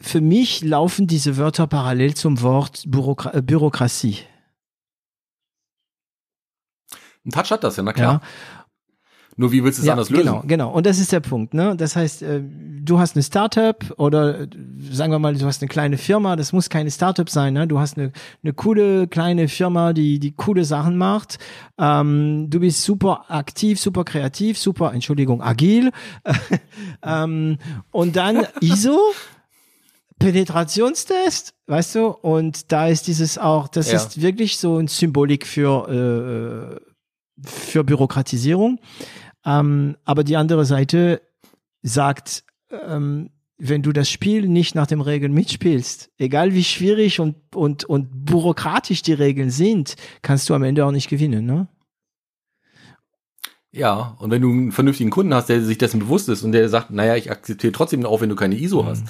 für mich laufen diese Wörter parallel zum Wort Bürokra Bürokratie. Ein Touch hat das ja, na klar. Ja, Nur wie willst du es ja, anders lösen? Genau, genau. Und das ist der Punkt. Ne? Das heißt, äh, du hast eine Startup oder äh, sagen wir mal, du hast eine kleine Firma. Das muss keine Startup sein. Ne? Du hast eine, eine coole kleine Firma, die die coole Sachen macht. Ähm, du bist super aktiv, super kreativ, super, Entschuldigung, agil. [laughs] ähm, und dann [laughs] ISO. Penetrationstest, weißt du, und da ist dieses auch, das Ja. ist wirklich so ein Symbolik für äh, für Bürokratisierung. Ähm, aber die andere Seite sagt, ähm, wenn du das Spiel nicht nach den Regeln mitspielst, egal wie schwierig und, und, und bürokratisch die Regeln sind, kannst du am Ende auch nicht gewinnen, ne? Ja, und wenn du einen vernünftigen Kunden hast, der sich dessen bewusst ist und der sagt, naja, ich akzeptiere trotzdem auch, wenn du keine ISO hast,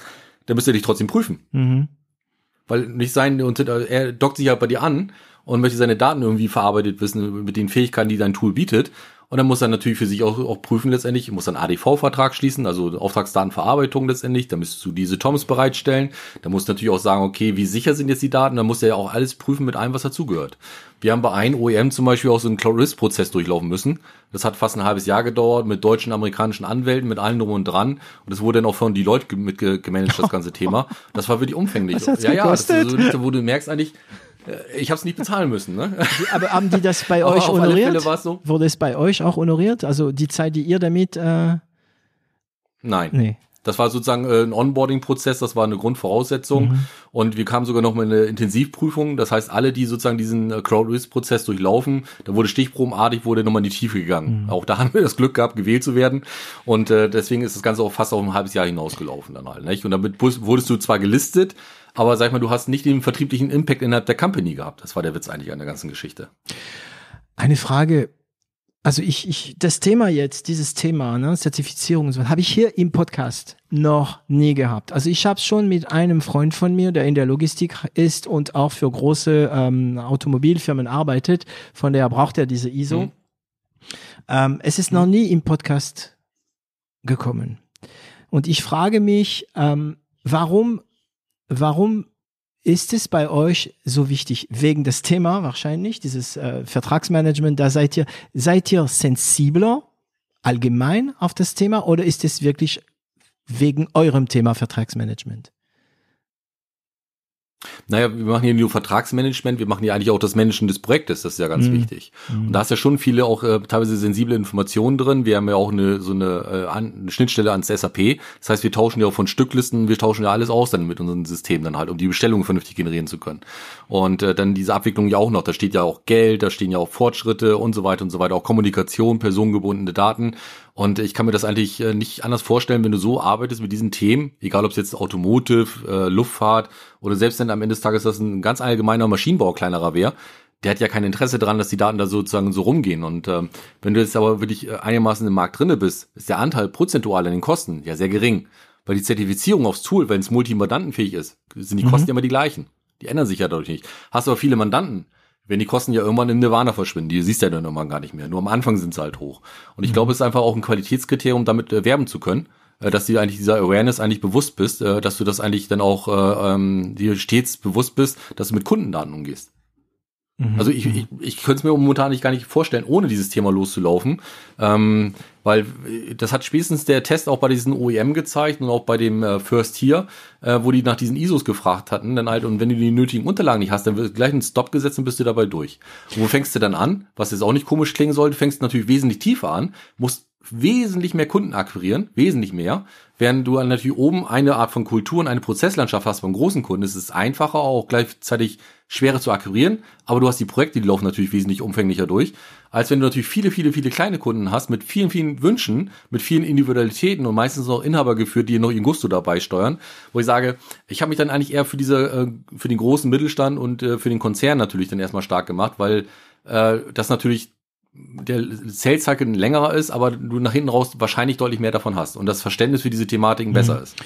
dann müsst ihr dich trotzdem prüfen. Mhm. Weil nicht sein, und er dockt sich ja bei dir an und möchte seine Daten irgendwie verarbeitet wissen mit den Fähigkeiten, die dein Tool bietet. Und dann muss er natürlich für sich auch, auch prüfen letztendlich, muss dann ADV-Vertrag schließen, also Auftragsdatenverarbeitung letztendlich. Da müsstest du diese Toms bereitstellen. Da musst du natürlich auch sagen, okay, wie sicher sind jetzt die Daten? Da muss er ja auch alles prüfen mit allem, was dazugehört. Wir haben bei einem OEM zum Beispiel auch so einen Cloud-Risk-Prozess durchlaufen müssen. Das hat fast ein halbes Jahr gedauert mit deutschen, amerikanischen Anwälten, mit allen drum und dran. Und das wurde dann auch von die Leute ge- mit ge- gemanagt, das ganze Thema. Das war wirklich umfänglich. Hat's ja, ja, das ist so, wo du merkst eigentlich, ich habe es nicht bezahlen müssen. Ne? Aber haben die das bei [laughs] euch auf alle honoriert? Fälle so. Wurde es bei euch auch honoriert? Also die Zeit, die ihr damit, äh, Nein. nee. Das war sozusagen äh, ein Onboarding-Prozess, das war eine Grundvoraussetzung. Mhm. Und wir kamen sogar noch mal in eine Intensivprüfung. Das heißt, alle, die sozusagen diesen äh, Crowd-Risk-Prozess durchlaufen, da wurde stichprobenartig, wurde nochmal in die Tiefe gegangen. Mhm. Auch da haben wir das Glück gehabt, gewählt zu werden. Und äh, deswegen ist das Ganze auch fast auf ein halbes Jahr hinausgelaufen dann halt. Nicht? Und damit wurdest du zwar gelistet, aber sag ich mal, du hast nicht den vertrieblichen Impact innerhalb der Company gehabt. Das war der Witz eigentlich an der ganzen Geschichte. Eine Frage. Also ich, ich, das Thema jetzt, dieses Thema, ne, Zertifizierung, und so, habe ich hier im Podcast noch nie gehabt. Also ich habe es schon mit einem Freund von mir, der in der Logistik ist und auch für große ähm, Automobilfirmen arbeitet. Von der braucht er diese ISO. Mhm. Ähm, es ist noch nie im Podcast gekommen. Und ich frage mich, ähm, warum, warum ist es bei euch so wichtig? Wegen des Thema wahrscheinlich, dieses äh, Vertragsmanagement, da seid ihr, seid ihr sensibler allgemein auf das Thema oder ist es wirklich wegen eurem Thema Vertragsmanagement? Naja, wir machen hier nur Vertragsmanagement, wir machen ja eigentlich auch das Managen des Projektes, das ist ja ganz mhm. wichtig. Und da ist ja schon viele auch äh, teilweise sensible Informationen drin. Wir haben ja auch eine so eine, äh, eine Schnittstelle ans SAP. Das heißt, wir tauschen ja auch von Stücklisten, wir tauschen ja alles aus dann mit unserem System dann halt, um die Bestellungen vernünftig generieren zu können. Und äh, dann diese Abwicklung ja auch noch, da steht ja auch Geld, da stehen ja auch Fortschritte und so weiter und so weiter, auch Kommunikation, personengebundene Daten. Und ich kann mir das eigentlich äh, nicht anders vorstellen, wenn du so arbeitest mit diesen Themen, egal ob es jetzt Automotive, äh, Luftfahrt oder selbst wenn am Ende des Tages das ein ganz allgemeiner Maschinenbau kleinerer wäre, der hat ja kein Interesse daran, dass die Daten da sozusagen so rumgehen. Und ähm, wenn du jetzt aber wirklich äh, einigermaßen im Markt drinne bist, ist der Anteil prozentual an den Kosten ja sehr gering. Weil die Zertifizierung aufs Tool, wenn es multimandantenfähig ist, sind die Kosten mhm. immer die gleichen. Die ändern sich ja dadurch nicht. Hast aber viele Mandanten, wenn die Kosten ja irgendwann im Nirvana verschwinden, die siehst du ja dann irgendwann gar nicht mehr. Nur am Anfang sind sie halt hoch. Und ich mhm. glaube, es ist einfach auch ein Qualitätskriterium, damit äh, werben zu können, äh, dass du eigentlich dieser Awareness eigentlich bewusst bist, äh, dass du das eigentlich dann auch äh, ähm, dir stets bewusst bist, dass du mit Kundendaten umgehst. Mhm. Also ich, ich, ich könnte es mir momentan nicht gar nicht vorstellen, ohne dieses Thema loszulaufen. Ähm, weil äh, das hat spätestens der Test auch bei diesen OEM gezeigt und auch bei dem äh, First Tier, äh, wo die nach diesen ISOs gefragt hatten, dann halt, und wenn du die nötigen Unterlagen nicht hast, dann wird gleich ein Stop gesetzt und bist du dabei durch. Und wo fängst du dann an? Was jetzt auch nicht komisch klingen sollte, fängst natürlich wesentlich tiefer an, musst wesentlich mehr Kunden akquirieren, wesentlich mehr, während du natürlich oben eine Art von Kultur und eine Prozesslandschaft hast beim großen Kunden, ist es einfacher, auch gleichzeitig schwerer zu akquirieren, aber du hast die Projekte, die laufen natürlich wesentlich umfänglicher durch, als wenn du natürlich viele, viele, viele kleine Kunden hast mit vielen, vielen Wünschen, mit vielen Individualitäten und meistens auch Inhaber geführt, die noch ihren Gusto dabei steuern, wo ich sage, ich habe mich dann eigentlich eher für diese, äh, für den großen Mittelstand und äh, für den Konzern natürlich dann erstmal stark gemacht, weil äh, das natürlich der Sales Cycle längerer ist, aber du nach hinten raus wahrscheinlich deutlich mehr davon hast und das Verständnis für diese Thematiken mhm. besser ist.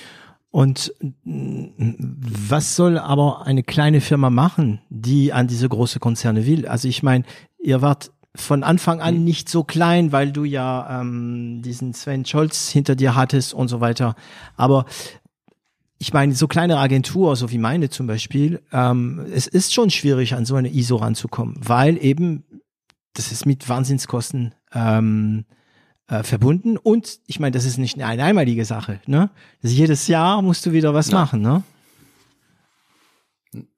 Und was soll aber eine kleine Firma machen, die an diese große Konzerne will? Also ich meine, ihr wart von Anfang an mhm. nicht so klein, weil du ja ähm, diesen Sven Scholz hinter dir hattest und so weiter. Aber ich meine, so kleine Agentur, so wie meine zum Beispiel, ähm, es ist schon schwierig, an so eine ISO ranzukommen, weil eben das ist mit Wahnsinnskosten ähm, äh, verbunden. Und ich meine, das ist nicht eine einmalige Sache. Ne? Also jedes Jahr musst du wieder was ja. machen. Ne?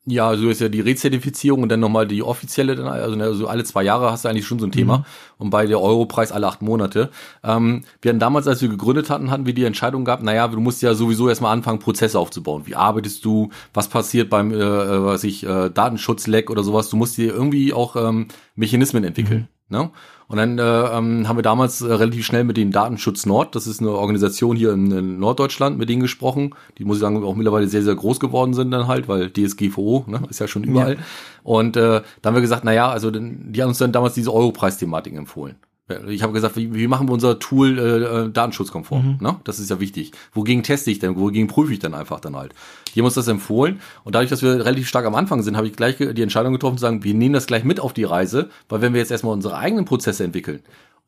Ja, also ist ja die Rezertifizierung und dann nochmal die offizielle, also, ne, also alle zwei Jahre hast du eigentlich schon so ein Thema mhm. und bei der Europreis alle acht Monate. Ähm, wir hatten damals, als wir gegründet hatten, hatten wir die Entscheidung gehabt, naja, du musst ja sowieso erstmal anfangen, Prozesse aufzubauen. Wie arbeitest du, was passiert beim, äh was ich, äh, Datenschutzleck oder sowas, du musst dir irgendwie auch ähm, Mechanismen entwickeln. Mhm. Ne? Und dann äh, ähm, haben wir damals äh, relativ schnell mit dem Datenschutz Nord, das ist eine Organisation hier in, in, Norddeutschland, mit denen gesprochen, die muss ich sagen auch mittlerweile sehr, sehr groß geworden sind dann halt, weil DSGVO ne, ist ja schon überall. Ja. Und äh, da haben wir gesagt, na ja, also die haben uns dann damals diese Europreis-Thematik empfohlen. Ich habe gesagt, wie, wie machen wir unser Tool äh, äh, datenschutzkonform? Mhm. Ne? Das ist ja wichtig. Wogegen teste ich denn? Wogegen prüfe ich denn einfach dann halt? Die haben uns das empfohlen und dadurch, dass wir relativ stark am Anfang sind, habe ich gleich die Entscheidung getroffen zu sagen, wir nehmen das gleich mit auf die Reise, weil wenn wir jetzt erstmal unsere eigenen Prozesse entwickeln,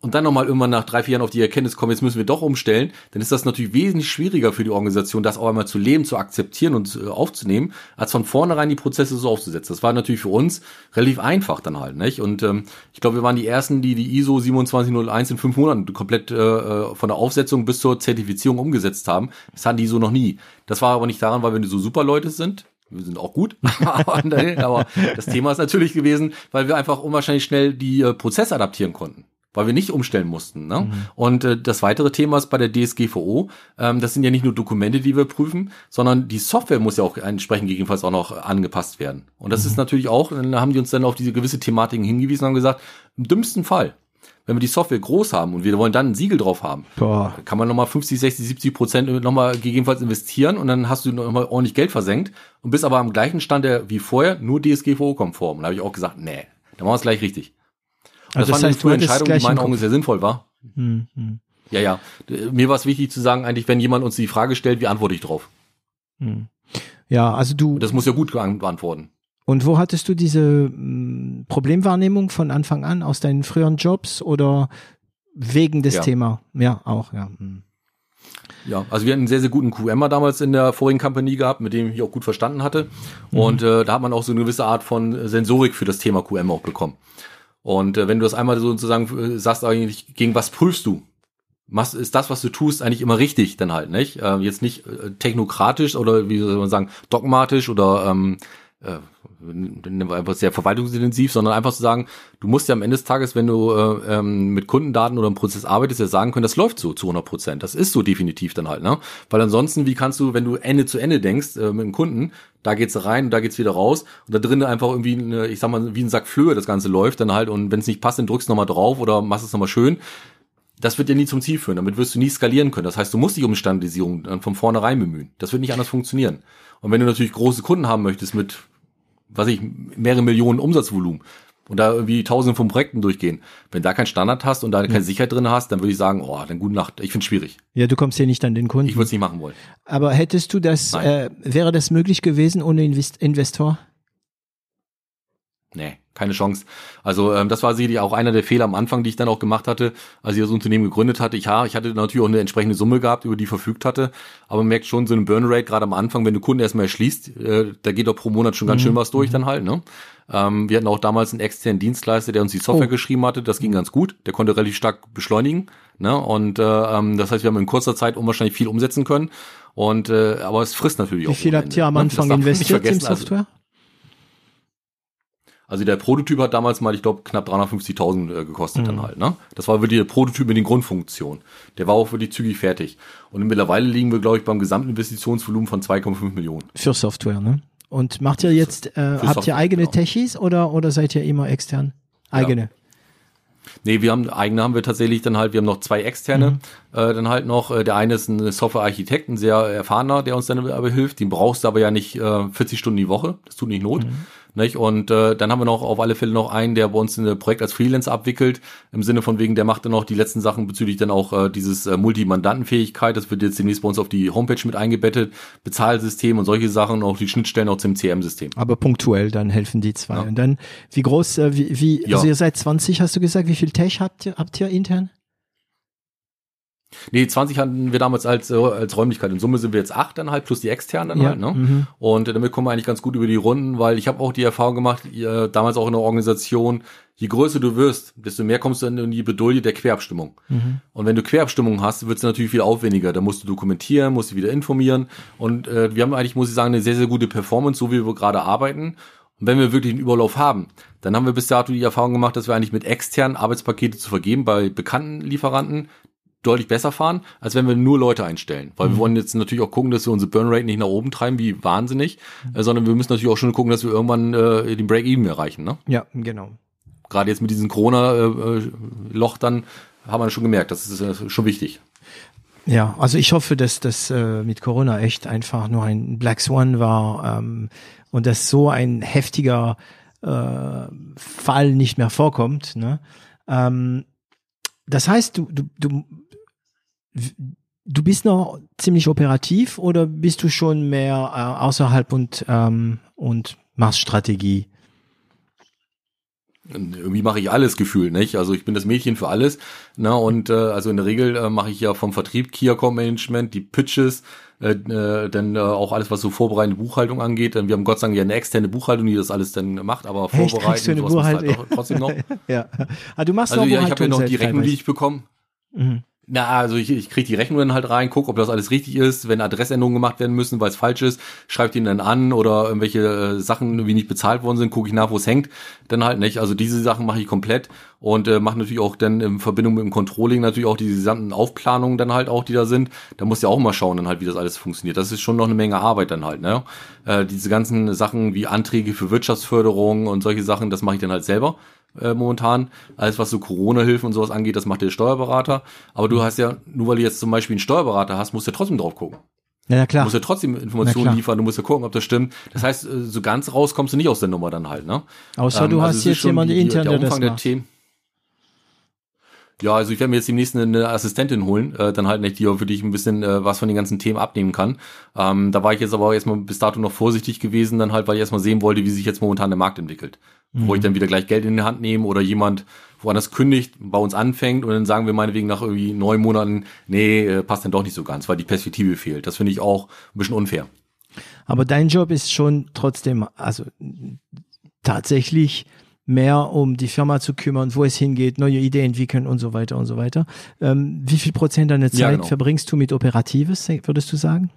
und dann nochmal irgendwann nach drei, vier Jahren auf die Erkenntnis kommen, jetzt müssen wir doch umstellen, dann ist das natürlich wesentlich schwieriger für die Organisation, das auch einmal zu leben, zu akzeptieren und äh, aufzunehmen, als von vornherein die Prozesse so aufzusetzen. Das war natürlich für uns relativ einfach dann halt, nicht? Und ähm, ich glaube, wir waren die ersten, die die ISO 2701 in fünf Monaten komplett äh, äh, von der Aufsetzung bis zur Zertifizierung umgesetzt haben. Das hatten die so noch nie. Das war aber nicht daran, weil wir so super Leute sind, wir sind auch gut, [laughs] aber das Thema ist natürlich gewesen, weil wir einfach unwahrscheinlich schnell die äh, Prozesse adaptieren konnten weil wir nicht umstellen mussten. Ne? Mhm. Und äh, das weitere Thema ist bei der DSGVO, ähm, das sind ja nicht nur Dokumente, die wir prüfen, sondern die Software muss ja auch entsprechend gegebenenfalls auch noch angepasst werden. Und das mhm. ist natürlich auch, dann haben die uns dann auf diese gewisse Thematiken hingewiesen und haben gesagt, im dümmsten Fall, wenn wir die Software groß haben und wir wollen dann ein Siegel drauf haben, Boah. kann man nochmal 50, 60, 70 Prozent nochmal gegebenenfalls investieren und dann hast du nochmal ordentlich Geld versenkt und bist aber am gleichen Stand der, wie vorher, nur DSGVO-konform. Und da habe ich auch gesagt, nee, dann machen wir es gleich richtig. Also das, das heißt, war eine Entscheidung, die in meinen Augen sehr sinnvoll war. Hm, hm. Ja, ja. Mir war es wichtig zu sagen, eigentlich, wenn jemand uns die Frage stellt, wie antworte ich drauf? Hm. Ja, also du. Das muss ja gut beantworten. Und wo hattest du diese hm, Problemwahrnehmung von Anfang an aus deinen früheren Jobs oder wegen des ja. Thema? Ja, auch, ja. Hm. Ja, also wir hatten einen sehr, sehr guten QMer damals in der vorigen Company gehabt, mit dem ich auch gut verstanden hatte. Mhm. Und äh, da hat man auch so eine gewisse Art von Sensorik für das Thema QM auch bekommen. Und äh, wenn du das einmal sozusagen äh, sagst, eigentlich, gegen was prüfst du? machst, ist das, was du tust, eigentlich immer richtig dann halt, nicht? Äh, jetzt nicht äh, technokratisch oder wie soll man sagen, dogmatisch oder ähm, äh, sehr verwaltungsintensiv, sondern einfach zu sagen, du musst ja am Ende des Tages, wenn du äh, ähm, mit Kundendaten oder im Prozess arbeitest, ja sagen können, das läuft so zu 100 Prozent. Das ist so definitiv dann halt, ne? Weil ansonsten, wie kannst du, wenn du Ende zu Ende denkst äh, mit dem Kunden, da geht's rein und da geht's wieder raus und da drinnen einfach irgendwie, eine, ich sag mal, wie ein Sack Flöhe das Ganze läuft dann halt und wenn es nicht passt, dann drückst du nochmal drauf oder machst es nochmal schön. Das wird ja nie zum Ziel führen. Damit wirst du nie skalieren können. Das heißt, du musst dich um Standardisierung dann von vornherein bemühen. Das wird nicht anders funktionieren. Und wenn du natürlich große Kunden haben möchtest mit was ich, mehrere Millionen Umsatzvolumen und da irgendwie tausende von Projekten durchgehen. Wenn da kein Standard hast und da keine Sicherheit drin hast, dann würde ich sagen, oh, dann gute Nacht. Ich finde es schwierig. Ja, du kommst hier nicht an den Kunden. Ich würde es nicht machen wollen. Aber hättest du das, äh, wäre das möglich gewesen ohne Invest Investor? Nee, keine Chance. Also ähm, das war sicherlich auch einer der Fehler am Anfang, die ich dann auch gemacht hatte, als ich das Unternehmen gegründet hatte. Ich, ja, ich hatte natürlich auch eine entsprechende Summe gehabt, über die verfügt hatte, aber man merkt schon so eine Burn Rate gerade am Anfang, wenn du Kunden erstmal erschließt, äh, da geht doch pro Monat schon ganz mhm. schön was durch dann halt. Ne? Ähm, wir hatten auch damals einen externen Dienstleister, der uns die Software oh. geschrieben hatte. Das ging ganz gut. Der konnte relativ stark beschleunigen. Ne? Und äh, ähm, das heißt, wir haben in kurzer Zeit unwahrscheinlich viel umsetzen können. Und äh, aber es frisst natürlich Wie auch. Wie viel habt ihr am ne? Anfang investiert in Software? Also, also der Prototyp hat damals mal, ich glaube, knapp 350.000 äh, gekostet mhm. dann halt. Ne? Das war wirklich der Prototyp mit den Grundfunktionen. Der war auch wirklich zügig fertig. Und mittlerweile liegen wir, glaube ich, beim Gesamtinvestitionsvolumen von 2,5 Millionen. Für Software, ne? Und macht ihr jetzt, äh, habt Software, ihr eigene genau. Techies oder, oder seid ihr immer extern? Eigene? Ja. Nee, wir haben eigene haben wir tatsächlich dann halt, wir haben noch zwei externe, mhm. äh, dann halt noch. Äh, der eine ist ein Softwarearchitekt, ein sehr erfahrener, der uns dann aber hilft. Den brauchst du aber ja nicht äh, 40 Stunden die Woche, das tut nicht Not. Mhm. Nicht? Und äh, dann haben wir noch auf alle Fälle noch einen, der bei uns ein Projekt als Freelancer abwickelt, im Sinne von wegen, der macht dann noch die letzten Sachen bezüglich dann auch äh, dieses äh, Multimandantenfähigkeit, das wird jetzt demnächst bei uns auf die Homepage mit eingebettet, Bezahlsystem und solche Sachen und auch die Schnittstellen auch zum CM-System. Aber punktuell, dann helfen die zwei. Ja. Und dann, wie groß, äh, wie, wie ja. also ihr seid 20, hast du gesagt, wie viel Tech habt ihr, habt ihr intern? Nee, 20 hatten wir damals als, äh, als Räumlichkeit. In Summe sind wir jetzt acht dann halt, plus die externen dann ja. halt. Ne? Mhm. Und damit kommen wir eigentlich ganz gut über die Runden, weil ich habe auch die Erfahrung gemacht, ihr, damals auch in der Organisation, je größer du wirst, desto mehr kommst du in die Bedulie der Querabstimmung. Mhm. Und wenn du Querabstimmung hast, wird es natürlich viel aufwendiger. Da musst du dokumentieren, musst du wieder informieren. Und äh, wir haben eigentlich, muss ich sagen, eine sehr, sehr gute Performance, so wie wir gerade arbeiten. Und wenn wir wirklich einen Überlauf haben, dann haben wir bis dato die Erfahrung gemacht, dass wir eigentlich mit externen Arbeitspakete zu vergeben bei bekannten Lieferanten deutlich besser fahren, als wenn wir nur Leute einstellen. Weil mhm. wir wollen jetzt natürlich auch gucken, dass wir unsere Burnrate nicht nach oben treiben, wie wahnsinnig, mhm. äh, sondern wir müssen natürlich auch schon gucken, dass wir irgendwann äh, den Break-Even erreichen. Ne? Ja, genau. Gerade jetzt mit diesem Corona-Loch dann haben wir schon gemerkt, das ist äh, schon wichtig. Ja, also ich hoffe, dass das äh, mit Corona echt einfach nur ein Black Swan war ähm, und dass so ein heftiger äh, Fall nicht mehr vorkommt. Ne? Ähm, das heißt, du, du, du du bist noch ziemlich operativ oder bist du schon mehr äh, außerhalb und, ähm, und machst Strategie? Irgendwie mache ich alles gefühlt, nicht? Also ich bin das Mädchen für alles. Ne? Und äh, also in der Regel äh, mache ich ja vom Vertrieb Key Account Management, die Pitches, äh, äh, dann äh, auch alles, was so vorbereitende Buchhaltung angeht. Denn wir haben Gott sei Dank ja eine externe Buchhaltung, die das alles dann macht, aber Echt? vorbereiten sowas Buchhaltung? Halt trotzdem noch. [laughs] ja. Ah, du machst also ja, ich habe ja noch die Rechnung, die ich bekomme. Mhm. Na, also ich, ich kriege die Rechnung dann halt rein, guck, ob das alles richtig ist. Wenn Adressänderungen gemacht werden müssen, weil es falsch ist, schreibt ihn dann an oder irgendwelche äh, Sachen irgendwie nicht bezahlt worden sind, gucke ich nach, wo es hängt. Dann halt nicht. Also diese Sachen mache ich komplett und äh, mache natürlich auch dann in Verbindung mit dem Controlling natürlich auch die gesamten Aufplanungen dann halt auch, die da sind. Da muss ja auch mal schauen dann halt, wie das alles funktioniert. Das ist schon noch eine Menge Arbeit dann halt. Ne? Äh, diese ganzen Sachen wie Anträge für Wirtschaftsförderung und solche Sachen, das mache ich dann halt selber äh, momentan. Alles, was so Corona-Hilfen und sowas angeht, das macht der Steuerberater. Aber du hast ja, nur weil du jetzt zum Beispiel einen Steuerberater hast, musst du ja trotzdem drauf gucken. Ja, klar. Du musst ja trotzdem Informationen liefern, du musst ja gucken, ob das stimmt. Das heißt, äh, so ganz raus kommst du nicht aus der Nummer dann halt, ne? Außer ähm, du hast also jetzt jemanden intern, der, der das macht. Themen. Ja, also ich werde mir jetzt demnächst eine, Assistentin holen, äh, dann halt nicht, die für dich ein bisschen äh, was von den ganzen Themen abnehmen kann. Ähm, da war ich jetzt aber auch erstmal bis dato noch vorsichtig gewesen, dann halt, weil ich erstmal sehen wollte, wie sich jetzt momentan der Markt entwickelt. Mhm. Wo ich dann wieder gleich Geld in die Hand nehme oder jemand woanders kündigt, bei uns anfängt und dann sagen wir meinetwegen nach irgendwie neun Monaten, nee, äh, passt dann doch nicht so ganz, weil die Perspektive fehlt. Das finde ich auch ein bisschen unfair. Aber dein Job ist schon trotzdem, also tatsächlich mehr um die Firma zu kümmern, wo es hingeht, neue Ideen entwickeln und so weiter und so weiter. Ähm, wie viel Prozent deiner Zeit Ja, genau. verbringst du mit Operatives, würdest du sagen?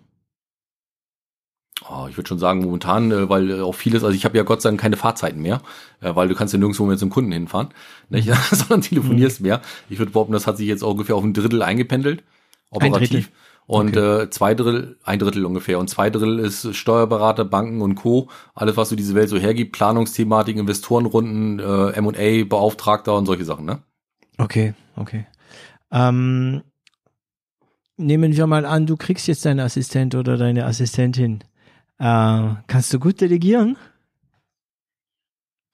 Oh, ich würde schon sagen, momentan, äh, weil äh, auch vieles, also ich habe ja Gott sei Dank keine Fahrzeiten mehr, äh, weil du kannst ja nirgendwo mehr zum Kunden hinfahren, [laughs] nicht? sondern telefonierst mehr. Ich würde behaupten, das hat sich jetzt ungefähr auf ein Drittel eingependelt, Ein Drittel. Und äh, zwei Drittel, ein Drittel ungefähr. Und zwei Drittel ist Steuerberater, Banken und Co. Alles, was so diese Welt so hergibt, Planungsthematik, Investorenrunden, äh, M&A, Beauftragter und solche Sachen, ne? Okay, okay. Ähm, nehmen wir mal an, du kriegst jetzt deinen Assistent oder deine Assistentin. Äh, kannst du gut delegieren?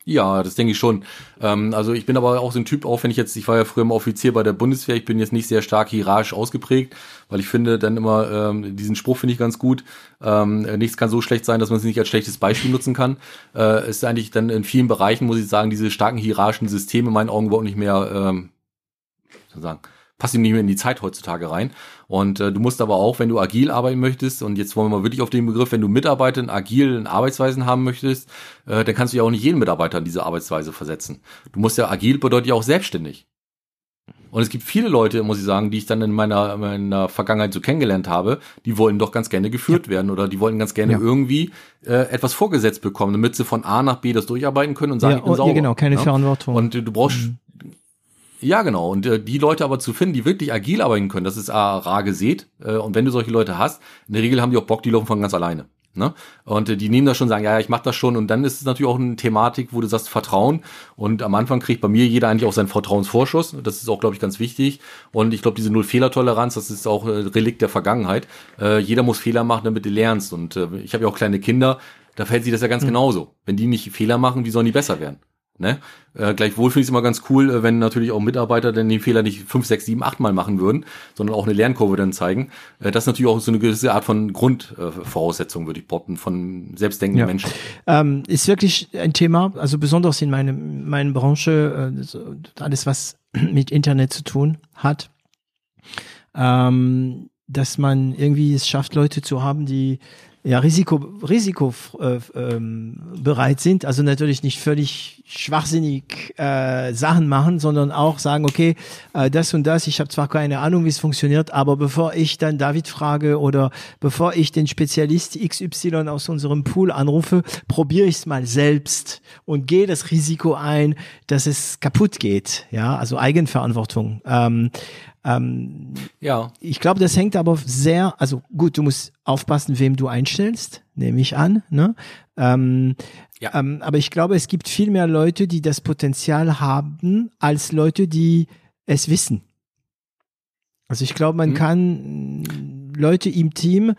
Ja, das denke ich schon. Ähm, also ich bin aber auch so ein Typ, auch wenn ich jetzt, ich war ja früher mal Offizier bei der Bundeswehr, ich bin jetzt nicht sehr stark hierarchisch ausgeprägt, weil ich finde dann immer, ähm, diesen Spruch finde ich ganz gut, ähm, nichts kann so schlecht sein, dass man es nicht als schlechtes Beispiel nutzen kann. Äh, ist eigentlich dann in vielen Bereichen, muss ich sagen, diese starken hierarchischen Systeme in meinen Augen überhaupt nicht mehr, ähm, soll ich sagen, passen nicht mehr in die Zeit heutzutage rein. Und äh, du musst aber auch, wenn du agil arbeiten möchtest, und jetzt wollen wir mal wirklich auf den Begriff, wenn du Mitarbeiter in agilen Arbeitsweisen haben möchtest, äh, dann kannst du ja auch nicht jeden Mitarbeiter in diese Arbeitsweise versetzen. Du musst ja agil bedeutet ja auch selbstständig. Und es gibt viele Leute, muss ich sagen, die ich dann in meiner, meiner Vergangenheit so kennengelernt habe, die wollen doch ganz gerne geführt werden oder die wollen ganz gerne Ja. irgendwie äh, etwas vorgesetzt bekommen, damit sie von A nach B das durcharbeiten können und sagen, ja, ich bin oh, sauber. ja, genau, keine ne? Verantwortung. Und äh, du brauchst ja, genau. Und äh, die Leute aber zu finden, die wirklich agil arbeiten können, das ist A, rar gesät. Äh, und wenn du solche Leute hast, in der Regel haben die auch Bock, die laufen von ganz alleine. Ne? Und äh, die nehmen das schon, sagen, ja, ja, ich mach das schon. Und dann ist es natürlich auch eine Thematik, wo du sagst, Vertrauen. Und am Anfang kriegt bei mir jeder eigentlich auch seinen Vertrauensvorschuss. Das ist auch, glaube ich, ganz wichtig. Und ich glaube, diese Null-Fehler-Toleranz, das ist auch äh, Relikt der Vergangenheit. Äh, jeder muss Fehler machen, damit du lernst. Und äh, ich habe ja auch kleine Kinder, da fällt sich das ja ganz genauso. Wenn die nicht Fehler machen, wie sollen die besser werden? Ne? Äh, gleichwohl finde ich es immer ganz cool, äh, wenn natürlich auch Mitarbeiter dann den Fehler nicht fünf, sechs, sieben, acht Mal machen würden, sondern auch eine Lernkurve dann zeigen. Äh, das ist natürlich auch so eine gewisse Art von Grundvoraussetzung, würde ich behaupten, von selbstdenkenden Ja. Menschen. Ähm, ist wirklich ein Thema, also besonders in meiner Branche, äh, alles was [clears throat] mit Internet zu tun hat, ähm, dass man irgendwie es schafft, Leute zu haben, die ja Risiko, Risiko äh, ähm, bereit sind, also natürlich nicht völlig schwachsinnig äh, Sachen machen, sondern auch sagen, okay, äh, das und das, ich habe zwar keine Ahnung, wie es funktioniert, aber bevor ich dann David frage oder bevor ich den Spezialist XY aus unserem Pool anrufe, probiere ich es mal selbst und gehe das Risiko ein, dass es kaputt geht. Ja, also Eigenverantwortung. Ähm, ähm, Ja, ich glaube, das hängt aber sehr, also gut, du musst aufpassen, wem du einstellst, nehme ich an. Ne? Ähm, Ja. ähm, aber ich glaube, es gibt viel mehr Leute, die das Potenzial haben, als Leute, die es wissen. Also ich glaube, man Mhm. kann Leute im Team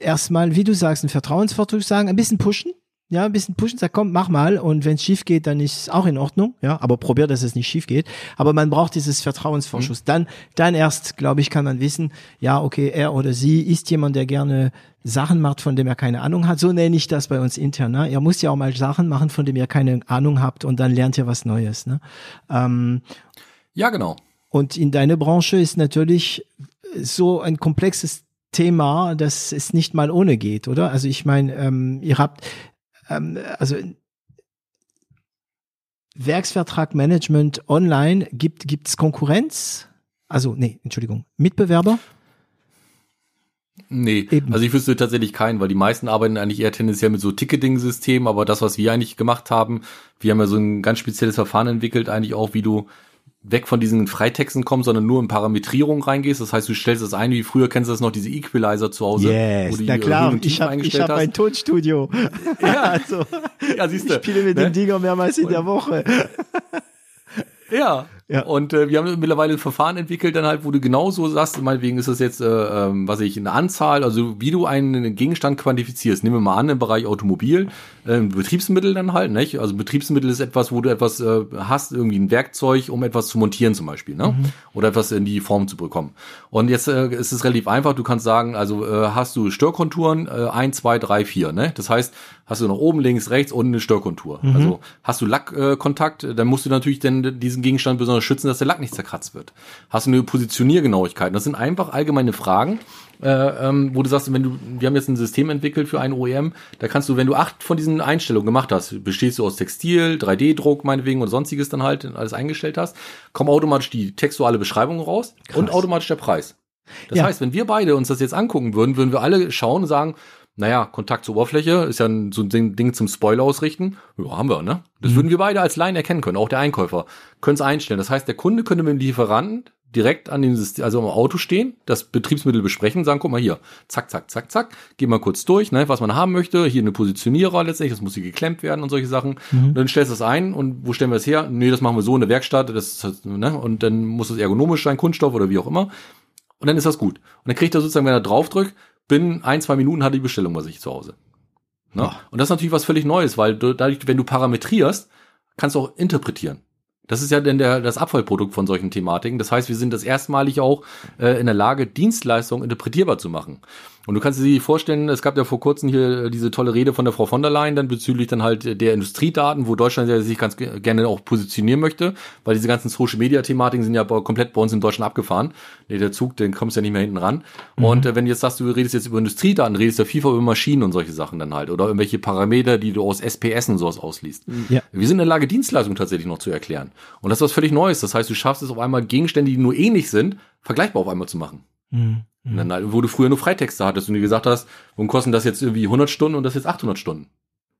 erstmal, wie du sagst, ein Vertrauensvorzug sagen, ein bisschen pushen. Ja, ein bisschen pushen, sag komm, mach mal. Und wenn es schief geht, dann ist es auch in Ordnung. Ja, aber probier, dass es nicht schief geht. Aber man braucht dieses Vertrauensvorschuss. Dann, dann erst, glaube ich, kann man wissen, ja, okay, er oder sie ist jemand, der gerne Sachen macht, von dem er keine Ahnung hat. So nenne ich das bei uns intern. Ne? Ihr müsst ja auch mal Sachen machen, von dem ihr keine Ahnung habt und dann lernt ihr was Neues. Ne? Ähm, ja, genau. und in deiner Branche ist natürlich so ein komplexes Thema, dass es nicht mal ohne geht, oder? Also ich meine, ähm, ihr habt ähm, also Werksvertrag Management online gibt gibt's Konkurrenz? Also nee, Entschuldigung, Mitbewerber? Nee, Eben. also ich wüsste tatsächlich keinen, weil die meisten arbeiten eigentlich eher tendenziell mit so Ticketing-Systemen, aber das, was wir eigentlich gemacht haben, wir haben ja so ein ganz spezielles Verfahren entwickelt, eigentlich auch, wie du weg von diesen Freitexten kommst, sondern nur in Parametrierung reingehst. Das heißt, du stellst das ein, wie früher kennst du das noch, diese Equalizer zu Hause, wo du die äh, Höhen und Tiefen eingestellt hast. Tonstudio. [laughs] Ja, [laughs] also Ja, siehst du. ich spiele mit ne? dem Dinger mehrmals in der Woche. [laughs] Ja. Ja. Und äh, wir haben mittlerweile ein Verfahren entwickelt, dann halt, wo du genauso sagst, meinetwegen ist das jetzt, äh, ähm, was ich, eine Anzahl, also wie du einen Gegenstand quantifizierst. Nehmen wir mal an, im Bereich Automobil, äh, Betriebsmittel dann halt, nicht? Also Betriebsmittel ist etwas, wo du etwas äh, hast, irgendwie ein Werkzeug, um etwas zu montieren zum Beispiel, ne? Oder etwas in die Form zu bekommen. Und jetzt äh, ist es relativ einfach, du kannst sagen, also äh, hast du Störkonturen, äh, 1, 2, 3, 4, ne? Das heißt, hast du nach oben, links, rechts unten eine Störkontur. Also hast du Lackkontakt, äh, dann musst du natürlich dann diesen Gegenstand besonders schützen, dass der Lack nicht zerkratzt wird. Hast du eine Positioniergenauigkeit? Das sind einfach allgemeine Fragen, äh, ähm, wo du sagst, wenn du, wir haben jetzt ein System entwickelt für einen OEM, da kannst du, wenn du acht von diesen Einstellungen gemacht hast, bestehst du aus Textil, 3D-Druck meinetwegen und sonstiges dann halt alles eingestellt hast, kommen automatisch die textuale Beschreibung raus Krass. und automatisch der Preis. Das ja. heißt, wenn wir beide uns das jetzt angucken würden, würden wir alle schauen und sagen, naja, Kontakt zur Oberfläche ist ja ein, so ein Ding zum Spoiler ausrichten. Ja, haben wir, ne? Das mhm. würden wir beide als Laien erkennen können, auch der Einkäufer. Können es einstellen. Das heißt, der Kunde könnte mit dem Lieferanten direkt an dem System, also am Auto stehen, das Betriebsmittel besprechen, sagen, guck mal hier, zack, zack, zack, zack, geh mal kurz durch, ne, was man haben möchte, hier eine Positionierer letztendlich, das muss hier geklemmt werden und solche Sachen. Mhm. dann stellst du es ein und wo stellen wir es her? Nee, das machen wir so in der Werkstatt, das ist, ne, und dann muss es ergonomisch sein, Kunststoff oder wie auch immer. Und dann ist das gut. Und dann kriegt er sozusagen, wenn er draufdrückt, binnen ein, zwei Minuten hat er die Bestellung bei sich zu Hause. Ne? Oh. Und das ist natürlich was völlig Neues, weil du, dadurch, wenn du parametrierst, kannst du auch interpretieren. Das ist ja denn der, das Abfallprodukt von solchen Thematiken. Das heißt, wir sind das erstmalig auch äh, in der Lage, Dienstleistungen interpretierbar zu machen. Und du kannst dir vorstellen, es gab ja vor kurzem hier diese tolle Rede von der Frau von der Leyen dann bezüglich dann halt der Industriedaten, wo Deutschland ja sich ganz gerne auch positionieren möchte, weil diese ganzen Social Media Thematiken sind ja komplett bei uns in Deutschland abgefahren. Nee, der Zug, den kommst ja nicht mehr hinten ran. Mhm. Und äh, wenn du jetzt sagst, du redest jetzt über Industriedaten, redest du ja viel über Maschinen und solche Sachen dann halt oder irgendwelche Parameter, die du aus SPS und sowas ausliest. Ja. Wir sind in der Lage, Dienstleistungen tatsächlich noch zu erklären. Und das ist was völlig Neues. Das heißt, du schaffst es auf einmal Gegenstände, die nur ähnlich sind, vergleichbar auf einmal zu machen. Mhm. Dann, halt, wo du früher nur Freitexte hattest und du gesagt hast, warum kosten das jetzt irgendwie 100 Stunden und das jetzt 800 Stunden?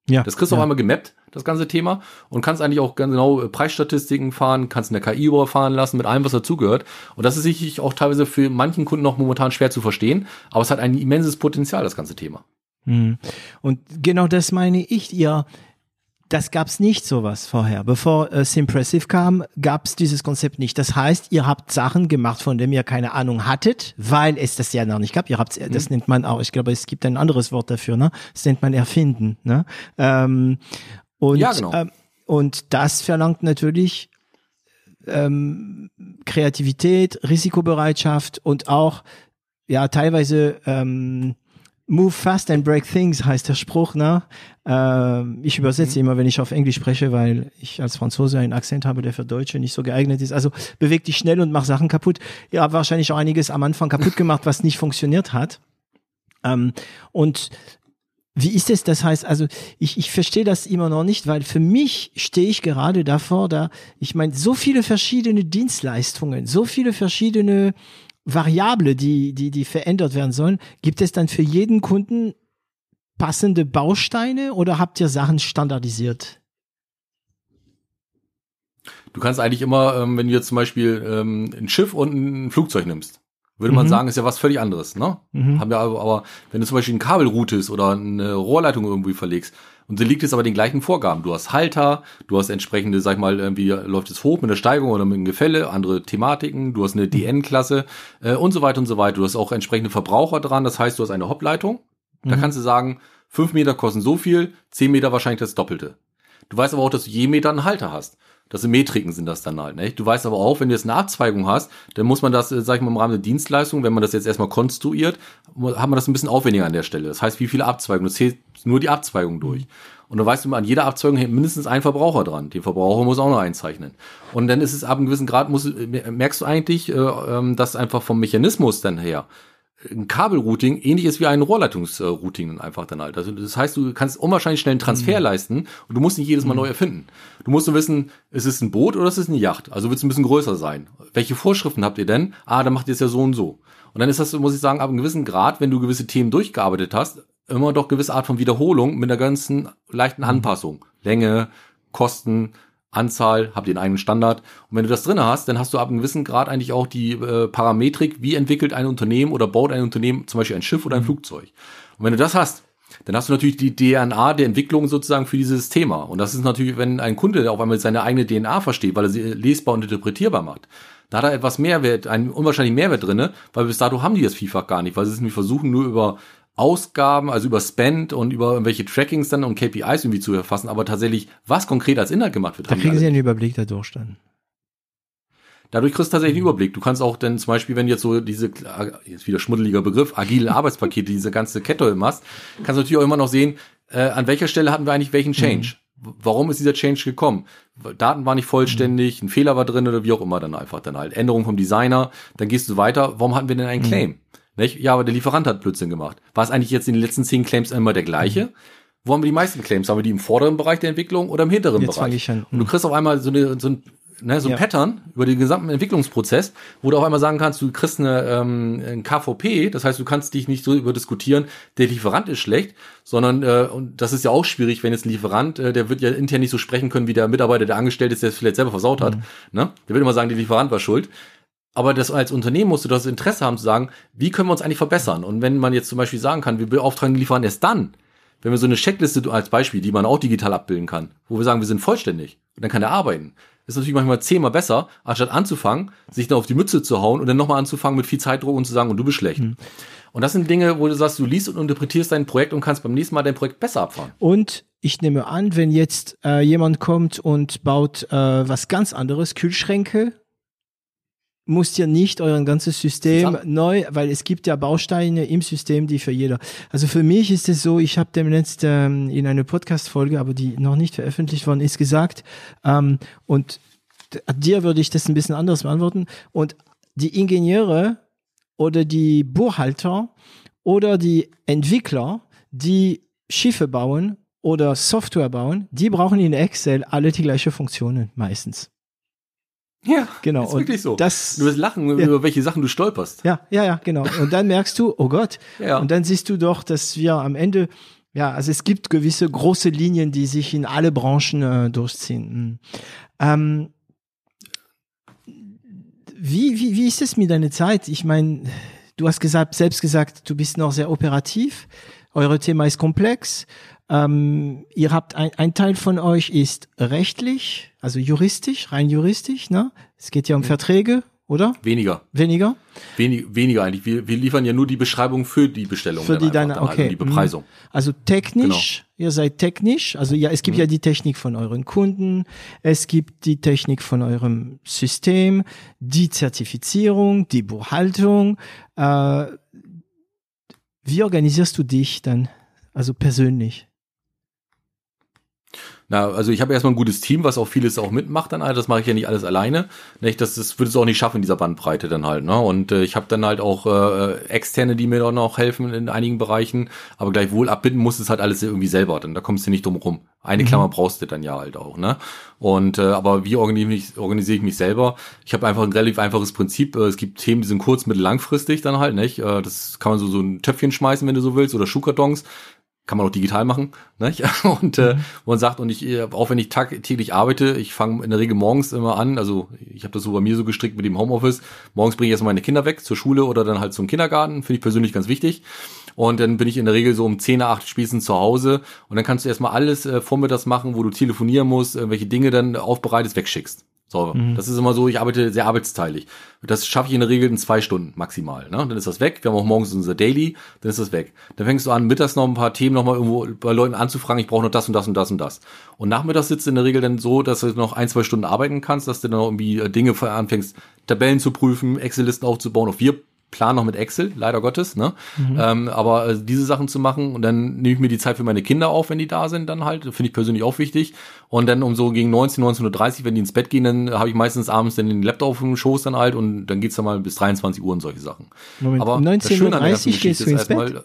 Ja. Das kriegst du ja. auf einmal gemappt, das ganze Thema, und kannst eigentlich auch ganz genau äh, Preisstatistiken fahren, kannst eine KI überfahren lassen mit allem, was dazugehört. Und das ist sicherlich auch teilweise für manchen Kunden noch momentan schwer zu verstehen, aber es hat ein immenses Potenzial, das ganze Thema. Mhm. Und genau das meine ich, ihr, das gab's nicht sowas vorher. Bevor äh, Simpressive kam, gab's dieses Konzept nicht. Das heißt, ihr habt Sachen gemacht, von denen ihr keine Ahnung hattet, weil es das ja noch nicht gab. Ihr habt, das mhm. nennt man auch, ich glaube, es gibt ein anderes Wort dafür, ne? Das nennt man erfinden, ne? Ähm, und, ja, genau. ähm, und das verlangt natürlich ähm, Kreativität, Risikobereitschaft und auch ja teilweise ähm, Move fast and break things heißt der Spruch, ne? Äh, ich übersetze mhm. immer, wenn ich auf Englisch spreche, weil ich als Franzose einen Akzent habe, der für Deutsche nicht so geeignet ist. Also beweg dich schnell und mach Sachen kaputt. Ihr habt wahrscheinlich auch einiges am Anfang kaputt [laughs] gemacht, was nicht funktioniert hat. Ähm, und wie ist es? Das heißt, also ich, ich verstehe das immer noch nicht, weil für mich stehe ich gerade davor, da ich meine, so viele verschiedene Dienstleistungen, so viele verschiedene Variable, die, die, die verändert werden sollen. Gibt es dann für jeden Kunden passende Bausteine oder habt ihr Sachen standardisiert? Du kannst eigentlich immer, ähm, wenn du jetzt zum Beispiel ähm, ein Schiff und ein Flugzeug nimmst, würde man mhm. sagen, ist ja was völlig anderes, ne? Mhm. Haben wir aber, aber, wenn du zum Beispiel ein Kabelroute ist oder eine Rohrleitung irgendwie verlegst, und da liegt es aber den gleichen Vorgaben. Du hast Halter, du hast entsprechende, sag ich mal, irgendwie läuft es hoch mit der Steigung oder mit dem Gefälle, andere Thematiken, du hast eine DN-Klasse äh, und so weiter und so weiter. Du hast auch entsprechende Verbraucher dran, das heißt, du hast eine Hoppleitung. Da mhm. kannst du sagen, fünf Meter kosten so viel, zehn Meter wahrscheinlich das Doppelte. Du weißt aber auch, dass du je Meter einen Halter hast. Das sind Metriken sind das dann halt, ne? Du weißt aber auch, wenn du jetzt eine Abzweigung hast, dann muss man das, äh, sag ich mal, im Rahmen der Dienstleistung, wenn man das jetzt erstmal konstruiert, hat man das ein bisschen aufwendiger an der Stelle. Das heißt, wie viele Abzweigungen? Du zählst nur die Abzweigung durch. Und dann weißt du, an jeder Abzweigung hängt mindestens ein Verbraucher dran. Den Verbraucher muss auch noch einzeichnen. Und dann ist es ab einem gewissen Grad, muss, merkst du eigentlich, äh, ähm, dass einfach vom Mechanismus dann her ein Kabelrouting ähnlich ist wie ein Rohrleitungsrouting einfach dann halt. Also das heißt, du kannst unwahrscheinlich schnell einen Transfer mhm. leisten und du musst nicht jedes Mal mhm. neu erfinden. Du musst nur wissen, ist es ein Boot oder ist es eine Yacht? Also wird es ein bisschen größer sein. Welche Vorschriften habt ihr denn? Ah, dann macht ihr es ja so und so. Und dann ist das, muss ich sagen, ab einem gewissen Grad, wenn du gewisse Themen durchgearbeitet hast, immer doch gewisse Art von Wiederholung mit einer ganzen leichten mhm. Anpassung. Länge, Kosten, Anzahl, habt ihr einen eigenen Standard. Und wenn du das drinne hast, dann hast du ab einem gewissen Grad eigentlich auch die äh, Parametrik, wie entwickelt ein Unternehmen oder baut ein Unternehmen zum Beispiel ein Schiff oder ein mhm. Flugzeug. Und wenn du das hast, dann hast du natürlich die DNA der Entwicklung sozusagen für dieses Thema. Und das ist natürlich, wenn ein Kunde auf einmal seine eigene DNA versteht, weil er sie lesbar und interpretierbar macht. Da hat er etwas Mehrwert, einen unwahrscheinlichen Mehrwert drinne, weil bis dato haben die das vielfach gar nicht, weil sie es nämlich versuchen, nur über Ausgaben, also über Spend und über irgendwelche Trackings dann und KPIs irgendwie zu erfassen, aber tatsächlich, was konkret als Inhalt gemacht wird. Da kriegen Sie einen Überblick dadurch dann. Dadurch kriegst du tatsächlich einen Überblick. Du kannst auch dann zum Beispiel, wenn jetzt so diese, jetzt wieder schmuddeliger Begriff, agile [laughs] Arbeitspakete, diese ganze Kette machst, kannst du natürlich auch immer noch sehen, äh, an welcher Stelle hatten wir eigentlich welchen Change. Mhm. Warum ist dieser Change gekommen? Daten waren nicht vollständig, ein Fehler war drin oder wie auch immer dann einfach dann halt. Änderung vom Designer, dann gehst du weiter, warum hatten wir denn einen mhm. Nicht? Ja, aber der Lieferant hat Blödsinn gemacht. War es eigentlich jetzt in den letzten zehn Claims immer der gleiche? Mhm. Wo haben wir die meisten Claims? Haben wir die im vorderen Bereich der Entwicklung oder im hinteren Jetzt Bereich? Ich an. Und du kriegst auf einmal so, eine, so ein ne, so ein ja. Pattern über den gesamten Entwicklungsprozess, wo du auch einmal sagen kannst, du kriegst eine, ähm, ein KVP, das heißt, du kannst dich nicht so über diskutieren, der Lieferant ist schlecht, sondern, äh, und das ist ja auch schwierig, wenn jetzt ein Lieferant, äh, der wird ja intern nicht so sprechen können, wie der Mitarbeiter, der angestellt ist, der es vielleicht selber versaut hat. Mhm. Ne? Der wird immer sagen, der Lieferant war schuld. Aber das als Unternehmen musst du das Interesse haben zu sagen, wie können wir uns eigentlich verbessern? Und wenn man jetzt zum Beispiel sagen kann, wir beauftragen den Lieferanten erst dann, wenn wir so eine Checkliste als Beispiel, die man auch digital abbilden kann, wo wir sagen, wir sind vollständig, und dann kann er arbeiten ist natürlich manchmal zehnmal besser, anstatt anzufangen, sich dann auf die Mütze zu hauen und dann nochmal anzufangen mit viel Zeitdruck und zu sagen, und du bist schlecht. Mhm. Und das sind Dinge, wo du sagst, du liest und interpretierst dein Projekt und kannst beim nächsten Mal dein Projekt besser abfahren. Und ich nehme an, wenn jetzt äh, jemand kommt und baut äh, was ganz anderes, Kühlschränke musst ja nicht euren ganzes System neu, weil es gibt ja Bausteine im System, die für jeder. Also für mich ist es so, ich habe demnächst ähm, in einer Podcast-Folge, aber die noch nicht veröffentlicht worden ist, gesagt, ähm, und dir würde ich das ein bisschen anders beantworten. Und die Ingenieure oder die Buchhalter oder die Entwickler, die Schiffe bauen oder Software bauen, die brauchen in Excel alle die gleiche Funktionen meistens. Ja, genau. Ist wirklich so. Das, du wirst lachen, ja. über welche Sachen du stolperst. Ja, ja, ja, genau. Und dann merkst du, oh Gott. Ja. Und dann siehst du doch, dass wir am Ende, ja, also es gibt gewisse große Linien, die sich in alle Branchen äh, durchziehen. Hm. Ähm, wie, wie, wie ist es mit deiner Zeit? Ich meine, du hast gesagt, selbst gesagt, du bist noch sehr operativ. Eure Thema ist komplex. Ähm, ihr habt ein, ein Teil von euch ist rechtlich, also juristisch, rein juristisch, ne? Es geht ja um Verträge, oder? Weniger. Weniger? Wenig, weniger eigentlich. Wir, wir liefern ja nur die Beschreibung für die Bestellung. Für die deine, halt okay. die Bepreisung. Also technisch, genau. ihr seid technisch. Also ja, es gibt mhm. ja die Technik von euren Kunden, es gibt die Technik von eurem System, die Zertifizierung, die Buchhaltung. Äh, wie organisierst du dich dann, also persönlich? Na, also ich habe erstmal ein gutes Team, was auch vieles auch mitmacht dann halt. Das mache ich ja nicht alles alleine. Nicht? Das, das würde es auch nicht schaffen in dieser Bandbreite dann halt. Ne? Und äh, ich habe dann halt auch äh, externe, die mir dann auch helfen in einigen Bereichen. Aber gleichwohl abbinden muss es halt alles irgendwie selber. Dann da kommst du nicht drum rum. Eine mhm. Klammer brauchst du dann ja halt auch. Ne? Und äh, aber wie organisiere ich, organisiere ich mich selber? Ich habe einfach ein relativ einfaches Prinzip. Äh, es gibt Themen, die sind kurz, mittel, langfristig dann halt. Nicht? Äh, das kann man so so ein Töpfchen schmeißen, wenn du so willst, oder Schuhkartons kann man auch digital machen. Ne? [laughs] Und äh, mhm. man sagt, und ich, äh, auch wenn ich tagtäglich arbeite, ich fange in der Regel morgens immer an, also ich habe das so bei mir so gestrickt mit dem Homeoffice, morgens bringe ich erstmal meine Kinder weg zur Schule oder dann halt zum Kindergarten, finde ich persönlich ganz wichtig. Und dann bin ich in der Regel so um 10, 8 spätestens zu Hause und dann kannst du erstmal alles äh, vormittags machen, wo du telefonieren musst, äh, welche Dinge dann aufbereitest, wegschickst. So, mhm. das ist immer so, ich arbeite sehr arbeitsteilig. Das schaffe ich in der Regel in zwei Stunden maximal. Ne? Dann ist das weg. Wir haben auch morgens unser Daily, dann ist das weg. Dann fängst du an, mittags noch ein paar Themen nochmal irgendwo bei Leuten anzufragen, ich brauche noch das und das und das und das. Und nachmittags sitzt du in der Regel dann so, dass du noch ein, zwei Stunden arbeiten kannst, dass du dann noch irgendwie äh, Dinge anfängst, Tabellen zu prüfen, Excel-Listen aufzubauen. Auch wir plan noch mit Excel, leider Gottes, ne? Mhm. Ähm, aber äh, diese Sachen zu machen und dann nehme ich mir die Zeit für meine Kinder auf, wenn die da sind, dann halt, finde ich persönlich auch wichtig. Und dann um so gegen 19, 19.30 Uhr, wenn die ins Bett gehen, dann habe ich meistens abends dann den Laptop auf dem Schoß dann halt und dann geht's dann mal bis 23 Uhr und solche Sachen. Moment, aber um 19.30 Uhr gehst du ins Bett?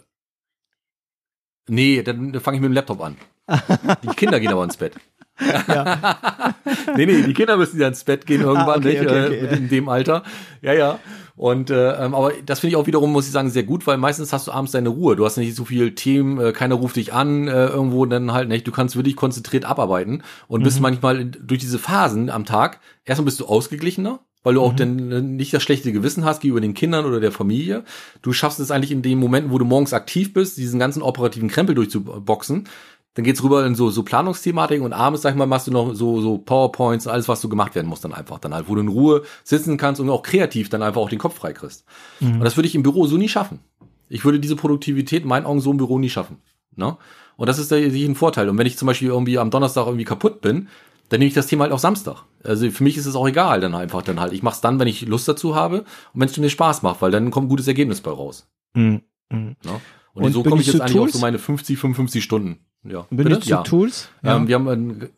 Nee, dann, fange ich mit dem Laptop an. [laughs] die Kinder gehen aber ins Bett. Ja. [laughs] nee, nee, die Kinder müssen ja ins Bett gehen irgendwann, ah, okay, nicht? Okay, okay. Äh, in dem Alter. Ja, ja. Und äh, ähm, aber das finde ich auch wiederum, muss ich sagen, sehr gut, weil meistens hast du abends deine Ruhe. Du hast nicht so viel Themen, äh, keiner ruft dich an, äh, irgendwo dann halt nicht. Du kannst wirklich konzentriert abarbeiten und mhm. bist manchmal durch diese Phasen am Tag, erstmal bist du ausgeglichener, weil du auch mhm. dann äh, nicht das schlechte Gewissen hast gegenüber den Kindern oder der Familie. Du schaffst es eigentlich in den Momenten, wo du morgens aktiv bist, diesen ganzen operativen Krempel durchzuboxen dann geht's rüber in so, so Planungsthematiken und abends, sag ich mal, machst du noch so, so PowerPoints, alles, was so gemacht werden muss dann einfach dann halt, wo du in Ruhe sitzen kannst und auch kreativ dann einfach auch den Kopf freikriegst. Mhm. Und das würde ich im Büro so nie schaffen. Ich würde diese Produktivität in meinen Augen so im Büro nie schaffen. Ne? Und das ist da ein Vorteil. Und wenn ich zum Beispiel irgendwie am Donnerstag irgendwie kaputt bin, dann nehme ich das Thema halt auch Samstag. Also für mich ist es auch egal, dann einfach dann halt. Ich mache es dann, wenn ich Lust dazu habe und wenn es mir Spaß macht, weil dann kommt ein gutes Ergebnis bei raus. Mhm. Mhm. Ne? Und, und so komme ich jetzt eigentlich Tools? auf so meine 50, 55 Stunden. Ja. Benutzt Bitte? du Tools? Ja. Ähm, wir haben ein,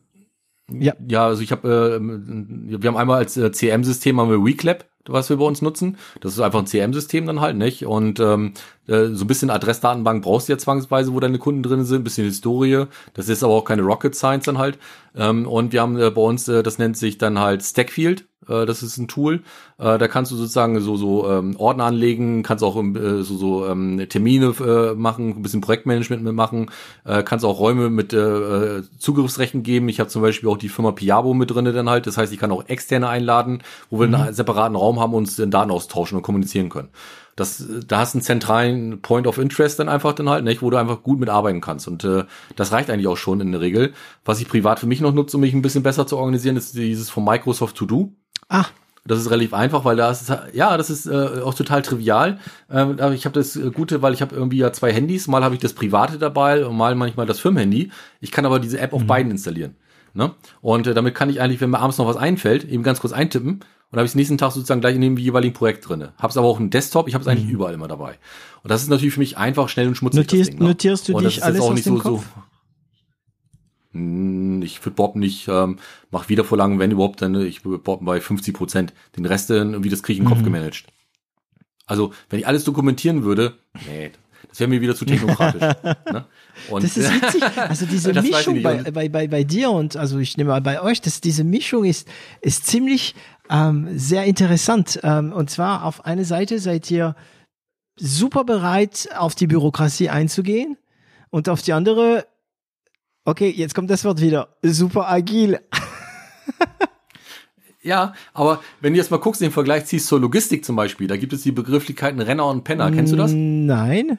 ja. ja, also ich habe, äh, wir haben einmal als äh, CM-System haben wir WeClap. was wir bei uns nutzen. Das ist einfach ein CM-System dann halt, nicht? Und ähm, äh, so ein bisschen Adressdatenbank brauchst du ja zwangsweise, wo deine Kunden drin sind, ein bisschen Historie. Das ist aber auch keine Rocket Science dann halt. Ähm, und wir haben äh, bei uns, äh, das nennt sich dann halt Stackfield. Äh, das ist ein Tool. Äh, da kannst du sozusagen so so ähm, Ordner anlegen, kannst auch äh, so so ähm, Termine äh, machen, ein bisschen Projektmanagement mitmachen, äh, kannst auch Räume mit äh, Zugriffsrechten geben. Ich habe zum Beispiel auch die Firma Piabo mit drinne dann halt. Das heißt, ich kann auch externe einladen, wo wir mhm. einen separaten Raum haben und uns den Daten austauschen und kommunizieren können. Das, da hast du einen zentralen Point of Interest dann einfach dann halt, nicht, wo du einfach gut mitarbeiten kannst. Und äh, das reicht eigentlich auch schon in der Regel. Was ich privat für mich noch nutze, um mich ein bisschen besser zu organisieren, ist dieses von Microsoft To Do. Ah. Das ist relativ einfach, weil da ist ja, das ist äh, auch total trivial. Ähm, aber ich habe das Gute, weil ich habe irgendwie ja zwei Handys. Mal habe ich das private dabei und mal manchmal das Firmenhandy. Ich kann aber diese App auf mhm. beiden installieren. Ne? Und äh, damit kann ich eigentlich, wenn mir abends noch was einfällt, eben ganz kurz eintippen und habe ich nächsten Tag sozusagen gleich in dem jeweiligen Projekt drinne. Hab's aber auch einen Desktop, ich habe es eigentlich mhm. überall immer dabei. Und das ist natürlich für mich einfach schnell und schmutzig. Notierst, Ding, ne? notierst du dich alles aus dem so, Kopf? So, ich würde Bob nicht, ähm, mach wieder vor lang, wenn überhaupt, dann ich Bob bei 50 Prozent. Den Rest irgendwie das kriege ich im Kopf mhm. gemanagt. Also wenn ich alles dokumentieren würde, nee, das wäre mir wieder zu technokratisch. [laughs] ne? Und das ist witzig. [laughs] Also diese Mischung bei, bei, bei, bei dir und also ich nehme mal bei euch, dass diese Mischung ist, ist ziemlich ähm, sehr interessant. Ähm, und zwar auf eine Seite seid ihr super bereit, auf die Bürokratie einzugehen und auf die andere Okay, jetzt kommt das Wort wieder. Super agil. Ja, aber wenn du jetzt mal guckst, den Vergleich ziehst zur Logistik zum Beispiel, da gibt es die Begrifflichkeiten Renner und Penner. Kennst du das? Nein.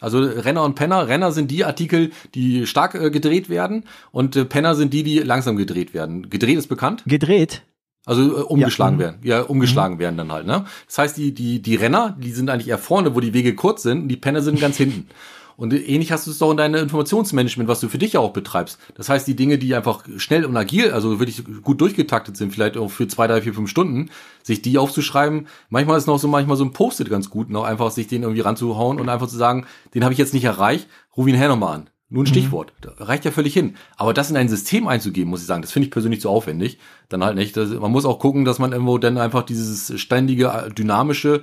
Also Renner und Penner. Renner sind die Artikel, die stark äh, gedreht werden und äh, Penner sind die, die langsam gedreht werden. Gedreht ist bekannt? Gedreht? Also äh, umgeschlagen ja. werden. Ja, umgeschlagen mhm. werden dann halt, ne? Das heißt, die, die, die Renner, die sind eigentlich eher vorne, wo die Wege kurz sind, und die Penner sind ganz hinten. Und ähnlich hast du es doch in deinem Informationsmanagement, was du für dich ja auch betreibst. Das heißt, die Dinge, die einfach schnell und agil, also wirklich gut durchgetaktet sind, vielleicht auch für zwei, drei, vier, fünf Stunden, sich die aufzuschreiben. Manchmal ist noch so manchmal so ein Post-it ganz gut, noch einfach sich den irgendwie ranzuhauen und einfach zu sagen, den habe ich jetzt nicht erreicht, ruf ihn her nochmal an. Nur ein mhm. Stichwort. Da reicht ja völlig hin. Aber das in ein System einzugeben, muss ich sagen, das finde ich persönlich zu aufwendig. Dann halt nicht. Das, man muss auch gucken, dass man irgendwo dann einfach dieses ständige, dynamische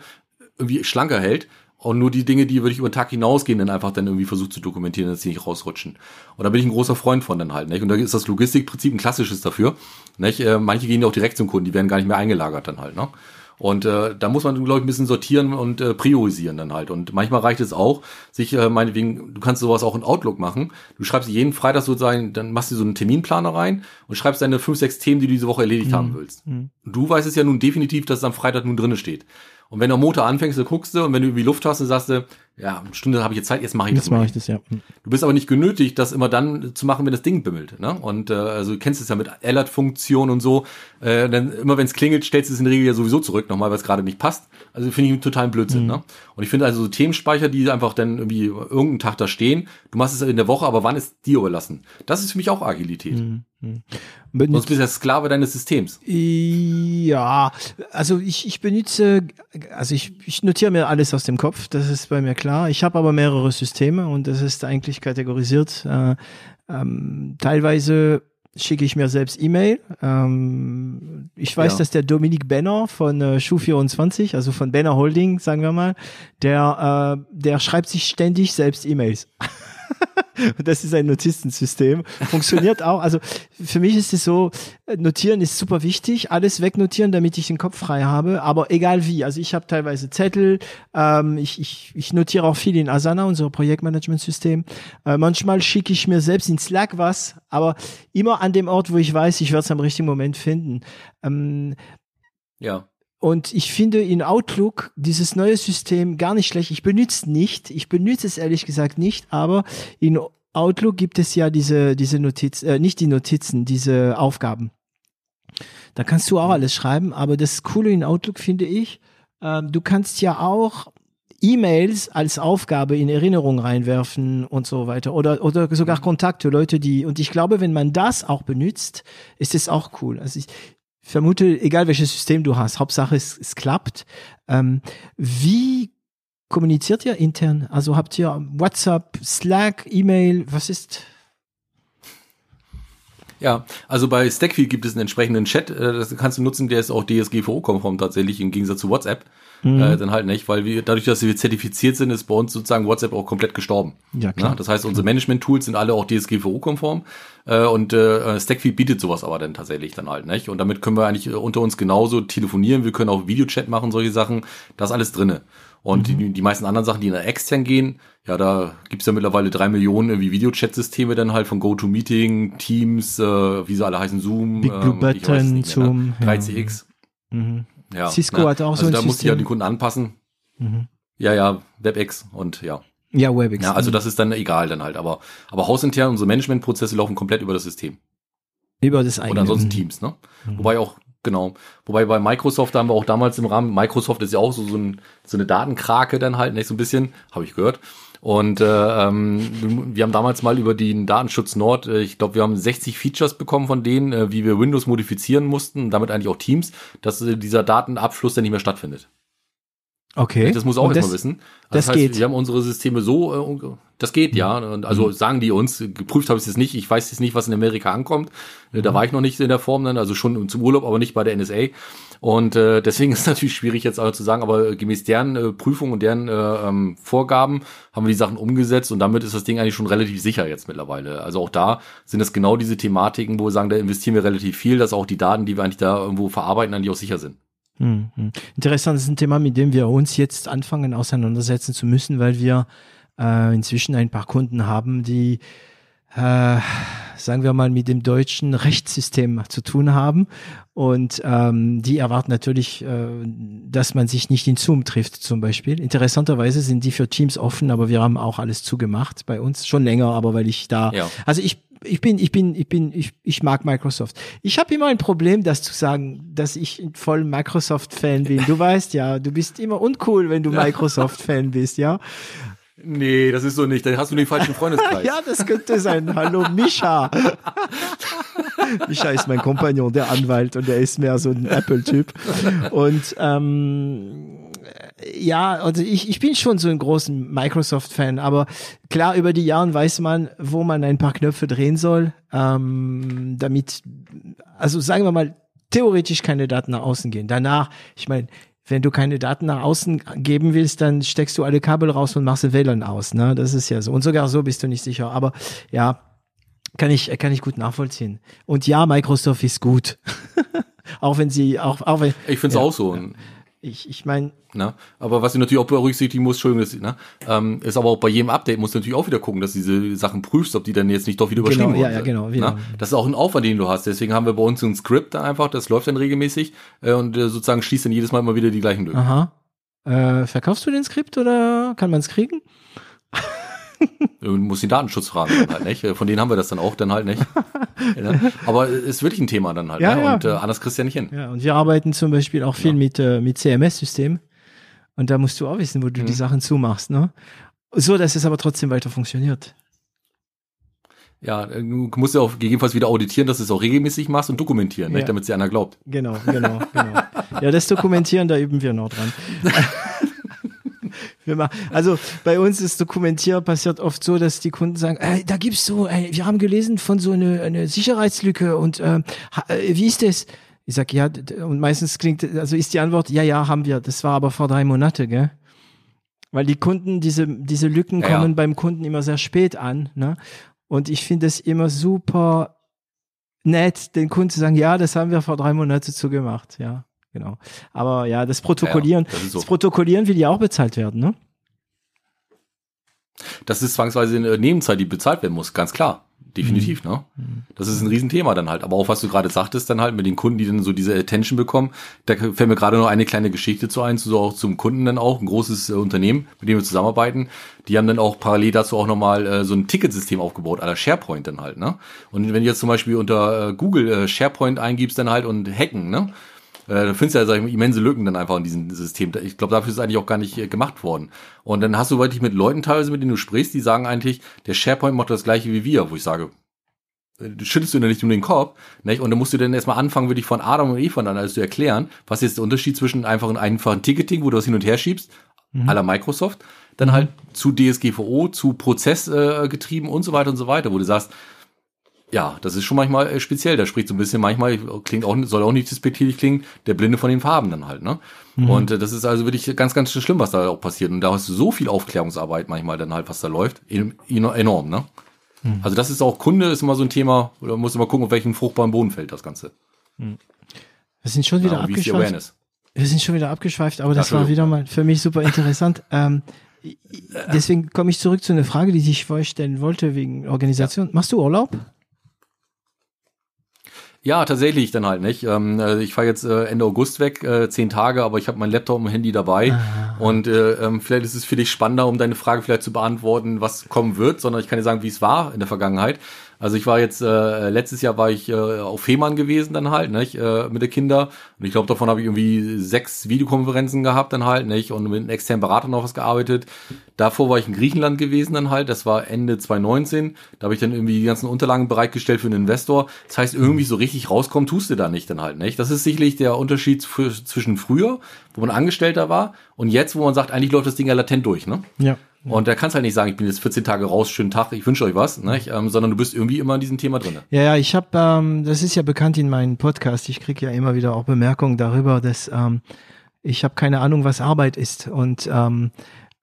irgendwie schlanker hält und nur die Dinge, die wirklich über den Tag hinausgehen, dann einfach dann irgendwie versucht zu dokumentieren, dass sie nicht rausrutschen. Und da bin ich ein großer Freund von dann halt, nicht? Und da ist das Logistikprinzip ein klassisches dafür, nicht? Äh, manche gehen ja auch direkt zum Kunden, die werden gar nicht mehr eingelagert dann halt, ne? Und äh, da muss man, glaube ich, ein bisschen sortieren und äh, priorisieren dann halt. Und manchmal reicht es auch, sich äh, meinetwegen, du kannst sowas auch in Outlook machen. Du schreibst jeden Freitag sozusagen, dann machst du so einen Terminplaner rein und schreibst deine fünf, sechs Themen, die du diese Woche erledigt mhm. haben willst. Mhm. Du weißt es ja nun definitiv, dass es am Freitag nun drinne steht. Und wenn du am Motor anfängst, du guckst du und wenn du irgendwie Luft hast, dann sagst du, ja, eine Stunde habe ich jetzt Zeit, jetzt mache ich das. Jetzt mache ich das, ja. Hm. Du bist aber nicht genötigt, das immer dann zu machen, wenn das Ding bimmelt. Ne? Und äh, also du kennst es ja mit Alert-Funktion und so. Äh, dann immer wenn es klingelt, stellst du es in der Regel ja sowieso zurück, nochmal, weil es gerade nicht passt. Also finde ich einen totalen Blödsinn. Mhm. Ne? Und ich finde also so Themenspeicher, die einfach dann irgendwie irgendeinen Tag da stehen, du machst es in der Woche, aber wann ist dir überlassen? Das ist für mich auch Agilität. Mhm. Mhm. Sonst bist du ja Sklave deines Systems. Ja, also ich, ich benutze, also ich, ich notiere mir alles aus dem Kopf, das ist bei mir klar. Ich habe aber mehrere Systeme und das ist eigentlich kategorisiert. Äh, ähm, teilweise schicke ich mir selbst E-Mail. Ähm, ich weiß, ja. dass der Dominik Benner von äh, Schuh24, also von Benner Holding, sagen wir mal, der, äh, der schreibt sich ständig selbst E-Mails. [laughs] [laughs] das ist ein Notizensystem. Funktioniert auch. Also für mich ist es so, notieren ist super wichtig. Alles wegnotieren, damit ich den Kopf frei habe. Aber egal wie. Also ich habe teilweise Zettel. Ähm, ich, ich, ich notiere auch viel in Asana, unser Projektmanagementsystem. Äh, manchmal schicke ich mir selbst in Slack was, aber immer an dem Ort, wo ich weiß, ich werde es am richtigen Moment finden. Ähm, ja. Und ich finde in Outlook dieses neue System gar nicht schlecht. Ich benutze nicht, ich benutze es ehrlich gesagt nicht, aber in Outlook gibt es ja diese, diese Notiz, äh, nicht die Notizen, diese Aufgaben. Da kannst du auch alles schreiben, aber das Coole in Outlook finde ich, äh, du kannst ja auch E-Mails als Aufgabe in Erinnerung reinwerfen und so weiter oder oder sogar Kontakte Leute die und ich glaube wenn man das auch benutzt ist es auch cool also ich, vermute, egal welches System du hast, Hauptsache es, es klappt. Ähm, wie kommuniziert ihr intern? Also habt ihr WhatsApp, Slack, E-Mail, was ist? Ja, also bei Stackfield gibt es einen entsprechenden Chat, äh, das kannst du nutzen, der ist auch DSGVO-konform tatsächlich im Gegensatz zu WhatsApp. Mhm. Äh, dann halt nicht, weil wir dadurch, dass wir zertifiziert sind, ist bei uns sozusagen WhatsApp auch komplett gestorben. Ja, klar. Ja, das heißt, unsere Management-Tools sind alle auch DSGVO-konform äh, und äh, Stackfield bietet sowas aber dann tatsächlich dann halt nicht. Und damit können wir eigentlich unter uns genauso telefonieren, wir können auch Videochat machen, solche Sachen, das ist alles drinne. Und mhm. die, die meisten anderen Sachen, die in der extern gehen, ja, da gibt's ja mittlerweile drei Millionen irgendwie Videochat-Systeme dann halt von GoToMeeting, Teams, äh, wie sie alle heißen, Zoom, Big Blue äh, Button, ne? Zoom, ne? 3CX. Mhm. Ja, Cisco ne? hat auch also so ein da muss ich ja die Kunden anpassen. Mhm. Ja, ja, WebEx und ja. Ja, WebEx. Ja, also mhm. das ist dann egal dann halt. Aber, aber hausintern, unsere Managementprozesse laufen komplett über das System. Über das eigene. Und ansonsten Teams, ne? Mhm. Wobei auch Genau. Wobei bei Microsoft haben wir auch damals im Rahmen, Microsoft ist ja auch so, so, ein, so eine Datenkrake dann halt, nicht so ein bisschen, habe ich gehört. Und äh, ähm, wir haben damals mal über den Datenschutz Nord, äh, ich glaube, wir haben 60 Features bekommen von denen, äh, wie wir Windows modifizieren mussten, damit eigentlich auch Teams, dass äh, dieser Datenabschluss dann nicht mehr stattfindet. Okay. Das muss auch erstmal wissen. Das, das heißt, geht. Wir haben unsere Systeme so, äh, das geht, ja. Und also mhm. sagen die uns, geprüft habe ich es nicht. Ich weiß jetzt nicht, was in Amerika ankommt. Äh, da mhm. war ich noch nicht in der Form dann, also schon zum Urlaub, aber nicht bei der NSA. Und äh, deswegen [laughs] ist es natürlich schwierig jetzt auch zu sagen, aber gemäß deren äh, Prüfung und deren äh, ähm, Vorgaben haben wir die Sachen umgesetzt und damit ist das Ding eigentlich schon relativ sicher jetzt mittlerweile. Also auch da sind es genau diese Thematiken, wo wir sagen, da investieren wir relativ viel, dass auch die Daten, die wir eigentlich da irgendwo verarbeiten, eigentlich auch sicher sind. Hm, hm. Interessant, das ist ein Thema, mit dem wir uns jetzt anfangen auseinandersetzen zu müssen, weil wir äh, inzwischen ein paar Kunden haben, die äh, sagen wir mal, mit dem deutschen Rechtssystem zu tun haben. Und ähm, die erwarten natürlich, äh, dass man sich nicht in Zoom trifft, zum Beispiel. Interessanterweise sind die für Teams offen, aber wir haben auch alles zugemacht bei uns. Schon länger, aber weil ich da. Ja. Also ich ich bin, ich bin, ich bin, ich, ich mag Microsoft. Ich habe immer ein Problem, das zu sagen, dass ich voll Microsoft-Fan bin. Du weißt ja, du bist immer uncool, wenn du Microsoft-Fan bist, ja. Nee, das ist so nicht. Dann hast du den falschen Freundeskreis. [laughs] ja, das könnte sein. Hallo, Mischa. Mischa ist mein Kompagnon, der Anwalt, und der ist mehr so ein Apple-Typ. Und ähm, ja, also ich, ich bin schon so ein großen Microsoft-Fan, aber klar, über die Jahre weiß man, wo man ein paar Knöpfe drehen soll, ähm, damit, also sagen wir mal, theoretisch keine Daten nach außen gehen. Danach, ich meine, wenn du keine Daten nach außen geben willst, dann steckst du alle Kabel raus und machst den WLAN aus. Ne? Das ist ja so. Und sogar so bist du nicht sicher. Aber ja, kann ich, kann ich gut nachvollziehen. Und ja, Microsoft ist gut. [laughs] auch wenn sie, auch, auch wenn. Ich finde es ja, auch so. Ja. Ich, ich meine. Na, aber was ich natürlich auch berücksichtigen muss, Entschuldigung, das, ne, ähm, ist aber auch bei jedem Update musst du natürlich auch wieder gucken, dass du diese Sachen prüfst, ob die dann jetzt nicht doch wieder genau, überschrieben genau, ja, ja, genau, wieder. Das ist auch ein Aufwand, den du hast. Deswegen haben wir bei uns ein Skript dann einfach, das läuft dann regelmäßig äh, und äh, sozusagen schließt dann jedes Mal immer wieder die gleichen Lücken. Aha. Äh, verkaufst du den Skript oder kann man es kriegen? Du musst den Datenschutz fragen halt, nicht? Von denen haben wir das dann auch dann halt nicht. Aber es ist wirklich ein Thema dann halt. Ja, ne? ja. Und äh, anders kriegst du ja nicht hin. Ja, und wir arbeiten zum Beispiel auch viel ja. mit, äh, mit CMS-Systemen. Und da musst du auch wissen, wo du mhm. die Sachen zumachst, ne? So, dass es aber trotzdem weiter funktioniert. Ja, du musst ja auch gegebenenfalls wieder auditieren, dass du es auch regelmäßig machst und dokumentieren, ja. damit sie einer glaubt. Genau, genau, genau. Ja, das Dokumentieren, da üben wir noch dran. [laughs] Wir machen, also bei uns ist Dokumentieren passiert oft so, dass die Kunden sagen, ey, da gibt's so, ey, wir haben gelesen von so eine, eine Sicherheitslücke und äh, wie ist das? Ich sag ja, und meistens klingt, also ist die Antwort, ja, ja, haben wir. Das war aber vor drei Monate, gell? Weil die Kunden, diese, diese Lücken ja, kommen ja. beim Kunden immer sehr spät an, ne? Und ich finde es immer super nett, den Kunden zu sagen, ja, das haben wir vor drei Monaten zugemacht, ja genau. Aber ja, das Protokollieren, ja, das, so. das, Protokollieren will ja auch bezahlt werden, ne? Das ist zwangsweise eine Nebenzeit, die bezahlt werden muss, ganz klar. Definitiv, mhm. ne? Das ist ein Riesenthema dann halt. Aber auch was du gerade sagtest, dann halt mit den Kunden, die dann so diese Attention bekommen, da fällt mir gerade noch eine kleine Geschichte zu ein, so auch zum Kunden dann auch, ein großes äh, Unternehmen, mit dem wir zusammenarbeiten. Die haben dann auch parallel dazu auch nochmal äh, so ein Ticketsystem aufgebaut, aller SharePoint dann halt, ne? Und wenn du jetzt zum Beispiel unter äh, Google äh, SharePoint eingibst dann halt und hacken, ne? Äh, du findest ja sag ich, immense Lücken dann einfach in diesem System. Ich glaube, dafür ist es eigentlich auch gar nicht äh, gemacht worden. Und dann hast du wirklich mit Leuten teilweise, mit denen du sprichst, die sagen eigentlich, der SharePoint macht das gleiche wie wir, wo ich sage, äh, du schüttelst du dir nicht um den Kopf, nicht? Und dann musst du dann erstmal anfangen, wirklich von Adam und Eva dann alles zu erklären, was ist der Unterschied zwischen einfach einem einfachen Ticketing, wo du das hin und her schiebst, mhm. aller Microsoft, dann halt zu DSGVO, zu Prozessgetrieben äh, und so weiter und so weiter, wo du sagst, Ja, das ist schon manchmal äh, speziell. Da spricht so ein bisschen manchmal, klingt auch, soll auch nicht despektierlich klingen, der Blinde von den Farben dann halt, ne? Mhm. Und äh, das ist also wirklich ganz, ganz schlimm, was da auch passiert. Und da hast du so viel Aufklärungsarbeit manchmal dann halt, was da läuft. Enorm, ne? Mhm. Also das ist auch Kunde, ist immer so ein Thema, oder muss immer gucken, auf welchen fruchtbaren Boden fällt das Ganze. Mhm. Wir sind schon wieder ja, abgeschweift. Wir sind schon wieder abgeschweift, aber das war wieder mal für mich super interessant. [laughs] ähm, deswegen komme ich zurück zu einer Frage, die ich vorher stellen wollte wegen Organisation. Ja. Machst du Urlaub? Ja, tatsächlich dann halt nicht. Ähm, also ich fahre jetzt äh, Ende August weg, äh, zehn Tage, aber ich habe mein Laptop und Handy dabei. Ah. Und äh, ähm, vielleicht ist es für dich spannender, um deine Frage vielleicht zu beantworten, was kommen wird, sondern ich kann dir sagen, wie es war in der Vergangenheit. Also ich war jetzt, äh, letztes Jahr war ich äh, auf Fehmarn gewesen dann halt, nicht, äh, mit den Kindern. Und ich glaube, davon habe ich irgendwie sechs Videokonferenzen gehabt dann halt, nicht, und mit einem externen Berater noch was gearbeitet. Davor war ich in Griechenland gewesen dann halt, das war Ende 2019. Da habe ich dann irgendwie die ganzen Unterlagen bereitgestellt für einen Investor. Das heißt, irgendwie so richtig rauskommen tust du da nicht dann halt, nicht. Das ist sicherlich der Unterschied zwischen früher, wo man Angestellter war, und jetzt, wo man sagt, eigentlich läuft das Ding ja latent durch, ne? Ja. Und da kannst halt nicht sagen, ich bin jetzt 14 Tage raus, schönen Tag, ich wünsche euch was, ne? ähm, sondern du bist irgendwie immer in diesem Thema drin. Ja, ja, ich habe, ähm, das ist ja bekannt in meinem Podcast, ich kriege ja immer wieder auch Bemerkungen darüber, dass ähm, ich habe keine Ahnung, was Arbeit ist und ähm,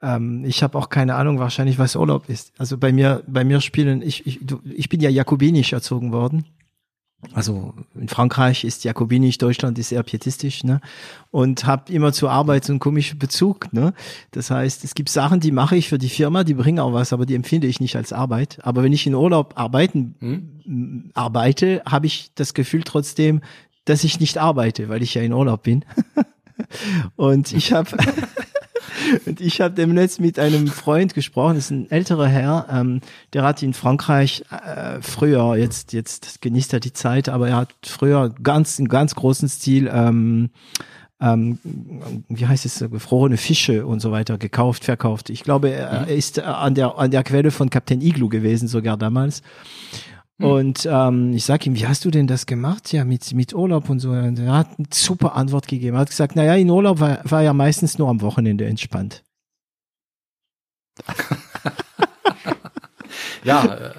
ähm, ich habe auch keine Ahnung wahrscheinlich, was Urlaub ist. Also bei mir, bei mir spielen, ich, ich, ich bin ja jakobinisch erzogen worden also in Frankreich ist jakobinisch, Deutschland ist eher pietistisch, ne? Und habe immer zur Arbeit so einen komischen Bezug, ne? Das heißt, es gibt Sachen, die mache ich für die Firma, die bringen auch was, aber die empfinde ich nicht als Arbeit. Aber wenn ich in Urlaub arbeiten hm? arbeite, habe ich das Gefühl trotzdem, dass ich nicht arbeite, weil ich ja in Urlaub bin. [laughs] Und ich habe [laughs] Und ich habe demnächst mit einem Freund gesprochen, das ist ein älterer Herr, ähm, der hat in Frankreich äh, früher, jetzt, jetzt genießt er die Zeit, aber er hat früher ganz, in ganz großen Stil ähm, ähm, wie heißt es, gefrorene Fische und so weiter gekauft, verkauft. Ich glaube, er, er ist an der, an der Quelle von Captain Igloo gewesen, sogar damals. Hm. Und ähm, ich sag ihm, wie hast du denn das gemacht? Ja, mit, mit Urlaub und so. Und er hat eine super Antwort gegeben. Er hat gesagt, naja, in Urlaub war, war ja meistens nur am Wochenende entspannt. [laughs] ja, äh,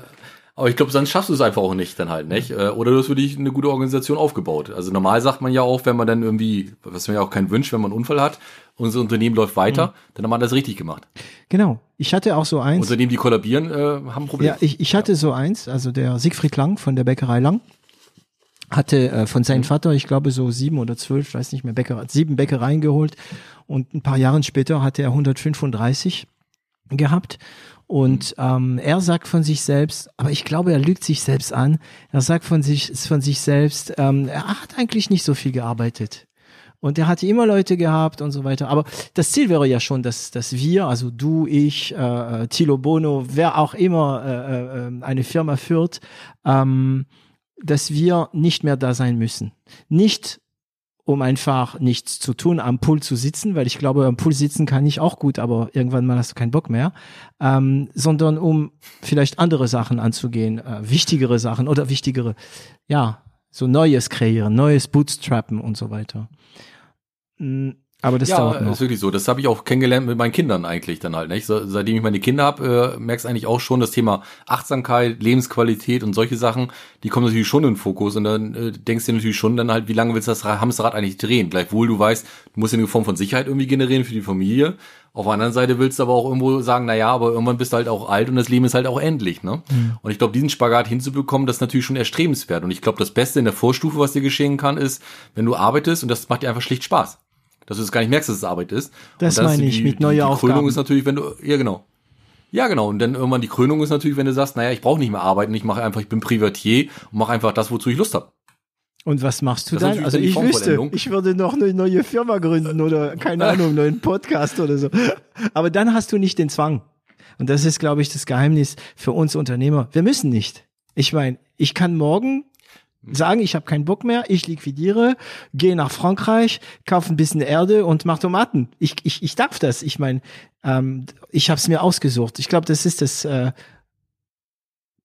aber ich glaube, sonst schaffst du es einfach auch nicht dann halt, nicht? Äh, oder du hast für dich eine gute Organisation aufgebaut. Also normal sagt man ja auch, wenn man dann irgendwie, was man ja auch keinen wünscht, wenn man einen Unfall hat, unser Unternehmen läuft weiter, mhm. dann haben wir das richtig gemacht. Genau. Ich hatte auch so eins. Unternehmen, die kollabieren, äh, haben Probleme. Ja, ich, ich hatte ja. so eins, also der Siegfried Lang von der Bäckerei Lang hatte äh, von seinem mhm. Vater, ich glaube so sieben oder zwölf, ich weiß nicht mehr, Bäcker, sieben Bäckereien geholt und ein paar Jahre später hatte er 135 gehabt und ähm, er sagt von sich selbst, aber ich glaube, er lügt sich selbst an. Er sagt von sich, von sich selbst, ähm, er hat eigentlich nicht so viel gearbeitet. Und er hatte immer Leute gehabt und so weiter. Aber das Ziel wäre ja schon, dass, dass wir, also du, ich, äh, Tilo Bono, wer auch immer äh, äh, eine Firma führt, ähm, dass wir nicht mehr da sein müssen. Nicht um einfach nichts zu tun, am Pool zu sitzen, weil ich glaube, am Pool sitzen kann ich auch gut, aber irgendwann mal hast du keinen Bock mehr, ähm, sondern um vielleicht andere Sachen anzugehen, äh, wichtigere Sachen oder wichtigere, ja, so Neues kreieren, Neues Bootstrappen und so weiter. Mm, aber das ja, dauert noch. ist wirklich so. Das habe ich auch kennengelernt mit meinen Kindern eigentlich dann halt. Nicht? So, seitdem ich meine Kinder habe, äh, merkst eigentlich auch schon das Thema Achtsamkeit, Lebensqualität und solche Sachen, die kommen natürlich schon in den Fokus. Und dann äh, denkst du dir natürlich schon dann halt, wie lange willst du das Hamsterrad eigentlich drehen? Gleichwohl du weißt, du musst eine Form von Sicherheit irgendwie generieren für die Familie. Auf der anderen Seite willst du aber auch irgendwo sagen, na ja, aber irgendwann bist du halt auch alt und das Leben ist halt auch endlich, ne? Mhm. Und ich glaube, diesen Spagat hinzubekommen, das ist natürlich schon erstrebenswert. Und ich glaube, das Beste in der Vorstufe, was dir geschehen kann, ist, wenn du arbeitest und das macht dir einfach schlicht Spaß dass du es gar nicht merkst, dass es Arbeit ist. Das, das meine ich die, mit neuer die, die Krönung ist natürlich, wenn du, ja genau. Ja, genau. Und dann irgendwann die Krönung ist natürlich, wenn du sagst, naja, ich brauche nicht mehr arbeiten, ich mache einfach, ich bin Privatier und mache einfach das, wozu ich Lust habe. Und was machst du das dann? Also ich wüsste, ich würde noch eine neue Firma gründen oder keine Ahnung, einen neuen Podcast oder so. Aber dann hast du nicht den Zwang. Und das ist, glaube ich, das Geheimnis für uns Unternehmer. Wir müssen nicht. Ich meine, ich kann morgen sagen, ich habe keinen Bock mehr, ich liquidiere, gehe nach Frankreich, kaufe ein bisschen Erde und mache Tomaten. Ich, ich, ich darf das. Ich meine, ähm, ich habe es mir ausgesucht. Ich glaube, das ist das, äh,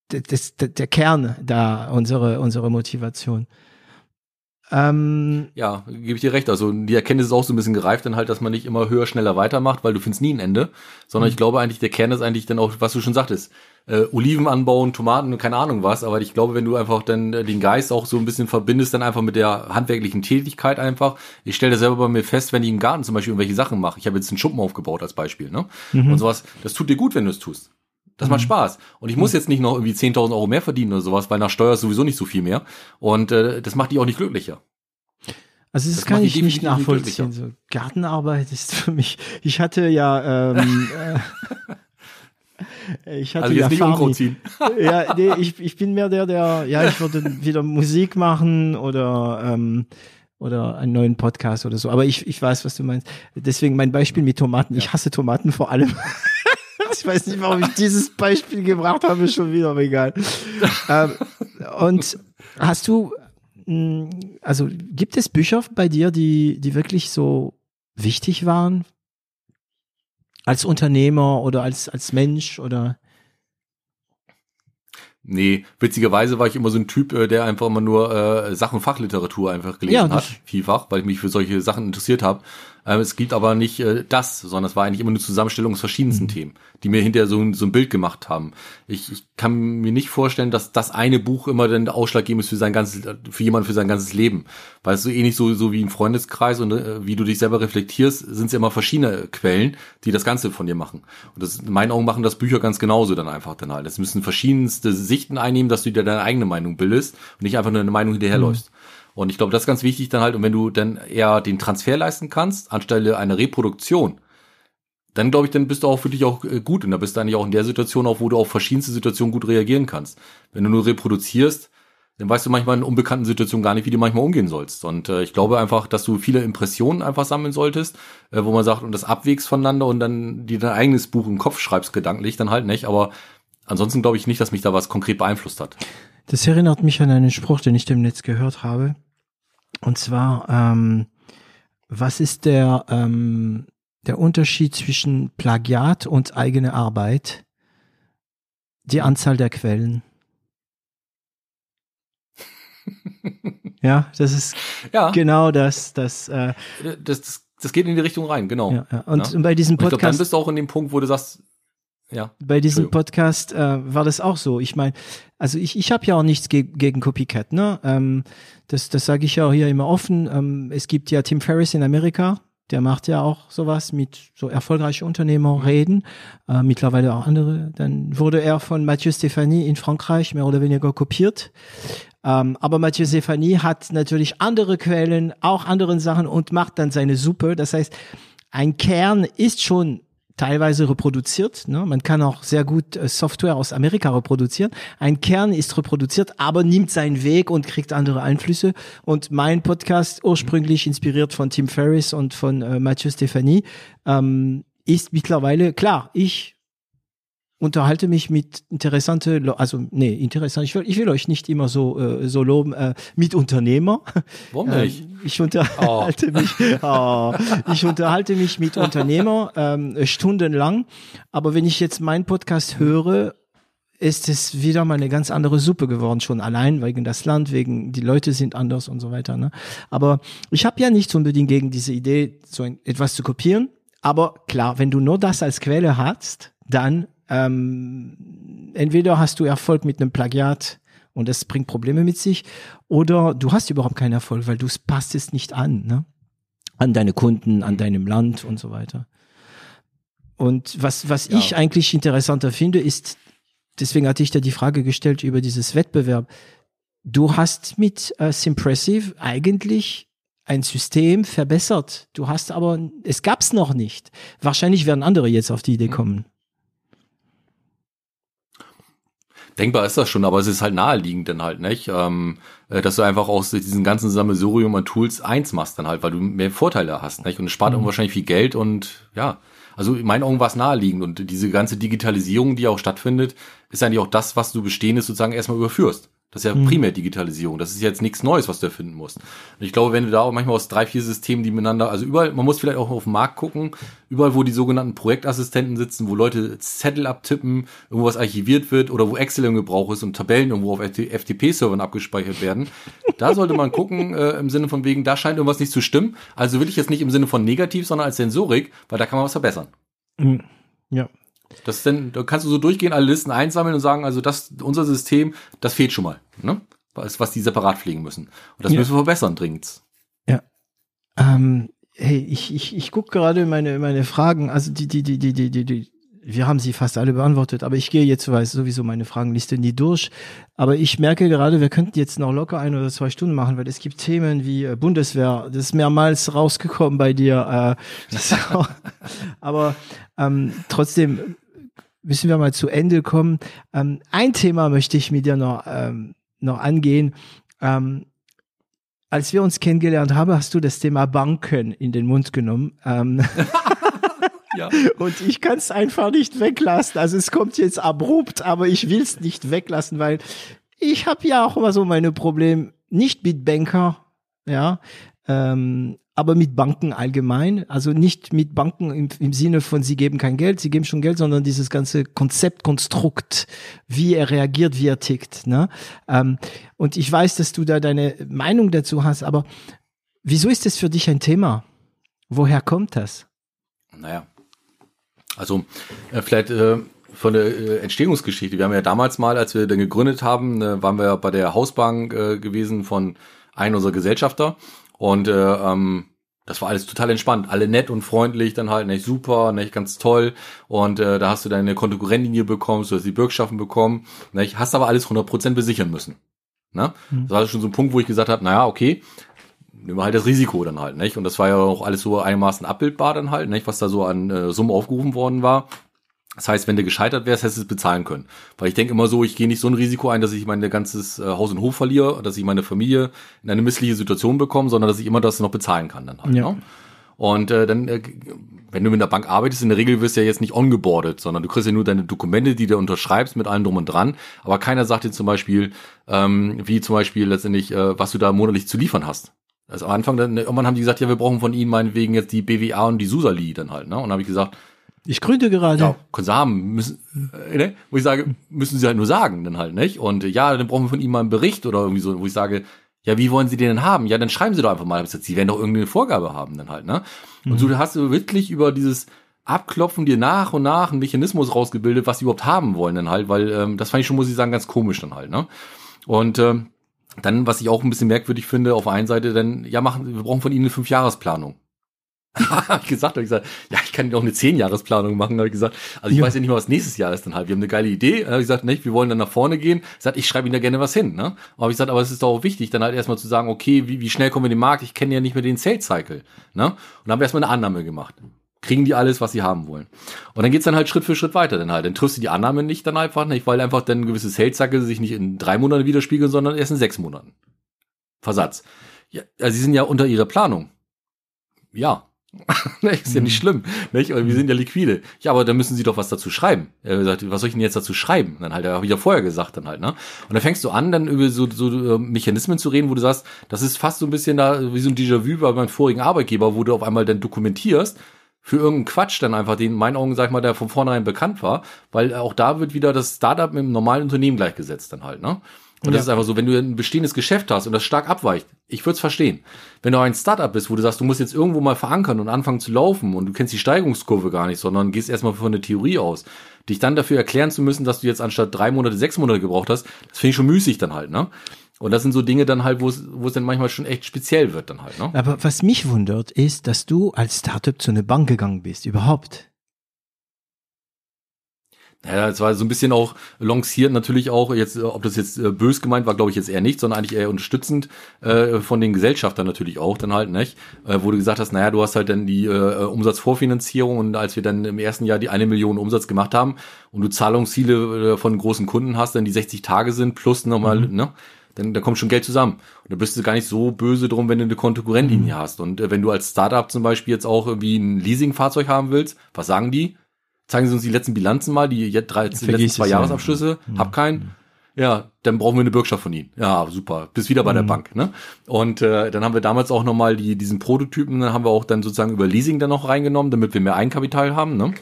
das, das, der Kern da unsere unsere Motivation. Ähm, ja, gebe ich dir recht. Also die Erkenntnis ist auch so ein bisschen gereift, dann halt, dass man nicht immer höher, schneller weitermacht, weil du findest nie ein Ende, sondern mhm. ich glaube eigentlich, der Kern ist eigentlich dann auch, was du schon sagtest, äh, Oliven anbauen, Tomaten, keine Ahnung was, aber ich glaube, wenn du einfach dann äh, den Geist auch so ein bisschen verbindest, dann einfach mit der handwerklichen Tätigkeit einfach. Ich stelle das selber bei mir fest, wenn ich im Garten zum Beispiel irgendwelche Sachen mache. Ich habe jetzt einen Schuppen aufgebaut als Beispiel, ne? Mhm. Und sowas, das tut dir gut, wenn du es tust. Das macht mhm. Spaß. Und ich muss jetzt nicht noch irgendwie 10.000 Euro mehr verdienen oder sowas, weil nach Steuer ist sowieso nicht so viel mehr. Und äh, das macht dich auch nicht glücklicher. Also das, das kann ich nicht nachvollziehen. So, Gartenarbeit ist für mich. Ich hatte ja. Ähm, [laughs] äh, ich hatte also jetzt ja nicht ziehen. ja, nee, ich, ich bin mehr der, der, ja, ich würde wieder Musik machen oder ähm, oder einen neuen Podcast oder so. Aber ich, ich weiß, was du meinst. Deswegen mein Beispiel mit Tomaten. Ich hasse Tomaten vor allem. [laughs] ich weiß nicht, warum ich dieses Beispiel gebracht habe, schon wieder, aber egal. ähm, und hast du, hm, also gibt es Bücher bei dir, die, die wirklich so wichtig waren? Als Unternehmer oder als, als Mensch oder? Nee, witzigerweise war ich immer so ein Typ, äh, der einfach immer nur äh, Sachen Fachliteratur einfach gelesen ja, hat, vielfach, weil ich mich für solche Sachen interessiert habe. Ähm, es gibt aber nicht äh, das, sondern es war eigentlich immer eine Zusammenstellung aus verschiedensten mhm. Themen, die mir hinterher so, so ein Bild gemacht haben. Ich, ich kann mir nicht vorstellen, dass das eine Buch immer dann ausschlaggebend ist für sein ganzes, für jemanden für sein ganzes Leben. Weil es so ähnlich so, so wie ein Freundeskreis und äh, wie du dich selber reflektierst, sind es ja immer verschiedene Quellen, die das Ganze von dir machen. Und das, in meinen Augen machen das Bücher ganz genauso dann einfach dann halt. Es müssen verschiedenste Sichten einnehmen, dass du dir deine eigene Meinung bildest und nicht einfach nur eine Meinung hinterherläufst. Mhm. Und ich glaube, das ist ganz wichtig dann halt. Und wenn du dann eher den Transfer leisten kannst, anstelle einer Reproduktion, dann glaube ich, dann bist du auch für dich auch äh, gut. Und da bist du eigentlich auch in der Situation auch, wo du auf verschiedenste Situationen gut reagieren kannst. Wenn du nur reproduzierst, dann weißt du manchmal in unbekannten Situationen gar nicht, wie du manchmal umgehen sollst. Und äh, ich glaube einfach, dass du viele Impressionen einfach sammeln solltest, äh, wo man sagt, und das abwägst voneinander und dann dir dein eigenes Buch im Kopf schreibst, gedanklich, dann halt nicht. Aber ansonsten glaube ich nicht, dass mich da was konkret beeinflusst hat. Das erinnert mich an einen Spruch, den ich dem Netz gehört habe. Und zwar, ähm, was ist der, ähm, der Unterschied zwischen Plagiat und eigene Arbeit? Die Anzahl der Quellen. [laughs] ja, das ist ja. genau das. Das, äh, das, das, das geht in die Richtung rein, genau. Ja, ja. Und, ja. bei diesem Podcast. Und ich glaub, dann bist du auch in dem Punkt, wo du sagst, ja. Bei diesem Podcast äh, war das auch so. Ich meine, also ich, ich habe ja auch nichts ge gegen Copycat, ne? Ähm, das das sage ich ja auch hier immer offen. Ähm, es gibt ja Tim Ferriss in Amerika, der macht ja auch sowas mit so erfolgreiche Unternehmer reden, äh, mittlerweile auch andere. Dann wurde er von Mathieu Stéphanie in Frankreich mehr oder weniger kopiert. Ähm, aber Mathieu Stéphanie hat natürlich andere Quellen, auch anderen Sachen und macht dann seine Suppe. Das heißt, ein Kern ist schon teilweise reproduziert. Ne? Man kann auch sehr gut äh, Software aus Amerika reproduzieren. Ein Kern ist reproduziert, aber nimmt seinen Weg und kriegt andere Einflüsse. Und mein Podcast, ursprünglich inspiriert von Tim Ferriss und von äh, Mathieu Stephanie, ähm, ist mittlerweile klar. Ich unterhalte mich mit interessante, also nee, interessant. Ich will, ich will euch nicht immer so äh, so loben äh, mit Unternehmer. Warum nicht? Ähm, ich unterhalte oh. mich, [laughs] oh, ich unterhalte mich mit Unternehmer ähm, stundenlang. Aber wenn ich jetzt meinen Podcast höre, ist es wieder mal eine ganz andere Suppe geworden, schon allein wegen das Land, wegen die Leute sind anders und so weiter. Ne? Aber ich habe ja nichts unbedingt gegen diese Idee, so ein, etwas zu kopieren. Aber klar, wenn du nur das als Quelle hast, dann ähm, entweder hast du Erfolg mit einem Plagiat und es bringt Probleme mit sich, oder du hast überhaupt keinen Erfolg, weil du passt es nicht an, ne? An deine Kunden, an deinem Land und so weiter. Und was, was ja. ich eigentlich interessanter finde, ist, deswegen hatte ich da die Frage gestellt über dieses Wettbewerb. Du hast mit äh, Simpressive eigentlich ein System verbessert. Du hast aber, es gab's noch nicht. Wahrscheinlich werden andere jetzt auf die Idee mhm. kommen. Denkbar ist das schon, aber es ist halt naheliegend dann halt, nicht? Ähm, äh, dass du einfach aus diesem ganzen Sammelsurium an Tools eins machst dann halt, weil du mehr Vorteile hast, nicht? Und es spart mhm. wahrscheinlich viel Geld und ja, also in meinen Augen war es naheliegend und diese ganze Digitalisierung, die auch stattfindet, ist eigentlich auch das, was du Bestehendes sozusagen erstmal überführst Das ist ja mhm. primär Digitalisierung. Das ist jetzt nichts Neues, was du erfinden musst. Und ich glaube, wenn du da auch manchmal aus drei, vier Systemen, die miteinander, also überall, man muss vielleicht auch auf den Markt gucken, überall, wo die sogenannten Projektassistenten sitzen, wo Leute Zettel abtippen, irgendwas archiviert wird oder wo Excel im Gebrauch ist und Tabellen irgendwo auf FTP-Servern abgespeichert werden, da sollte man gucken, [laughs] äh, im Sinne von wegen, da scheint irgendwas nicht zu stimmen. Also will ich jetzt nicht im Sinne von negativ, sondern als Sensorik, weil da kann man was verbessern. Mhm. Ja, das dann, da kannst du so durchgehen, alle Listen einsammeln und sagen, also das, unser System, das fehlt schon mal, ne? Was, was die separat pflegen müssen. Und das ja. müssen wir verbessern, dringend. Ja. Ähm, hey, ich, ich, ich gucke gerade meine, meine Fragen, also die, die, die, die, die, die, die, wir haben sie fast alle beantwortet, aber ich gehe jetzt weiß sowieso meine Fragenliste nie durch. Aber ich merke gerade, wir könnten jetzt noch locker ein oder zwei Stunden machen, weil es gibt Themen wie äh, Bundeswehr, das ist mehrmals rausgekommen bei dir. Äh, [laughs] auch, aber ähm, trotzdem müssen wir mal zu Ende kommen. Ähm, ein Thema möchte ich mit dir noch, ähm, noch angehen. Ähm, als wir uns kennengelernt haben, hast du das Thema Banken in den Mund genommen. Ähm, [laughs] ja. [laughs] Und ich kann es einfach nicht weglassen. Also es kommt jetzt abrupt, aber ich will es nicht weglassen, weil ich habe ja auch immer so meine Probleme, nicht mit Banker, ja, ähm, aber mit Banken allgemein. Also nicht mit Banken im, im, Sinne von, sie geben kein Geld, sie geben schon Geld, sondern dieses ganze Konzeptkonstrukt, wie er reagiert, wie er tickt. Ne? Ähm, und ich weiß, dass du da deine Meinung dazu hast, aber wieso ist das für dich ein Thema? Woher kommt das? Naja, also äh, vielleicht äh, von der äh, Entstehungsgeschichte. Wir haben ja damals mal, als wir dann gegründet haben, äh, waren wir ja bei der Hausbank äh, gewesen von einem unserer Gesellschafter und äh, ähm, das war alles total entspannt, alle nett und freundlich, dann halt nicht super, nicht ganz toll. Und äh, da hast du deine Kontokorrentlinie bekommen, du hast die Bürgschaften bekommen, nicht? hast aber alles 100% besichern müssen. Ne? Mhm. Das war schon so ein Punkt, wo ich gesagt habe, naja, okay, nehmen wir halt das Risiko dann halt, nicht? Und das war ja auch alles so einigermaßen abbildbar dann halt, nicht? Was da so an äh, Summen aufgerufen worden war. Das heißt, wenn du gescheitert wärst, hättest du es bezahlen können. Weil ich denke immer so, ich gehe nicht so ein Risiko ein, dass ich mein ganzes äh, Haus und Hof verliere, dass ich meine Familie in eine missliche Situation bekomme, sondern dass ich immer das noch bezahlen kann dann halt. Ja. Ne? Und äh, dann, äh, wenn du mit der Bank arbeitest, in der Regel wirst du ja jetzt nicht ongeboardet, sondern du kriegst ja nur deine Dokumente, die du unterschreibst mit allem drum und dran. Aber keiner sagt dir zum Beispiel, ähm, wie zum Beispiel letztendlich, äh, was du da monatlich zu liefern hast. Also am Anfang, dann, irgendwann haben die gesagt, ja, wir brauchen von ihnen meinetwegen jetzt die BWA und die Susali dann halt, ne? Und dann habe ich gesagt, ich gründe gerade. Ja, können sie haben, müssen, äh, ne? wo ich sage, müssen sie halt nur sagen, dann halt, nicht? Und äh, ja, dann brauchen wir von ihnen mal einen Bericht oder irgendwie so, wo ich sage, ja, wie wollen sie den denn haben? Ja, dann schreiben sie doch einfach mal. Sie werden doch irgendeine Vorgabe haben dann halt, ne? Und mhm. so hast du wirklich über dieses Abklopfen dir nach und nach einen Mechanismus rausgebildet, was sie überhaupt haben wollen dann halt, weil ähm, das fand ich schon, muss ich sagen, ganz komisch dann halt, ne? Und ähm, dann, was ich auch ein bisschen merkwürdig finde, auf der einen Seite, dann, ja, machen, wir brauchen von ihnen eine Fünfjahresplanung. Hab [laughs] ich gesagt, hab ich gesagt, ja, ich kann auch eine Zehnjahresplanung machen, habe ich gesagt. Also ich ja. weiß ja nicht mal, was nächstes Jahr ist dann halt. Wir haben eine geile Idee. Dann habe ich gesagt, nicht, wir wollen dann nach vorne gehen. Ich gesagt, ich schreibe Ihnen da gerne was hin. Ne? Aber ich gesagt, aber es ist doch auch wichtig, dann halt erstmal zu sagen, okay, wie, wie schnell kommen wir in den Markt? Ich kenne ja nicht mehr den Sales Cycle. Ne? Und dann haben wir erstmal eine Annahme gemacht kriegen die alles, was sie haben wollen. Und dann geht's dann halt Schritt für Schritt weiter. Dann halt, dann triffst du die Annahme nicht dann einfach nicht, weil einfach dann gewisse Sales-Zacke sich nicht in drei Monaten widerspiegeln, sondern erst in sechs Monaten. Versatz. Ja, also sie sind ja unter ihrer Planung. Ja. [laughs] ist ja nicht mhm. schlimm, nicht? wir sind ja liquide. Ja, aber da müssen sie doch was dazu schreiben. Er sagt, was soll ich denn jetzt dazu schreiben? Dann halt, habe ich ja vorher gesagt, dann halt, ne? Und dann fängst du an, dann über so, so äh, Mechanismen zu reden, wo du sagst, das ist fast so ein bisschen da, wie so ein Déjà-vu bei meinem vorigen Arbeitgeber, wo du auf einmal dann dokumentierst, für irgendeinen Quatsch dann einfach, den in meinen Augen, sag ich mal, der von vornherein bekannt war, weil auch da wird wieder das Startup mit dem normalen Unternehmen gleichgesetzt dann halt, ne? Und ja. das ist einfach so, wenn du ein bestehendes Geschäft hast und das stark abweicht, ich würde es verstehen. Wenn du ein Startup bist, wo du sagst, du musst jetzt irgendwo mal verankern und anfangen zu laufen und du kennst die Steigungskurve gar nicht, sondern gehst erstmal von der Theorie aus, dich dann dafür erklären zu müssen, dass du jetzt anstatt drei Monate sechs Monate gebraucht hast, das finde ich schon müßig dann halt, ne? Und das sind so Dinge dann halt, wo es, wo es dann manchmal schon echt speziell wird dann halt, ne? Aber was mich wundert, ist, dass du als Startup zu einer Bank gegangen bist, überhaupt. Ja, es war so ein bisschen auch lanciert natürlich auch, jetzt, ob das jetzt äh, bös gemeint war, glaube ich jetzt eher nicht, sondern eigentlich eher unterstützend äh, von den Gesellschaftern natürlich auch dann halt, nicht? Äh, wo du gesagt hast, naja, du hast halt dann die äh, Umsatzvorfinanzierung und als wir dann im ersten Jahr die eine Million Umsatz gemacht haben und du Zahlungsziele äh, von großen Kunden hast, dann die 60 Tage sind, plus nochmal, mhm. ne? Dann da kommt schon Geld zusammen. Und da bist du gar nicht so böse drum, wenn du eine Kontokorrentlinie mhm. hast. Und äh, wenn du als Startup zum Beispiel jetzt auch irgendwie ein Leasingfahrzeug haben willst, was sagen die? Zeigen Sie uns die letzten Bilanzen mal, die, jetzt drei, die letzten zwei Jahresabschlüsse, ja. hab keinen. Ja, dann brauchen wir eine Bürgschaft von Ihnen. Ja, super. Bist wieder bei mhm. der Bank. Ne? Und äh, dann haben wir damals auch nochmal die, diesen Prototypen, dann haben wir auch dann sozusagen über Leasing dann noch reingenommen, damit wir mehr Eigenkapital haben. Ne?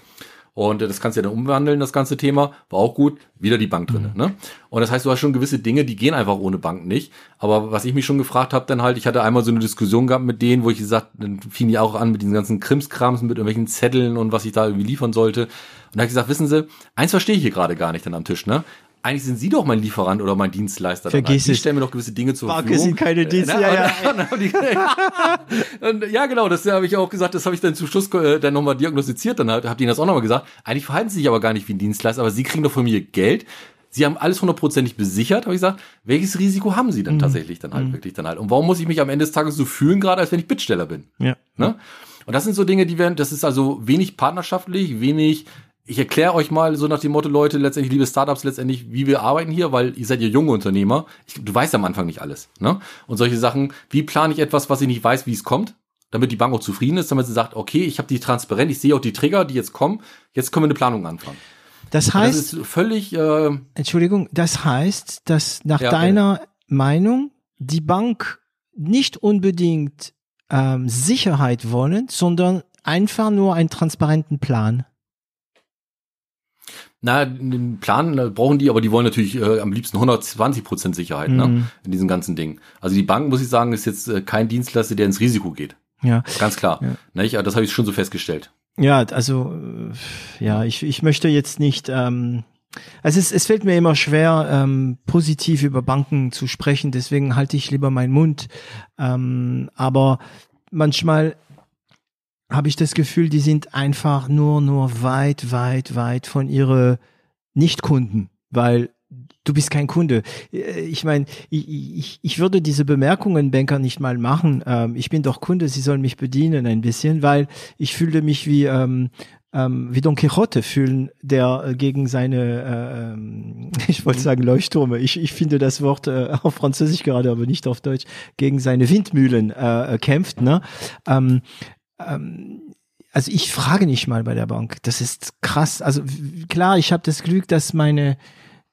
Und äh, das kannst du ja dann umwandeln, das ganze Thema. War auch gut. Wieder die Bank drinne. Mhm. Ne? Und das heißt, du hast schon gewisse Dinge, die gehen einfach ohne Bank nicht. Aber was ich mich schon gefragt habe, dann halt, ich hatte einmal so eine Diskussion gehabt mit denen, wo ich gesagt, dann fing die auch an mit diesen ganzen Krimskrams, mit irgendwelchen Zetteln und was ich da irgendwie liefern sollte. Und da habe ich gesagt, wissen Sie, eins verstehe ich hier gerade gar nicht dann am Tisch, ne? Eigentlich sind Sie doch mein Lieferant oder mein Dienstleister. Vergiss es. Sie stellen mir doch gewisse Dinge zur Verfügung. sind keine Dienste. Ja, ja, ja. [laughs] [laughs] und, ja, genau, das habe ich auch gesagt, das habe ich dann zum Schluss äh, dann nochmal diagnostiziert, dann habt ihr das auch nochmal gesagt. Eigentlich verhalten Sie sich aber gar nicht wie ein Dienstleister, aber Sie kriegen doch von mir Geld. Sie haben alles hundertprozentig besichert, habe ich gesagt. Welches Risiko haben Sie denn mhm. tatsächlich dann halt mhm. wirklich dann halt? Und warum muss ich mich am Ende des Tages so fühlen, gerade als wenn ich Bittsteller bin? Ja. Ne? Und das sind so Dinge, die werden, das ist also wenig partnerschaftlich, wenig ich erkläre euch mal so nach dem Motto, Leute, letztendlich, liebe Startups, letztendlich, wie wir arbeiten hier, weil ihr seid ja junge Unternehmer. Ich, du weißt am Anfang nicht alles. Ne? Und solche Sachen, wie plane ich etwas, was ich nicht weiß, wie es kommt, damit die Bank auch zufrieden ist, damit sie sagt, okay, ich habe die transparent, ich sehe auch die Trigger, die jetzt kommen, jetzt können wir eine Planung anfangen. Das heißt, das ist völlig. Äh, Entschuldigung, das heißt, dass nach ja, deiner okay. Meinung die Bank nicht unbedingt ähm, Sicherheit wollen, sondern einfach nur einen transparenten Plan. Na, einen Plan brauchen die, aber die wollen natürlich äh, am liebsten 120 Prozent Sicherheit ne, mhm. ne, in diesen ganzen Dingen. Also die Bank, muss ich sagen, ist jetzt äh, kein Dienstleister, der ins Risiko geht. Ja. Ganz klar. Ja. Ne, das habe ich schon so festgestellt. Ja, also äh, ja, ich, ich möchte jetzt nicht. Ähm, also es, es fällt mir immer schwer, ähm, positiv über Banken zu sprechen. Deswegen halte ich lieber meinen Mund. Ähm, aber manchmal habe ich das Gefühl, die sind einfach nur, nur weit, weit, weit von ihre Nichtkunden, weil du bist kein Kunde. Äh, ich meine, ich, ich, ich würde diese Bemerkungen Banker nicht mal machen. Ähm, ich bin doch Kunde, sie sollen mich bedienen ein bisschen, weil ich fühle mich wie ähm, ähm, wie Don Quixote fühlen, der äh, gegen seine, äh, [laughs] ich wollte sagen Leuchttürme, ich, ich finde das Wort äh, auf Französisch gerade, aber nicht auf Deutsch, gegen seine Windmühlen äh, kämpft. Ne? Ähm, ähm, also ich frage nicht mal bei der Bank. Das ist krass. Also klar, ich habe das Glück, dass meine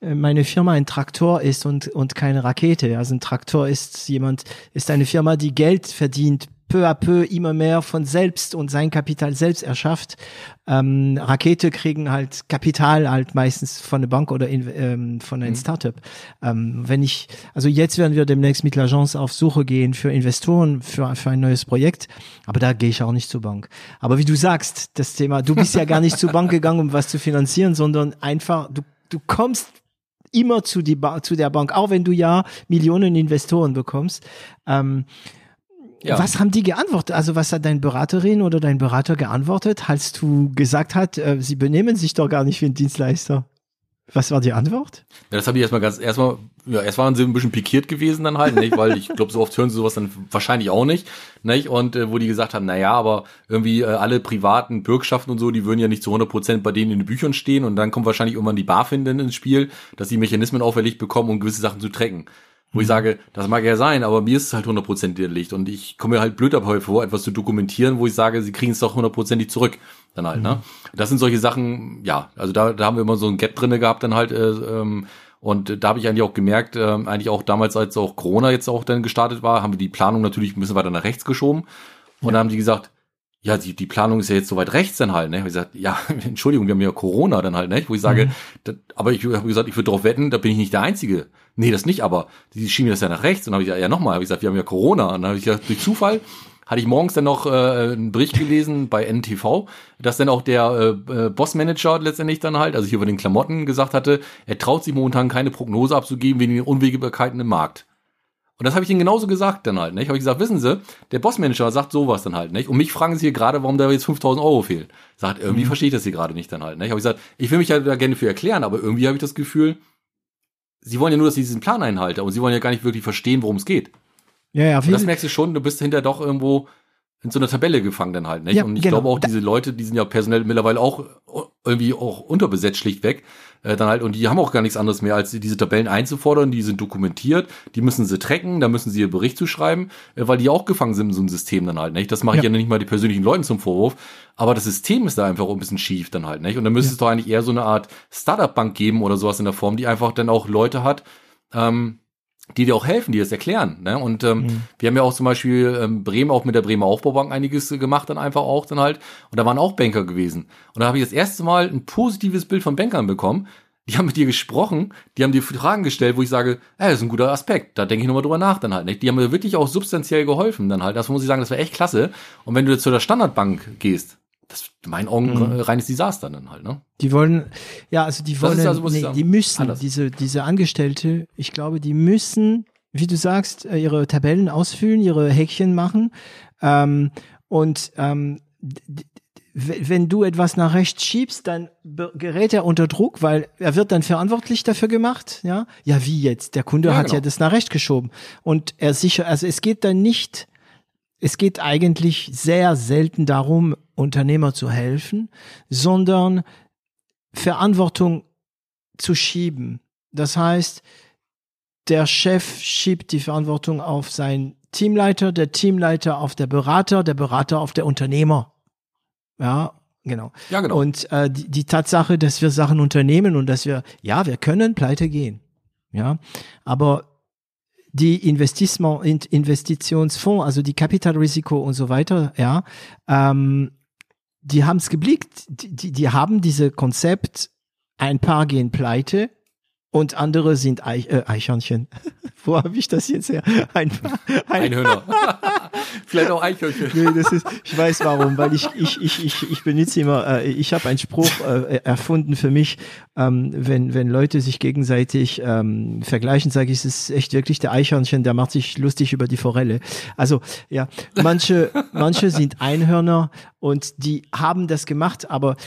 äh, meine Firma ein Traktor ist und und keine Rakete. Also ein Traktor ist jemand ist eine Firma, die Geld verdient peu à peu immer mehr von selbst und sein Kapital selbst erschafft. Ähm, Rakete kriegen halt Kapital halt meistens von der Bank oder in, ähm, von einem mhm. Startup. Ähm, wenn ich, also jetzt werden wir demnächst mit l'Agence auf Suche gehen für Investoren für, für ein neues Projekt, aber da gehe ich auch nicht zur Bank. Aber wie du sagst, das Thema, du bist ja gar nicht zur Bank gegangen, um was zu finanzieren, sondern einfach, du, du kommst immer zu, die ba zu der Bank, auch wenn du ja Millionen Investoren bekommst. Ähm, ja. Was haben die geantwortet? Also was hat dein Beraterin oder dein Berater geantwortet, als du gesagt hast, äh, sie benehmen sich doch gar nicht wie ein Dienstleister? Was war die Antwort? Ja, das habe ich erstmal ganz, erstmal, ja, erst waren sie ein bisschen pikiert gewesen dann halt, nicht? weil ich [laughs] glaube, so oft hören sie sowas dann wahrscheinlich auch nicht, nicht? Und äh, wo die gesagt haben, na ja, aber irgendwie äh, alle privaten Bürgschaften und so, die würden ja nicht zu 100 Prozent bei denen in den Büchern stehen und dann kommt wahrscheinlich irgendwann die BaFin ins Spiel, dass die Mechanismen auferlegt bekommen, um gewisse Sachen zu tracken. Wo ich sage, das mag ja sein, aber mir ist es halt hundertprozentig Licht und ich komme mir halt blöd dabei vor, etwas zu dokumentieren, wo ich sage, sie kriegen es doch hundertprozentig zurück. Dann halt, ne? mhm. ne? Das sind solche Sachen, ja, also da, da haben wir immer so ein Gap drinne gehabt dann halt, äh, ähm, und da habe ich eigentlich auch gemerkt, äh, eigentlich auch damals, als auch Corona jetzt auch dann gestartet war, haben wir die Planung natürlich ein bisschen weiter nach rechts geschoben. Und ja. dann haben die gesagt, ja, die, die Planung ist ja jetzt so weit rechts dann halt, ne? Ich gesagt, ja, [laughs] Entschuldigung, wir haben ja Corona dann halt, ne? Wo ich sage, mhm. das, aber ich habe gesagt, ich würde darauf wetten, da bin ich nicht der Einzige. Nee, das nicht, aber die schieben das ja nach rechts. Und dann habe ich gesagt, ja nochmal, habe ich gesagt, wir haben ja Corona. Und dann habe ich gesagt, durch Zufall hatte ich morgens dann noch äh, einen Bericht gelesen bei NTV, dass dann auch der äh, äh, Bossmanager letztendlich dann halt, also hier über den Klamotten gesagt hatte, er traut sich momentan keine Prognose abzugeben wegen den Unwägbarkeiten im Markt. Und das habe ich ihnen genauso gesagt dann halt, nicht? Habe ich gesagt, wissen Sie, der Bossmanager sagt sowas dann halt, nicht? Und mich fragen Sie hier gerade, warum da jetzt 5000 Euro fehlen. Sagt, irgendwie mhm. verstehe ich das hier gerade nicht dann halt, nicht? Habe ich gesagt, ich will mich ja da gerne für erklären, aber irgendwie habe ich das Gefühl, Sie wollen ja nur, dass ich diesen Plan einhalte, und Sie wollen ja gar nicht wirklich verstehen, worum es geht. Ja, ja, und das merkst du schon, du bist hinter doch irgendwo, in so einer Tabelle gefangen dann halt, nicht? Ja, und ich genau. glaube auch, diese Leute, die sind ja personell mittlerweile auch irgendwie auch unterbesetzt schlichtweg, äh, dann halt, und die haben auch gar nichts anderes mehr, als diese Tabellen einzufordern, die sind dokumentiert, die müssen sie tracken, da müssen sie ihr Bericht zuschreiben, äh, weil die auch gefangen sind in so einem System dann halt, nicht? Das mache ich Ja. ja nicht mal die persönlichen Leuten zum Vorwurf, aber das System ist da einfach auch ein bisschen schief dann halt, nicht? Und dann müsste Ja. es doch eigentlich eher so eine Art Startup-Bank geben oder sowas in der Form, die einfach dann auch Leute hat, ähm, die dir auch helfen, die das erklären. Ne? Und ähm, Mhm. wir haben ja auch zum Beispiel ähm, Bremen auch mit der Bremer Aufbaubank einiges äh, gemacht, dann einfach auch dann halt. Und da waren auch Banker gewesen. Und da habe ich das erste Mal ein positives Bild von Bankern bekommen. Die haben mit dir gesprochen, die haben dir Fragen gestellt, wo ich sage, ey, das ist ein guter Aspekt, da denke ich nochmal drüber nach dann halt. Nicht? Die haben mir wirklich auch substanziell geholfen dann halt. Das muss ich sagen, das war echt klasse. Und wenn du jetzt zu der Standardbank gehst, das ist in meinen Augen Mhm. äh, reines Desaster dann halt, ne? Die wollen, ja, also die wollen, also, nee, die müssen, anders. diese, diese Angestellte, ich glaube, die müssen, wie du sagst, äh, ihre Tabellen ausfüllen, ihre Häkchen machen. Ähm, und ähm, wenn du etwas nach rechts schiebst, dann gerät er unter Druck, weil er wird dann verantwortlich dafür gemacht. Ja, ja, wie jetzt? Der Kunde Ja, hat genau. ja das nach rechts geschoben und er sicher, also es geht dann nicht es geht eigentlich sehr selten darum, Unternehmer zu helfen, sondern Verantwortung zu schieben. Das heißt, der Chef schiebt die Verantwortung auf seinen Teamleiter, der Teamleiter auf der Berater, der Berater auf der Unternehmer. Ja, genau. Ja, genau. Und äh, die, die Tatsache, dass wir Sachen unternehmen und dass wir, ja, wir können pleite gehen. Ja, aber die Investitionsfonds, also die Kapitalrisiko und so weiter, ja, ähm, die haben es geblickt. Die, die, die haben diese Konzept, ein paar gehen pleite und andere sind Eich, äh, Eichhörnchen. [laughs] Wo habe ich das jetzt her? Ein, ein, Einhörner. [laughs] Vielleicht auch Eichhörnchen. Nee, das ist, ich weiß warum, weil ich, ich, ich, ich, ich benutze immer, äh, ich habe einen Spruch äh, erfunden für mich, ähm, wenn, wenn Leute sich gegenseitig ähm, vergleichen, sage ich, es ist echt wirklich der Eichhörnchen, der macht sich lustig über die Forelle. Also ja, manche, manche sind Einhörner und die haben das gemacht, aber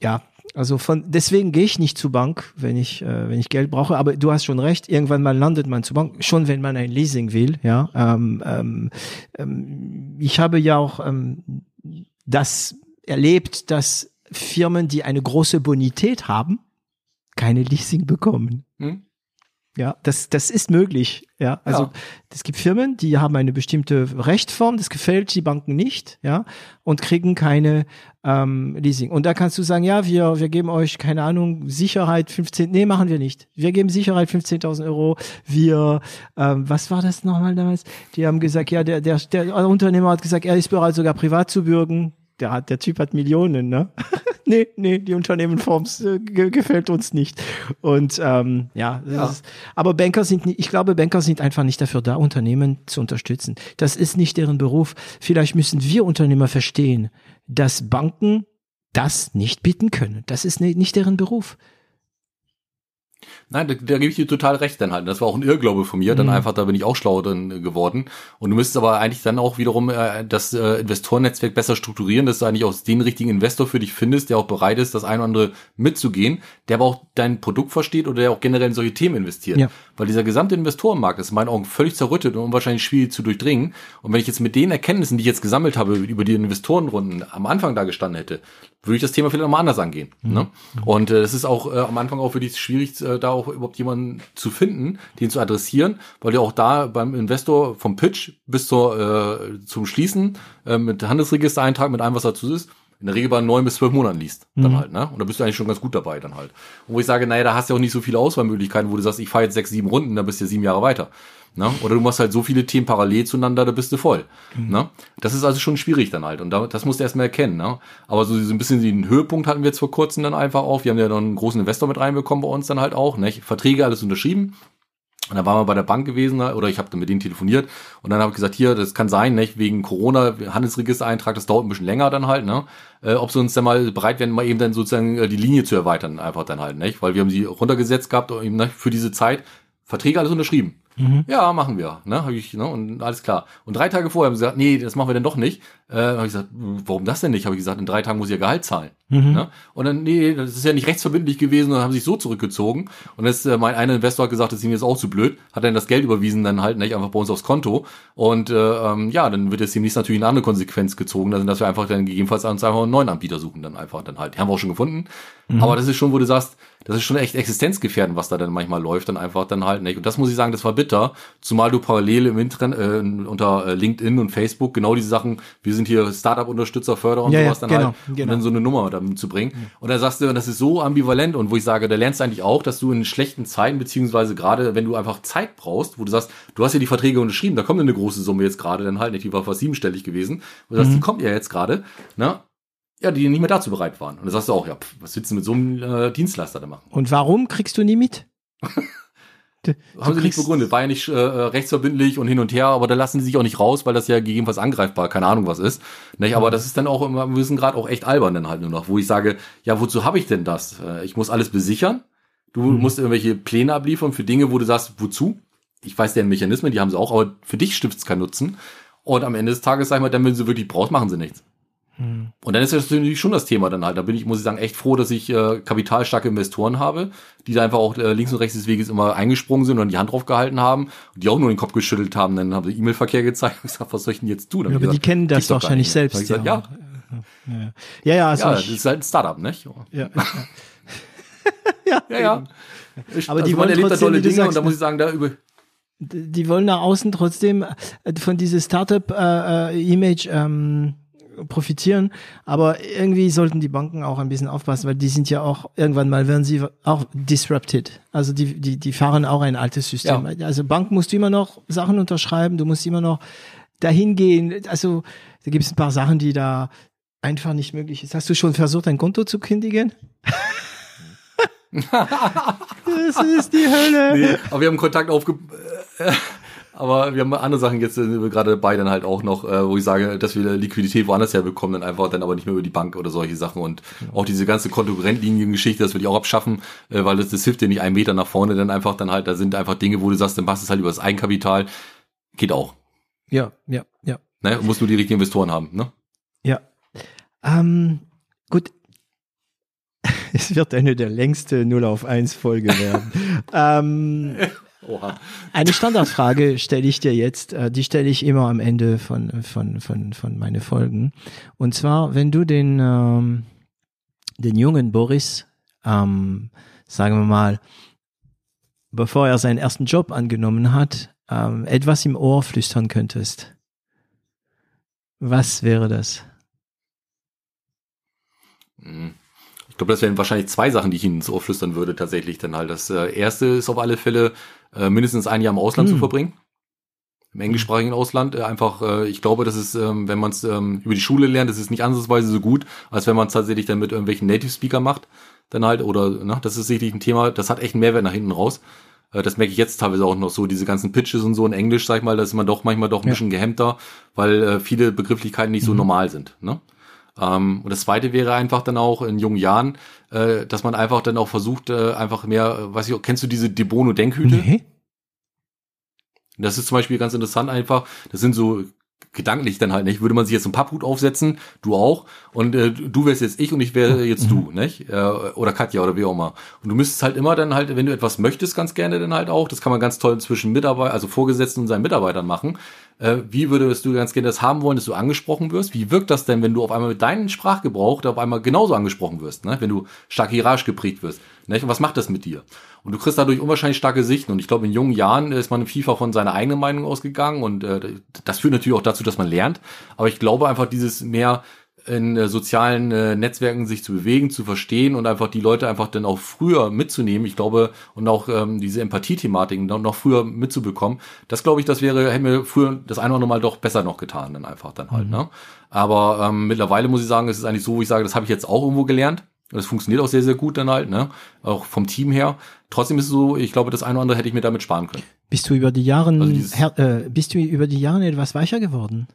ja, also von deswegen gehe ich nicht zur Bank, wenn ich äh, wenn ich Geld brauche. Aber du hast schon recht. Irgendwann mal landet man zur Bank, schon wenn man ein Leasing will. Ja, ähm, ähm, ähm, ich habe ja auch ähm, das erlebt, dass Firmen, die eine große Bonität haben, keine Leasing bekommen. Hm? Ja, das, das ist möglich. Ja, also Ja. es gibt Firmen, die haben eine bestimmte Rechtform, das gefällt die Banken nicht, ja, und kriegen keine ähm, Leasing. Und da kannst du sagen, ja, wir, wir geben euch, keine Ahnung, Sicherheit 15, nee, machen wir nicht. Wir geben Sicherheit 15.000 Euro. Wir, ähm, was war das nochmal damals? Die haben gesagt, ja, der, der, der Unternehmer hat gesagt, er ist bereit, sogar privat zu bürgen. Der hat, der Typ hat Millionen, ne? [laughs] nee, nee, die Unternehmenforms äh, ge gefällt uns nicht. Und ähm, ja, das Ja. Ist, aber Banker sind, nicht, ich glaube, Banker sind einfach nicht dafür da, Unternehmen zu unterstützen. Das ist nicht deren Beruf. Vielleicht müssen wir Unternehmer verstehen, dass Banken das nicht bieten können. Das ist nicht deren Beruf. Nein, da, da gebe ich dir total recht dann halt. Das war auch ein Irrglaube von mir. Dann Mhm. einfach, da bin ich auch schlau dann äh, geworden. Und du müsstest aber eigentlich dann auch wiederum äh, das äh, Investorennetzwerk besser strukturieren, dass du eigentlich auch den richtigen Investor für dich findest, der auch bereit ist, das ein oder andere mitzugehen, der aber auch dein Produkt versteht oder der auch generell in solche Themen investiert. Ja. Weil dieser gesamte Investorenmarkt ist in meinen Augen völlig zerrüttet und unwahrscheinlich schwierig zu durchdringen. Und wenn ich jetzt mit den Erkenntnissen, die ich jetzt gesammelt habe, über die Investorenrunden am Anfang da gestanden hätte, würde ich das Thema vielleicht nochmal anders angehen. Ne? Und äh, es ist auch äh, am Anfang auch wirklich schwierig, äh, da auch überhaupt jemanden zu finden, den zu adressieren, weil du auch da beim Investor vom Pitch bis zur, äh, zum Schließen äh, mit Handelsregistereintrag, mit allem, was dazu ist, in der Regel bei neun bis zwölf Monaten liest, dann halt, ne? Und da bist du eigentlich schon ganz gut dabei dann halt. Und wo ich sage, naja, da hast du ja auch nicht so viele Auswahlmöglichkeiten, wo du sagst, ich fahre jetzt sechs, sieben Runden, dann bist du ja sieben Jahre weiter. Ne? Oder du machst halt so viele Themen parallel zueinander, da bist du voll. Ne? Das ist also schon schwierig dann halt. Und da, das musst du erstmal erkennen. Ne? Aber so, so ein bisschen den Höhepunkt hatten wir jetzt vor kurzem dann einfach auf. Wir haben ja noch einen großen Investor mit reinbekommen bei uns dann halt auch. Ne? Verträge alles unterschrieben. Und dann waren wir bei der Bank gewesen, oder ich habe dann mit denen telefoniert und dann habe ich gesagt, hier, das kann sein, nicht, wegen Corona, Handelsregistereintrag, das dauert ein bisschen länger dann halt, ne? Äh, ob sie uns dann mal bereit wären, mal eben dann sozusagen äh, die Linie zu erweitern, einfach dann halt, nicht? Weil wir haben sie runtergesetzt gehabt, eben, ne, für diese Zeit, Verträge alles unterschrieben. Ja, machen wir, ne? Hab ich, ne? Und alles klar. Und drei Tage vorher haben sie gesagt, nee, das machen wir dann doch nicht. Äh, habe ich gesagt, warum das denn nicht? Habe ich gesagt, in drei Tagen muss ich ja Gehalt zahlen. Mhm. Ne? Und dann, nee, das ist ja nicht rechtsverbindlich gewesen und dann haben sich so zurückgezogen. Und jetzt, äh, mein einer Investor hat gesagt, das ist ihm jetzt auch zu blöd, hat dann das Geld überwiesen, dann halt nicht einfach bei uns aufs Konto. Und äh, ähm, ja, dann wird jetzt demnächst natürlich eine andere Konsequenz gezogen, dass wir einfach dann gegebenenfalls uns einfach einen neuen Anbieter suchen, dann einfach dann halt. Die haben wir auch schon gefunden. Mhm. Aber das ist schon, wo du sagst, das ist schon echt existenzgefährdend, was da dann manchmal läuft, dann einfach dann halt nicht. Und das muss ich sagen, das war bitter, zumal du parallel im Internet, äh, unter äh, LinkedIn und Facebook genau diese Sachen, wir sind hier Startup-Unterstützer, Förderer und ja, sowas dann genau, halt, genau. und dann so eine Nummer dann zu bringen. Und da sagst du, das ist so ambivalent und wo ich sage, da lernst du eigentlich auch, dass du in schlechten Zeiten, beziehungsweise gerade wenn du einfach Zeit brauchst, wo du sagst, du hast ja die Verträge unterschrieben, da kommt eine große Summe jetzt gerade dann halt nicht, die war fast siebenstellig gewesen, und du sagst, mhm. die kommt ja jetzt gerade, ne? ja, die nicht mehr dazu bereit waren. Und da sagst du auch, ja, pff, was willst du mit so einem äh, Dienstleister da machen? Und warum kriegst du nie mit? [laughs] du, Haben sie nicht begründet, war ja nicht äh, rechtsverbindlich und hin und her, aber da lassen sie sich auch nicht raus, weil das ja gegebenenfalls angreifbar, keine Ahnung was ist. Nicht? Aber das ist dann auch immer, wir wissen gerade auch echt albern dann halt nur noch, wo ich sage, ja, wozu habe ich denn das? Äh, ich muss alles besichern. Du mhm. musst irgendwelche Pläne abliefern für Dinge, wo du sagst, wozu? Ich weiß deren Mechanismen, die haben sie auch, aber für dich stiftet es keinen Nutzen. Und am Ende des Tages, sag ich mal, dann, wenn sie wirklich brauchst, machen sie nichts. Hm. Und dann ist das natürlich schon das Thema dann halt. Da bin ich, muss ich sagen, echt froh, dass ich äh, kapitalstarke Investoren habe, die da einfach auch äh, links und rechts des Weges immer eingesprungen sind und die Hand drauf gehalten haben und die auch nur den Kopf geschüttelt haben. Dann haben sie E-Mail-Verkehr gezeigt und gesagt, was soll ich denn jetzt tun? Ja, aber gesagt, die kennen das wahrscheinlich selbst. Gesagt, ja. Ja, ja, ja, also ja das ist halt ein Startup, nicht? Ja, ja, ja. [laughs] ja. Ich, aber also die wollen erlebt da tolle Dinge sagst, und da muss ich sagen, da über die wollen nach außen trotzdem äh, von dieses Startup-Image äh, äh ähm, profitieren. Aber irgendwie sollten die Banken auch ein bisschen aufpassen, weil die sind ja auch, irgendwann mal werden sie auch disrupted. Also die, die, die fahren auch ein altes System. Ja. Also Bank musst du immer noch Sachen unterschreiben, du musst immer noch dahin gehen. Also da gibt es ein paar Sachen, die da einfach nicht möglich ist. Hast du schon versucht, ein Konto zu kündigen? [laughs] das ist die Hölle. Nee, aber wir haben Kontakt aufge aber wir haben andere Sachen jetzt wir gerade dabei dann halt auch noch, äh, wo ich sage, dass wir Liquidität woanders her bekommen, dann einfach dann aber nicht mehr über die Bank oder solche Sachen und ja. auch diese ganze Kontokorrentlinien-Geschichte, das will ich auch abschaffen, äh, weil das, das hilft dir nicht einen Meter nach vorne, dann einfach dann halt, da sind einfach Dinge, wo du sagst, dann passt es halt über das Eigenkapital, geht auch. Ja, ja, ja. Ne, musst du die richtigen Investoren haben, ne? Ja. Ähm, gut, [laughs] es wird eine der längste 0 auf 1 Folge werden. [laughs] ähm, Oha. Eine Standardfrage stelle ich dir jetzt, äh, die stelle ich immer am Ende von, von, von, von meine Folgen. Und zwar, wenn du den, ähm, den jungen Boris, ähm, sagen wir mal, bevor er seinen ersten Job angenommen hat, ähm, etwas im Ohr flüstern könntest. Was wäre das? Mhm. Ich glaube, das wären wahrscheinlich zwei Sachen, die ich Ihnen ins Ohr flüstern würde, tatsächlich dann halt. Das äh, erste ist auf alle Fälle, äh, mindestens ein Jahr im Ausland hm. zu verbringen. Im englischsprachigen Ausland. Äh, einfach, äh, ich glaube, das ist, ähm, wenn man es ähm, über die Schule lernt, das ist nicht ansatzweise so gut, als wenn man es tatsächlich dann mit irgendwelchen Native Speaker macht. Dann halt, oder, ne, das ist sicherlich ein Thema, das hat echt einen Mehrwert nach hinten raus. Äh, das merke ich jetzt teilweise auch noch so, diese ganzen Pitches und so in Englisch, sag ich mal, da ist man doch manchmal doch ein ja. bisschen gehemmter, weil äh, viele Begrifflichkeiten nicht so mhm. normal sind. Ne? Ähm, und das zweite wäre einfach dann auch in jungen Jahren, äh, dass man einfach dann auch versucht, äh, einfach mehr, äh, weiß ich, kennst du diese Debono-Denkhüte? Nee. Das ist zum Beispiel ganz interessant einfach. Das sind so gedanklich dann halt nicht, würde man sich jetzt einen Papphut aufsetzen, du auch, und äh, du wärst jetzt ich und ich wäre jetzt mhm. du, nicht? Äh, oder Katja oder wie auch immer. Und du müsstest halt immer dann halt, wenn du etwas möchtest, ganz gerne dann halt auch, das kann man ganz toll zwischen Mitarbeiter, also Vorgesetzten und seinen Mitarbeitern machen. Äh, wie würdest du ganz gerne das haben wollen, dass du angesprochen wirst? Wie wirkt das denn, wenn du auf einmal mit deinem Sprachgebrauch auf einmal genauso angesprochen wirst, ne? wenn du stark hierarchisch geprägt wirst? Nicht? Und was macht das mit dir? Und du kriegst dadurch unwahrscheinlich starke Sichten. Und ich glaube, in jungen Jahren ist man FIFA von seiner eigenen Meinung ausgegangen. Und äh, das führt natürlich auch dazu, dass man lernt. Aber ich glaube einfach, dieses mehr in äh, sozialen äh, Netzwerken sich zu bewegen, zu verstehen und einfach die Leute einfach dann auch früher mitzunehmen. Ich glaube, und auch ähm, diese Empathie-Thematiken noch, noch früher mitzubekommen. Das glaube ich, das wäre, hätten wir früher das eine oder andere Mal doch besser noch getan, dann einfach dann halt. Mhm. Ne? Aber ähm, mittlerweile muss ich sagen, es ist eigentlich so, wo ich sage, das habe ich jetzt auch irgendwo gelernt. Das funktioniert auch sehr, sehr gut dann halt, ne? Auch vom Team her. Trotzdem ist es so, ich glaube, das eine oder andere hätte ich mir damit sparen können. Bist du über die Jahre, also her, äh, bist du über die Jahre etwas weicher geworden?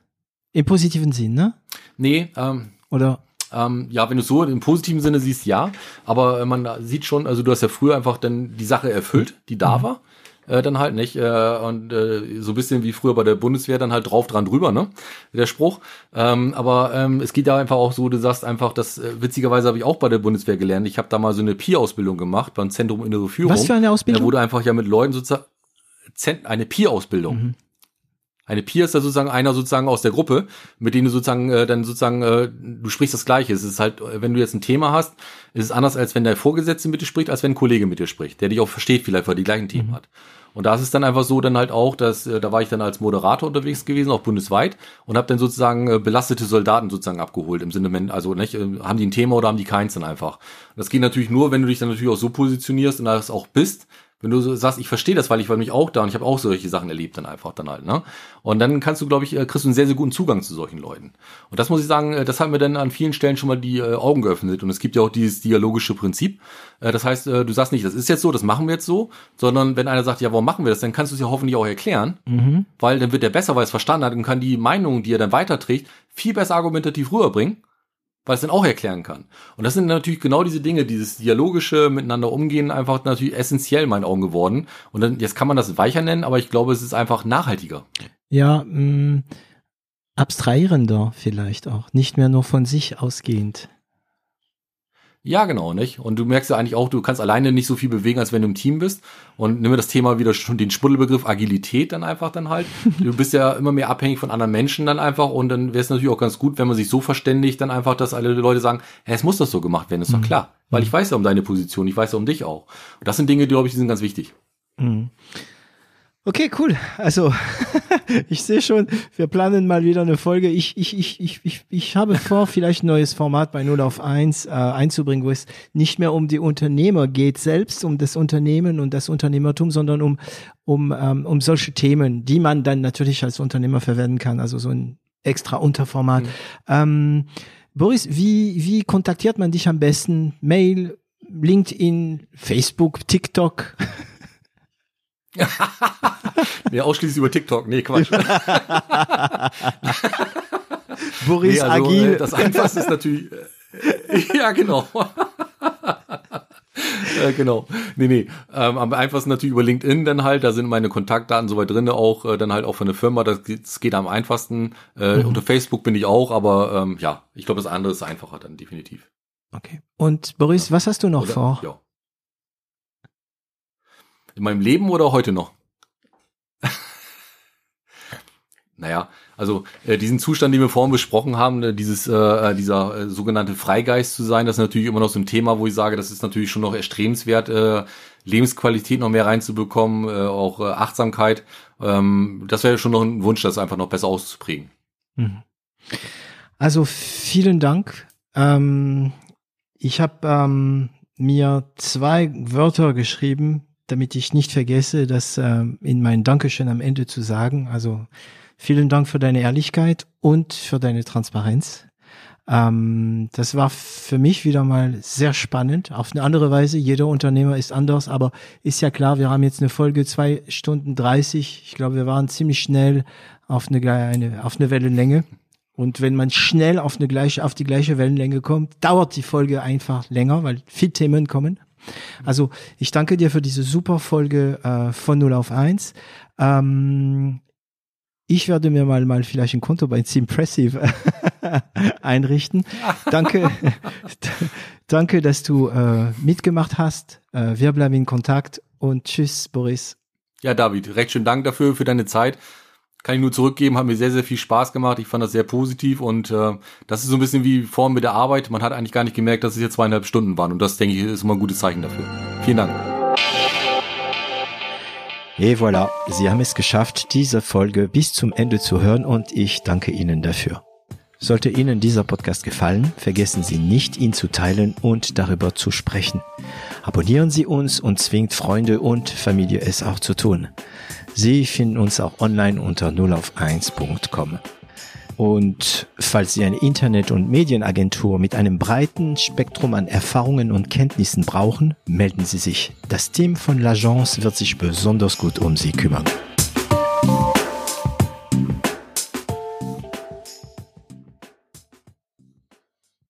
Im positiven Sinn, ne? Nee, ähm, Oder? Ähm, ja, wenn du so im positiven Sinne siehst, ja. Aber man sieht schon, also du hast ja früher einfach dann die Sache erfüllt, die da mhm. war. Äh, dann halt nicht. Äh, und äh, so ein bisschen wie früher bei der Bundeswehr dann halt drauf dran drüber, ne? Der Spruch. Ähm, aber ähm, es geht da einfach auch so, du sagst einfach, das äh, witzigerweise habe ich auch bei der Bundeswehr gelernt. Ich habe da mal so eine Peer-Ausbildung gemacht beim Zentrum Innere Führung. Was für eine Ausbildung? Da wurde einfach ja mit Leuten sozusagen eine Peer-Ausbildung. Mhm. Eine Peer ist da sozusagen einer sozusagen aus der Gruppe, mit denen du sozusagen äh, dann sozusagen äh, du sprichst das Gleiche. Es ist halt, wenn du jetzt ein Thema hast, ist es anders als wenn der Vorgesetzte mit dir spricht, als wenn ein Kollege mit dir spricht, der dich auch versteht vielleicht, weil er die gleichen Themen mhm. hat. Und da ist es dann einfach so dann halt auch, dass äh, da war ich dann als Moderator unterwegs gewesen, auch bundesweit, und habe dann sozusagen äh, belastete Soldaten sozusagen abgeholt im Sinne, also nicht, äh, haben die ein Thema oder haben die keins dann einfach. Das geht natürlich nur, wenn du dich dann natürlich auch so positionierst und das auch bist, wenn du so sagst, ich verstehe das, weil ich war mich auch da und ich habe auch solche Sachen erlebt dann einfach dann halt, ne? Und dann kannst du, glaube ich, äh, kriegst du einen sehr, sehr guten Zugang zu solchen Leuten. Und das muss ich sagen, äh, das hat mir dann an vielen Stellen schon mal die äh, Augen geöffnet. Und es gibt ja auch dieses dialogische Prinzip. Das heißt, du sagst nicht, das ist jetzt so, das machen wir jetzt so, sondern wenn einer sagt, ja, warum machen wir das, dann kannst du es ja hoffentlich auch erklären, mhm. weil dann wird er besser, weil er es verstanden hat und kann die Meinung, die er dann weiterträgt, viel besser argumentativ rüberbringen es dann auch erklären kann. Und das sind natürlich genau diese Dinge, dieses dialogische miteinander umgehen, einfach natürlich essentiell in meinen Augen geworden. Und dann, jetzt kann man das weicher nennen, aber ich glaube, es ist einfach nachhaltiger. Ja, mh, mm, abstrahierender vielleicht auch, nicht mehr nur von sich ausgehend. Ja, genau, nicht? Und du merkst ja eigentlich auch, du kannst alleine nicht so viel bewegen, als wenn du im Team bist. Und nimm mir das Thema wieder schon den Spuddelbegriff Agilität dann einfach dann halt. [laughs] Du bist ja immer mehr abhängig von anderen Menschen dann einfach. Und dann wäre es natürlich auch ganz gut, wenn man sich so verständigt, dann einfach, dass alle Leute sagen, hey, es muss doch so gemacht werden, ist doch mhm. klar. Weil ich weiß ja um deine Position, ich weiß ja um dich auch. Und das sind Dinge, die, glaube ich, die sind ganz wichtig. Mhm. Okay, cool. Also [laughs] ich sehe schon, wir planen mal wieder eine Folge. Ich, ich, ich, ich, ich, ich habe vor, [laughs] vielleicht ein neues Format bei 0 auf 1 äh, einzubringen, wo es nicht mehr um die Unternehmer geht selbst, um das Unternehmen und das Unternehmertum, sondern um, um, ähm, um solche Themen, die man dann natürlich als Unternehmer verwenden kann. Also so ein extra Unterformat. Mhm. Ähm, Boris, wie, wie kontaktiert man dich am besten? Mail, LinkedIn, Facebook, TikTok? [laughs] [laughs] nee, ausschließlich über TikTok. Nee, Quatsch. [laughs] Boris nee, also, Agil. Äh, das Einfachste ist natürlich. Äh, [laughs] ja, genau. äh, genau. Nee, nee. Ähm, am einfachsten natürlich über LinkedIn dann halt, da sind meine Kontaktdaten soweit drin, auch äh, dann halt auch von der Firma, das geht, das geht am einfachsten. Äh, mhm. Unter Facebook bin ich auch, aber ähm, ja, ich glaube, das andere ist einfacher dann definitiv. Okay. Und Boris, ja. was hast du noch Oder? vor? Ja. In meinem Leben oder heute noch? naja, also äh, diesen Zustand, den wir vorhin besprochen haben, äh, dieses äh, äh, dieser äh, sogenannte Freigeist zu sein, das ist natürlich immer noch so ein Thema, wo ich sage, das ist natürlich schon noch erstrebenswert, äh, Lebensqualität noch mehr reinzubekommen, äh, auch äh, Achtsamkeit. Ähm, das wäre schon noch ein Wunsch, das einfach noch besser auszuprägen. Mhm. Also vielen Dank. Ähm, ich habe ähm, mir zwei Wörter geschrieben, damit ich nicht vergesse, das äh, in mein Dankeschön am Ende zu sagen. Also vielen Dank für deine Ehrlichkeit und für deine Transparenz. Ähm, das war für mich wieder mal sehr spannend. Auf eine andere Weise. Jeder Unternehmer ist anders, aber ist ja klar, wir haben jetzt eine Folge zwei Stunden dreißig. Ich glaube, wir waren ziemlich schnell auf eine, eine, auf eine Wellenlänge. Und wenn man schnell auf eine gleiche, auf die gleiche Wellenlänge kommt, dauert die Folge einfach länger, weil viele Themen kommen. Also ich danke dir für diese super Folge äh, von 0 auf 1. Ähm, ich werde mir mal, mal vielleicht ein Konto bei Simpressive [laughs] einrichten. Danke, [laughs] danke, dass du äh, mitgemacht hast. Äh, wir bleiben in Kontakt und tschüss, Boris. Ja, David, recht schön Dank dafür, für deine Zeit kann ich nur zurückgeben, hat mir sehr, sehr viel Spaß gemacht. Ich fand das sehr positiv und äh, das ist so ein bisschen wie vorhin mit der Arbeit. Man hat eigentlich gar nicht gemerkt, dass es jetzt zweieinhalb Stunden waren und das, denke ich, ist immer ein gutes Zeichen dafür. Vielen Dank. Et voilà, Sie haben es geschafft, diese Folge bis zum Ende zu hören und ich danke Ihnen dafür. Sollte Ihnen dieser Podcast gefallen, vergessen Sie nicht, ihn zu teilen und darüber zu sprechen. Abonnieren Sie uns und zwingt Freunde und Familie es auch zu tun. Sie finden uns auch online unter 0auf1.com. Und falls Sie eine Internet- und Medienagentur mit einem breiten Spektrum an Erfahrungen und Kenntnissen brauchen, melden Sie sich. Das Team von L'Agence wird sich besonders gut um Sie kümmern.